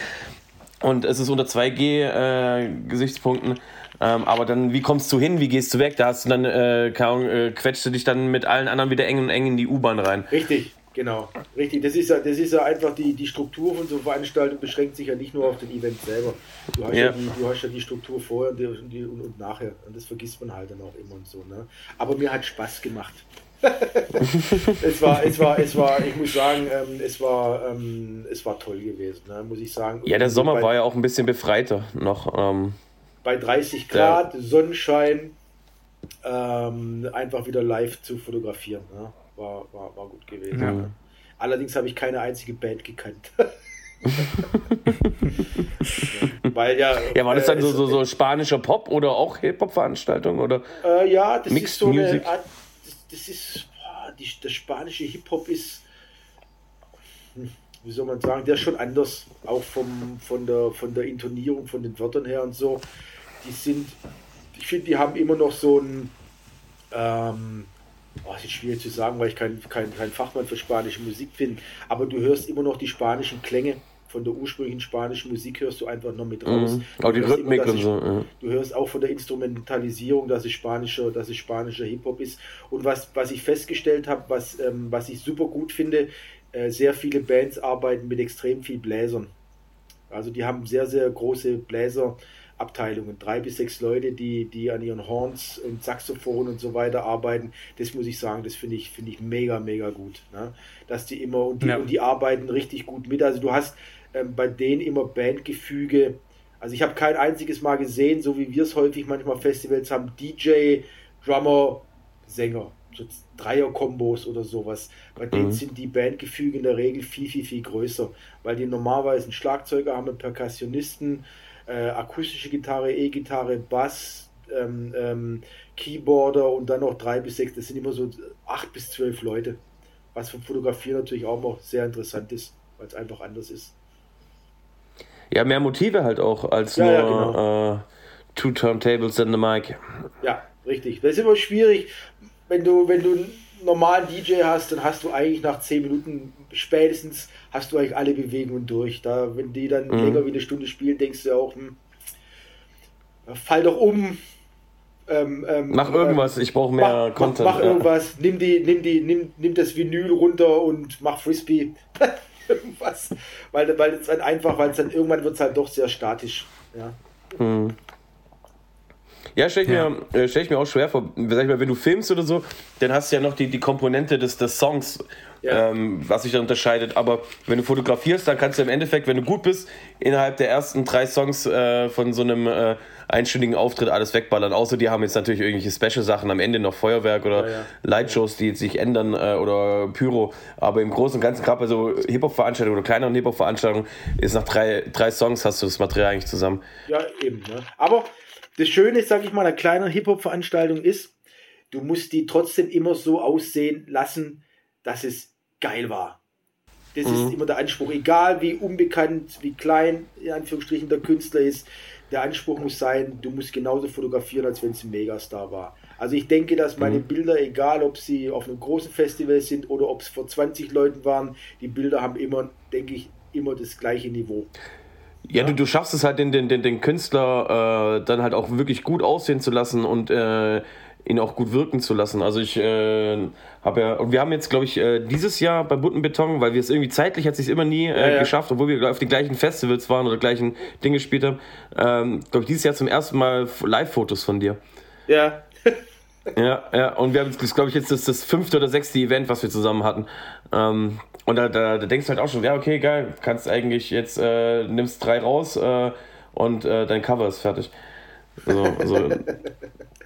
und es ist unter 2G äh, Gesichtspunkten, ähm, aber dann, wie kommst du hin, wie gehst du weg? Da hast du dann, äh, äh, quetscht du dich dann mit allen anderen wieder eng und eng in die U-Bahn rein. Richtig, genau. Richtig. Das ist ja, das ist ja einfach die, die Struktur von so Veranstaltungen beschränkt sich ja nicht nur auf den Event selber. Du hast ja, ja die, du hast ja die Struktur vorher und, die, und, und, nachher. Und das vergisst man halt dann auch immer und so. Ne? Aber mir hat Spaß gemacht. es war, es war, es war, ich muss sagen, ähm, es war, ähm, es war toll gewesen, ne? muss ich sagen. Ja, der Sommer war ja auch ein bisschen befreiter noch. Ähm, bei 30 Grad. Sonnenschein, ähm, einfach wieder live zu fotografieren. Ne? War, war, war gut gewesen. Ja. Allerdings habe ich keine einzige Band gekannt. Weil ja. Ja, war das dann äh, so, so, so spanischer Pop oder auch Hip-Hop-Veranstaltung? Äh, ja, das Mixed ist so Music? eine Art, das, das ist, boah, die, das spanische Hip-Hop ist, hm, wie soll man sagen, der ist schon anders, auch vom, von, der, von der Intonierung, von den Wörtern her und so. Die sind, ich finde, die haben immer noch so ein, ähm, oh, ist schwierig zu sagen, weil ich kein, kein, kein Fachmann für spanische Musik bin, aber du hörst immer noch die spanischen Klänge von der ursprünglichen spanischen Musik hörst du einfach noch mit raus. Mhm. Auch die Rhythmik immer, und so. Ja. Du hörst auch von der Instrumentalisierung, dass es spanischer, dass es spanischer Hip-Hop ist. Und was, was ich festgestellt habe, was, ähm, was ich super gut finde, äh, sehr viele Bands arbeiten mit extrem viel Bläsern. Also die haben sehr, sehr große Bläserabteilungen, drei bis sechs Leute, die, die an ihren Horns und Saxophon und so weiter arbeiten. Das muss ich sagen, das finde ich, finde ich mega, mega gut. Ne? Dass die immer und die, ja. und die arbeiten richtig gut mit. Also du hast ähm, bei denen immer Bandgefüge. Also ich habe kein einziges Mal gesehen, so wie wir es häufig manchmal Festivals haben, DJ, Drummer, Sänger so Dreier-Kombos oder sowas. Bei mhm. denen sind die Bandgefüge in der Regel viel, viel, viel größer, weil die normalerweise einen Schlagzeuger haben, einen Perkussionisten, äh, akustische Gitarre, E-Gitarre, Bass, ähm, ähm, Keyboarder und dann noch drei bis sechs. Das sind immer so acht bis zwölf Leute. Was vom Fotografieren natürlich auch noch sehr interessant ist, weil es einfach anders ist. Ja, mehr Motive halt auch als ja, nur ja, genau. äh, Two Turntables and the Mic. Ja, richtig. Das ist immer schwierig wenn du, wenn du einen normalen DJ hast, dann hast du eigentlich nach 10 Minuten spätestens hast du eigentlich alle Bewegungen durch. Da, wenn die dann mhm. länger wie eine Stunde spielen, denkst du auch, hm, fall doch um. Ähm, ähm, mach irgendwas, ähm, ich brauche mehr mach, Content. Mach, mach ja. irgendwas, nimm, die, nimm, die, nimm, nimm das Vinyl runter und mach Frisbee. irgendwas. Weil, weil es dann einfach, weil es dann irgendwann wird es halt doch sehr statisch. Ja. Mhm. Ja, stelle ich, ja. Mir, äh, stell ich mir auch schwer vor. Sag ich mal, wenn du filmst oder so, dann hast du ja noch die, die Komponente des, des Songs, ja. ähm, was sich da unterscheidet. Aber wenn du fotografierst, dann kannst du im Endeffekt, wenn du gut bist, innerhalb der ersten drei Songs äh, von so einem äh, einstündigen Auftritt alles wegballern. Außer die haben jetzt natürlich irgendwelche Special-Sachen am Ende noch Feuerwerk oder ja, ja. Lightshows, die sich ändern äh, oder Pyro. Aber im Großen und Ganzen, gerade bei so Hip-Hop-Veranstaltungen oder kleineren Hip-Hop-Veranstaltungen, ist nach drei, drei Songs hast du das Material eigentlich zusammen. Ja, eben. Ne? Aber das Schöne, sage ich mal, einer kleinen Hip-Hop-Veranstaltung ist, du musst die trotzdem immer so aussehen lassen, dass es geil war. Das mhm. ist immer der Anspruch. Egal wie unbekannt, wie klein, in Anführungsstrichen, der Künstler ist, der Anspruch muss sein, du musst genauso fotografieren, als wenn es ein Megastar war. Also ich denke, dass meine mhm. Bilder, egal ob sie auf einem großen Festival sind oder ob es vor 20 Leuten waren, die Bilder haben immer, denke ich, immer das gleiche Niveau. Ja, du, du schaffst es halt, den, den, den, den Künstler äh, dann halt auch wirklich gut aussehen zu lassen und äh, ihn auch gut wirken zu lassen. Also ich äh, habe ja, und wir haben jetzt, glaube ich, äh, dieses Jahr bei Buttenbeton, weil wir es irgendwie zeitlich hat sich immer nie äh, ja, ja. geschafft, obwohl wir auf den gleichen Festivals waren oder gleichen Dinge gespielt haben, ähm, glaube ich, dieses Jahr zum ersten Mal Live-Fotos von dir. Ja. ja, ja, und wir haben, glaube ich, jetzt das, das fünfte oder sechste Event, was wir zusammen hatten. Ähm, und da, da, da, denkst du halt auch schon, ja, okay, geil, kannst eigentlich jetzt, äh, nimmst drei raus äh, und äh, dein Cover ist fertig. So, also,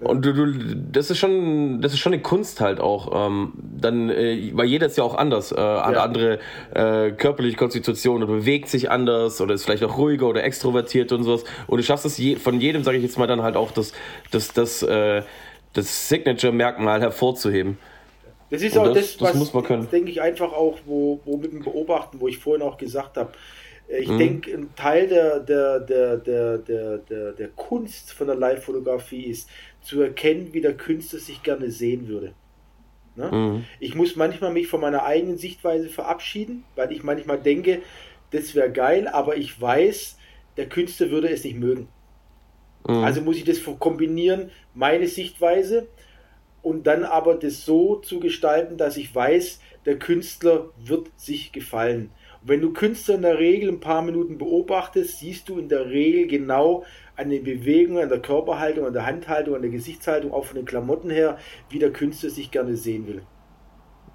und du, du, das ist schon, das ist schon eine Kunst halt auch. Ähm, dann, äh, weil jeder ist ja auch anders, äh, hat ja. andere äh, körperliche Konstitution oder bewegt sich anders oder ist vielleicht auch ruhiger oder extrovertiert und sowas. Und du schaffst es je, von jedem, sage ich jetzt mal, dann halt auch das, das, das, äh, das Signature-Merkmal hervorzuheben. Das ist Und auch das, das, was, das denke ich einfach auch, wo, wo mit dem Beobachten, wo ich vorhin auch gesagt habe, ich mhm. denke, ein Teil der, der, der, der, der, der, der Kunst von der Live-Fotografie ist, zu erkennen, wie der Künstler sich gerne sehen würde. Ne? Mhm. Ich muss manchmal mich von meiner eigenen Sichtweise verabschieden, weil ich manchmal denke, das wäre geil, aber ich weiß, der Künstler würde es nicht mögen. Mhm. Also muss ich das kombinieren, meine Sichtweise, und dann aber das so zu gestalten, dass ich weiß, der Künstler wird sich gefallen. Wenn du Künstler in der Regel ein paar Minuten beobachtest, siehst du in der Regel genau an den Bewegungen, an der Körperhaltung, an der Handhaltung, an der Gesichtshaltung, auch von den Klamotten her, wie der Künstler sich gerne sehen will.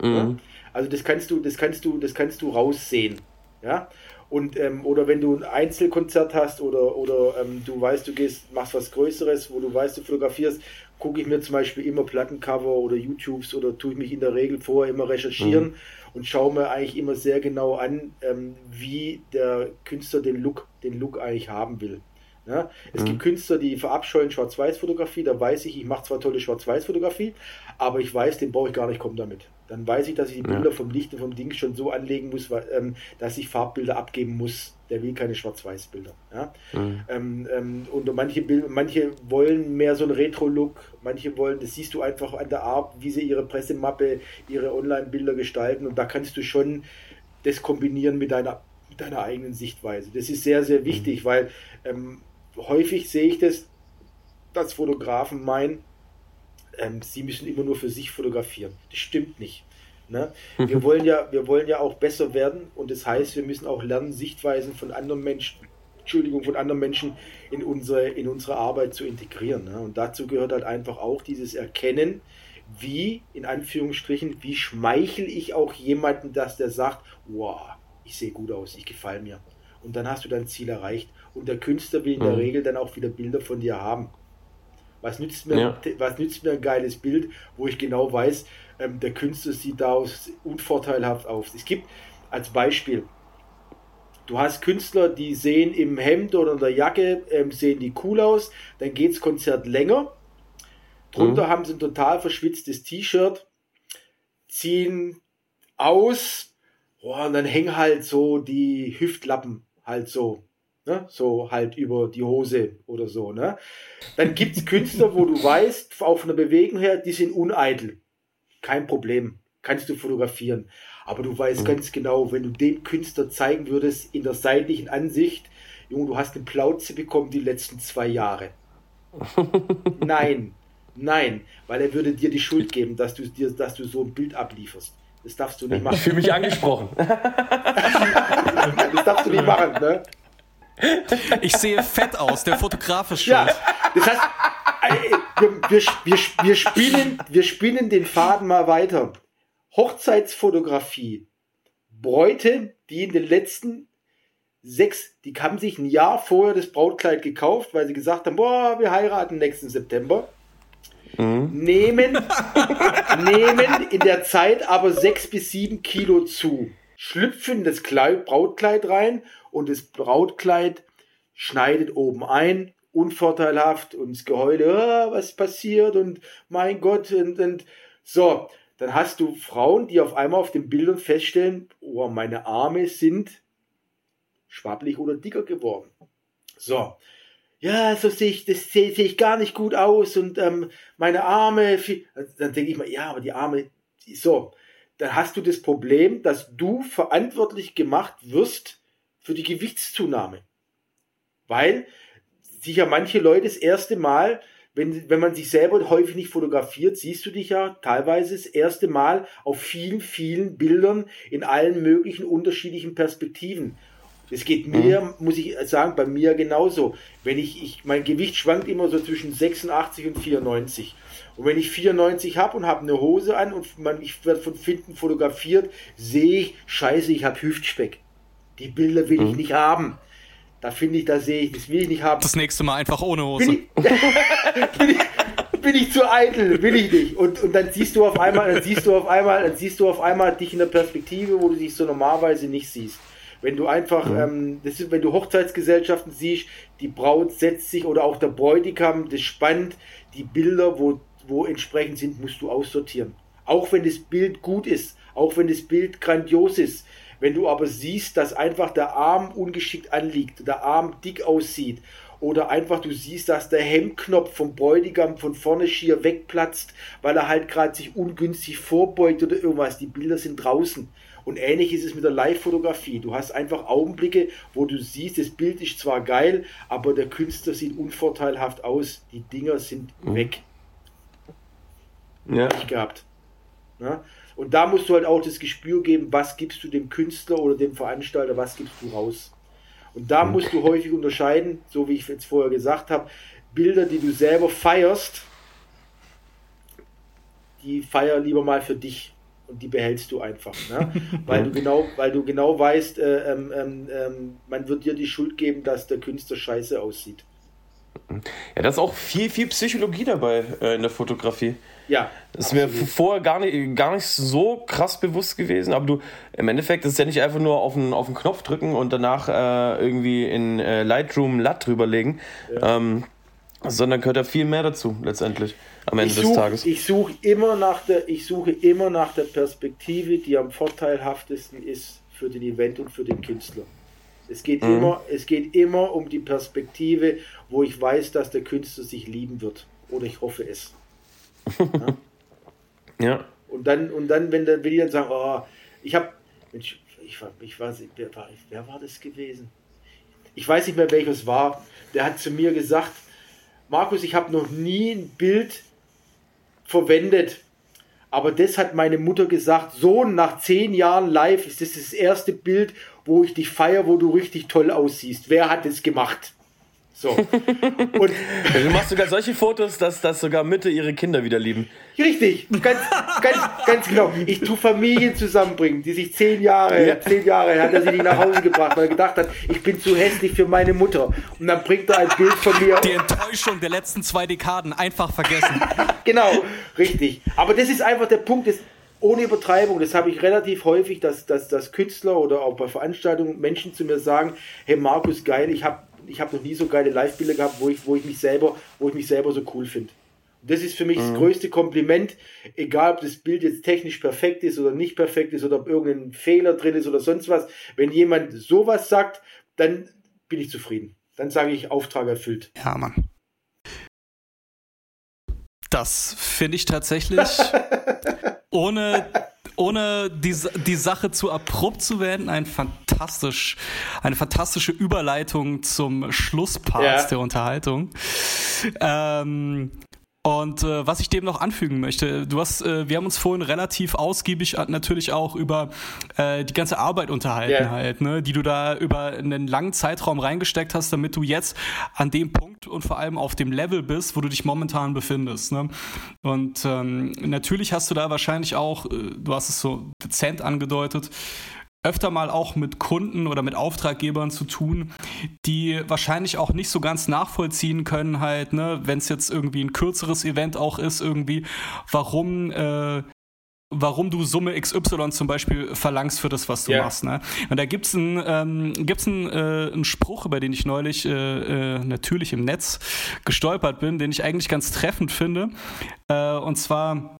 Mhm. Ja? Also das kannst du, das kannst du, das kannst du raussehen. Ja? Und, ähm, oder wenn du ein Einzelkonzert hast oder, oder ähm, du weißt, du gehst, machst was Größeres, wo du weißt, du fotografierst, gucke ich mir zum Beispiel immer Plattencover oder YouTubes oder tue ich mich in der Regel vorher immer recherchieren mhm. Und schaue mir eigentlich immer sehr genau an, ähm, wie der Künstler den Look, den Look eigentlich haben will. Ja, es mhm. gibt Künstler, die verabscheuen Schwarz-Weiß-Fotografie, da weiß ich, ich mache zwar tolle Schwarz-Weiß-Fotografie, aber ich weiß, den brauche ich gar nicht kommen damit. Dann weiß ich, dass ich die Bilder ja. vom Licht und vom Ding schon so anlegen muss, weil, ähm, dass ich Farbbilder abgeben muss. Der will keine Schwarz-Weiß-Bilder. Ja? Mhm. Ähm, ähm, und manche, Bild, manche wollen mehr so einen Retro-Look, manche wollen, das siehst du einfach an der Art, wie sie ihre Pressemappe, ihre Online-Bilder gestalten und da kannst du schon das kombinieren mit deiner, mit deiner eigenen Sichtweise. Das ist sehr, sehr wichtig, mhm. weil ähm, häufig sehe ich das, dass Fotografen meinen, ähm, sie müssen immer nur für sich fotografieren. Das stimmt nicht. Ne? Wir, wollen ja, wir wollen ja auch besser werden und das heißt, wir müssen auch lernen, Sichtweisen von anderen Menschen, Entschuldigung, von anderen Menschen in unsere, in unsere Arbeit zu integrieren. Ne? Und dazu gehört halt einfach auch dieses Erkennen, wie, in Anführungsstrichen, wie schmeichel ich auch jemanden, dass der sagt, wow, ich sehe gut aus, ich gefalle mir. Und dann hast du dein Ziel erreicht. Und der Künstler will in der mhm. Regel dann auch wieder Bilder von dir haben. Was nützt mir, ja. was nützt mir ein geiles Bild, wo ich genau weiß, ähm, der Künstler sieht daraus unvorteilhaft aus. Es gibt als Beispiel, du hast Künstler, die sehen im Hemd oder in der Jacke, ähm, sehen die cool aus, dann geht das Konzert länger. Drunter mhm. haben sie ein total verschwitztes T-Shirt, ziehen aus, oh, und dann hängen halt so die Hüftlappen halt so Ne? So halt über die Hose oder so. Ne? Dann gibt es Künstler, wo du weißt, auf einer Bewegung her, die sind uneitel. Kein Problem. Kannst du fotografieren. Aber du weißt mhm. ganz genau, wenn du dem Künstler zeigen würdest, in der seitlichen Ansicht, Junge, du hast eine Plauze bekommen die letzten zwei Jahre. nein, nein, weil er würde dir die Schuld geben, dass du, dir, dass du so ein Bild ablieferst. Das darfst du nicht machen. Ich fühle mich angesprochen. das darfst du nicht machen, ne? Ich sehe fett aus, der Fotograf ist schuld. Ja, das heißt, wir, wir, wir, wir, spielen, wir spielen den Faden mal weiter. Hochzeitsfotografie. Bräute, die in den letzten sechs, die haben sich ein Jahr vorher das Brautkleid gekauft, weil sie gesagt haben, boah, wir heiraten nächsten September. Mhm. Nehmen, nehmen in der Zeit aber sechs bis sieben Kilo zu, schlüpfen das Kleid, Brautkleid rein und das Brautkleid schneidet oben ein, unvorteilhaft und das Geheule, ah, was passiert und mein Gott und, und so. Dann hast du Frauen, die auf einmal auf den Bildern feststellen, oh, meine Arme sind schwabbelig oder dicker geworden. So. Ja, so sehe ich, das sehe, sehe ich gar nicht gut aus und ähm, meine Arme, dann denke ich mal, ja, aber die Arme, so. Dann hast du das Problem, dass du verantwortlich gemacht wirst für die Gewichtszunahme. Weil sich ja manche Leute das erste Mal, wenn, wenn man sich selber häufig nicht fotografiert, siehst du dich ja teilweise das erste Mal auf vielen, vielen Bildern in allen möglichen unterschiedlichen Perspektiven. Es geht mir, mhm. muss ich sagen, bei mir genauso. Wenn ich, ich, mein Gewicht schwankt immer so zwischen 86 und 94. Und wenn ich 94 habe und habe eine Hose an und man, ich werde von Finden fotografiert, sehe ich, scheiße, ich habe Hüftspeck. Die Bilder will mhm. ich nicht haben. Da finde ich, da sehe ich, das will ich nicht haben. Das nächste Mal einfach ohne Hose. Bin ich, bin ich, bin ich zu eitel, will ich nicht. Und, und dann siehst du auf einmal, dann siehst du auf einmal, dann siehst du auf einmal dich in der Perspektive, wo du dich so normalerweise nicht siehst. Wenn du einfach, mhm. ähm, das ist, wenn du Hochzeitsgesellschaften siehst, die Braut setzt sich oder auch der Bräutigam, das spannt, die Bilder, wo, wo entsprechend sind, musst du aussortieren. Auch wenn das Bild gut ist, auch wenn das Bild grandios ist. Wenn du aber siehst, dass einfach der Arm ungeschickt anliegt, der Arm dick aussieht oder einfach du siehst, dass der Hemdknopf vom Bräutigam von vorne schier wegplatzt, weil er halt gerade sich ungünstig vorbeugt oder irgendwas. Die Bilder sind draußen. Und ähnlich ist es mit der Live-Fotografie. Du hast einfach Augenblicke, wo du siehst, das Bild ist zwar geil, aber der Künstler sieht unvorteilhaft aus. Die Dinger sind mhm. weg. Ja. Nicht gehabt. Ja? Und da musst du halt auch das Gespür geben, was gibst du dem Künstler oder dem Veranstalter, was gibst du raus. Und da musst du häufig unterscheiden, so wie ich jetzt vorher gesagt habe, Bilder, die du selber feierst, die feier lieber mal für dich und die behältst du einfach, ne? weil du genau, weil du genau weißt, äh, ähm, ähm, ähm, man wird dir die Schuld geben, dass der Künstler scheiße aussieht. Ja, da ist auch viel, viel Psychologie dabei äh, in der Fotografie. Ja. Das ist absolut. mir vorher gar nicht, gar nicht so krass bewusst gewesen, aber du, im Endeffekt ist es ja nicht einfach nur auf den, auf den Knopf drücken und danach äh, irgendwie in äh, Lightroom LUT drüberlegen, ja. ähm, sondern gehört ja viel mehr dazu, letztendlich, am Ende such, des Tages. Ich suche immer nach der, ich suche immer nach der Perspektive, die am vorteilhaftesten ist für den Event und für den Künstler. Es geht, mhm. immer, es geht immer um die Perspektive, wo ich weiß, dass der Künstler sich lieben wird. Oder ich hoffe es. Ja. ja. Und dann, und dann, wenn dann will die dann sagen, oh, ich habe, ich, ich, ich weiß, wer war, wer war das gewesen? Ich weiß nicht mehr, welches war. Der hat zu mir gesagt, Markus, ich habe noch nie ein Bild verwendet, aber das hat meine Mutter gesagt, Sohn, nach zehn Jahren live ist das das erste Bild, wo ich dich feiere, wo du richtig toll aussiehst. Wer hat das gemacht? So. Und du machst sogar solche Fotos, dass, dass sogar Mütter ihre Kinder wieder lieben. Richtig, ganz, ganz, ganz genau. Ich tue Familien zusammenbringen, die sich zehn Jahre, ja. zehn Jahre hat er sie nicht nach Hause gebracht, weil er gedacht hat, ich bin zu hässlich für meine Mutter. Und dann bringt er ein Bild von mir. Die Enttäuschung der letzten zwei Dekaden einfach vergessen. genau, richtig. Aber das ist einfach der Punkt, das, ohne Übertreibung, das habe ich relativ häufig, dass, dass, dass Künstler oder auch bei Veranstaltungen Menschen zu mir sagen, hey Markus, geil, ich habe ich habe noch nie so geile Live-Bilder gehabt, wo ich, wo ich mich selber, wo ich mich selber so cool finde. Das ist für mich mhm. das größte Kompliment, egal ob das Bild jetzt technisch perfekt ist oder nicht perfekt ist oder ob irgendein Fehler drin ist oder sonst was. Wenn jemand sowas sagt, dann bin ich zufrieden. Dann sage ich, Auftrag erfüllt. Ja, Mann. Das finde ich tatsächlich ohne ohne die, die Sache zu abrupt zu werden, ein fantastisch, eine fantastische Überleitung zum Schlusspart ja. der Unterhaltung. Ähm, und äh, was ich dem noch anfügen möchte, du hast, äh, wir haben uns vorhin relativ ausgiebig natürlich auch über äh, die ganze Arbeit unterhalten yeah. halt, ne, die du da über einen langen Zeitraum reingesteckt hast, damit du jetzt an dem Punkt und vor allem auf dem Level bist, wo du dich momentan befindest. Ne? Und ähm, natürlich hast du da wahrscheinlich auch, äh, du hast es so dezent angedeutet, öfter mal auch mit Kunden oder mit Auftraggebern zu tun, die wahrscheinlich auch nicht so ganz nachvollziehen können, halt, ne, wenn es jetzt irgendwie ein kürzeres Event auch ist, irgendwie, warum äh, warum du Summe XY zum Beispiel verlangst für das, was du yeah. machst. Ne? Und da gibt es einen, ähm, gibt's einen, äh, einen Spruch, über den ich neulich äh, äh, natürlich im Netz gestolpert bin, den ich eigentlich ganz treffend finde. Äh, und zwar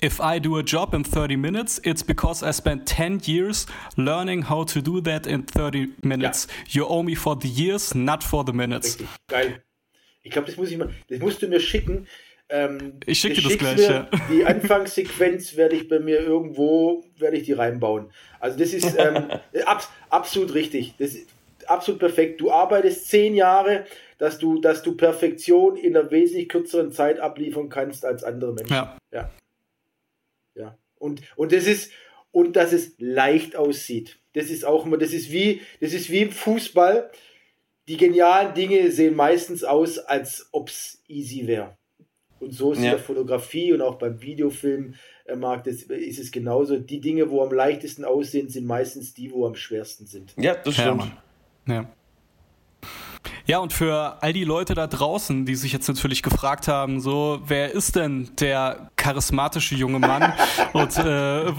If I do a job in 30 minutes, it's because I spent 10 years learning how to do that in 30 minutes. Ja. You owe me for the years, not for the minutes. Richtig. Geil. Ich glaube, das muss ich mal, das musst du mir schicken. Ähm, ich schicke dir das gleich, ja. Die Anfangssequenz werde ich bei mir irgendwo, werde ich die reinbauen. Also das ist ähm, ab, absolut richtig. Das ist absolut perfekt. Du arbeitest zehn Jahre, dass du, dass du Perfektion in einer wesentlich kürzeren Zeit abliefern kannst als andere Menschen. Ja. ja. Und, und das ist, und dass es leicht aussieht. Das ist auch immer, das ist wie, das ist wie im Fußball. Die genialen Dinge sehen meistens aus, als ob es easy wäre. Und so ist ja. in der Fotografie und auch beim Videofilm äh, Markt ist, ist es genauso. Die Dinge, wo am leichtesten aussehen, sind meistens die, wo am schwersten sind. Ja, das stimmt. Ja, ja. Ja, und für all die Leute da draußen, die sich jetzt natürlich gefragt haben, so, wer ist denn der charismatische junge Mann? und äh,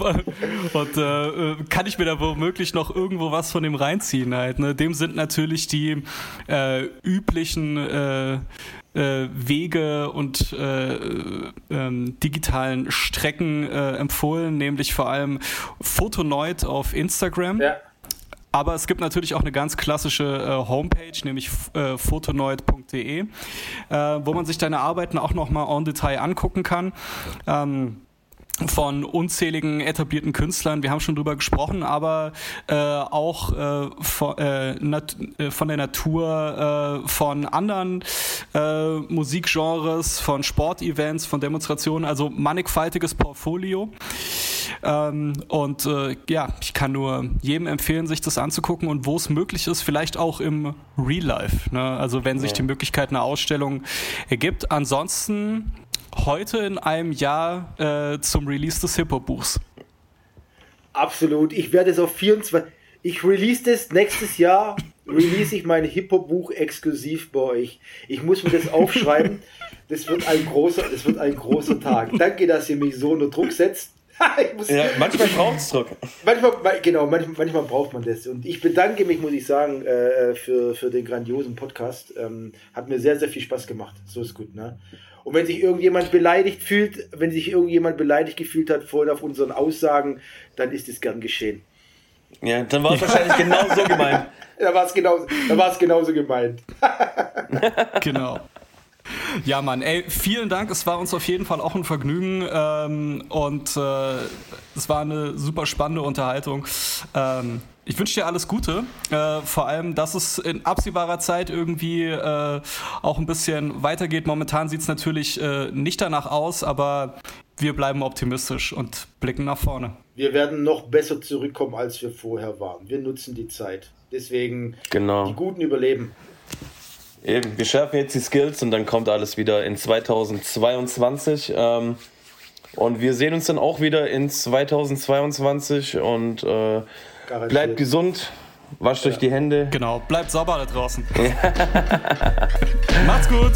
und äh, kann ich mir da womöglich noch irgendwo was von dem reinziehen halt? Ne? Dem sind natürlich die äh, üblichen äh, äh, Wege und äh, ähm, digitalen Strecken äh, empfohlen, nämlich vor allem Fotoneut auf Instagram. Ja. Aber es gibt natürlich auch eine ganz klassische äh, Homepage, nämlich äh, fotoneut.de, äh, wo man sich deine Arbeiten auch nochmal en Detail angucken kann. Ähm, von unzähligen etablierten Künstlern, wir haben schon drüber gesprochen, aber äh, auch äh, von, äh, äh, von, der Natur, äh, von anderen äh, Musikgenres, von Sportevents, von Demonstrationen, also mannigfaltiges Portfolio. Ähm, und ja, ich kann nur jedem empfehlen, sich das anzugucken und wo es möglich ist, vielleicht auch im Real Life. Ne? Also wenn sich die Möglichkeit einer Ausstellung ergibt. Ansonsten heute in einem Jahr äh, zum Release des Hip-Hop-Buchs. Absolut. Ich werde es auf 24. Ich release das nächstes Jahr. Release ich mein Hip-Hop-Buch exklusiv bei euch. Ich muss mir das aufschreiben. Das wird ein großer, das wird ein großer Tag. Danke, dass ihr mich so unter Druck setzt. ja, manchmal braucht es Druck. Manchmal, genau, manchmal, manchmal, braucht man das. Und ich bedanke mich, muss ich sagen, äh, für, für den grandiosen Podcast. Ähm, hat mir sehr, sehr viel Spaß gemacht. So ist gut, ne? Und wenn sich irgendjemand beleidigt fühlt, wenn sich irgendjemand beleidigt gefühlt hat vorhin auf unseren Aussagen, dann ist es gern geschehen. Ja, dann war es wahrscheinlich genauso gemeint. Da war es genauso, genauso gemeint. genau. Ja, Mann, ey, vielen Dank. Es war uns auf jeden Fall auch ein Vergnügen ähm, und äh, es war eine super spannende Unterhaltung. Ähm, ich wünsche dir alles Gute. Äh, vor allem, dass es in absehbarer Zeit irgendwie äh, auch ein bisschen weitergeht. Momentan sieht es natürlich äh, nicht danach aus, aber wir bleiben optimistisch und blicken nach vorne. Wir werden noch besser zurückkommen, als wir vorher waren. Wir nutzen die Zeit. Deswegen genau. die Guten überleben. Eben, wir schärfen jetzt die Skills und dann kommt alles wieder in 2022. Ähm, und wir sehen uns dann auch wieder in 2022 und äh, bleibt gesund, wascht ja. euch die Hände. Genau, bleibt sauber da draußen. Macht's gut.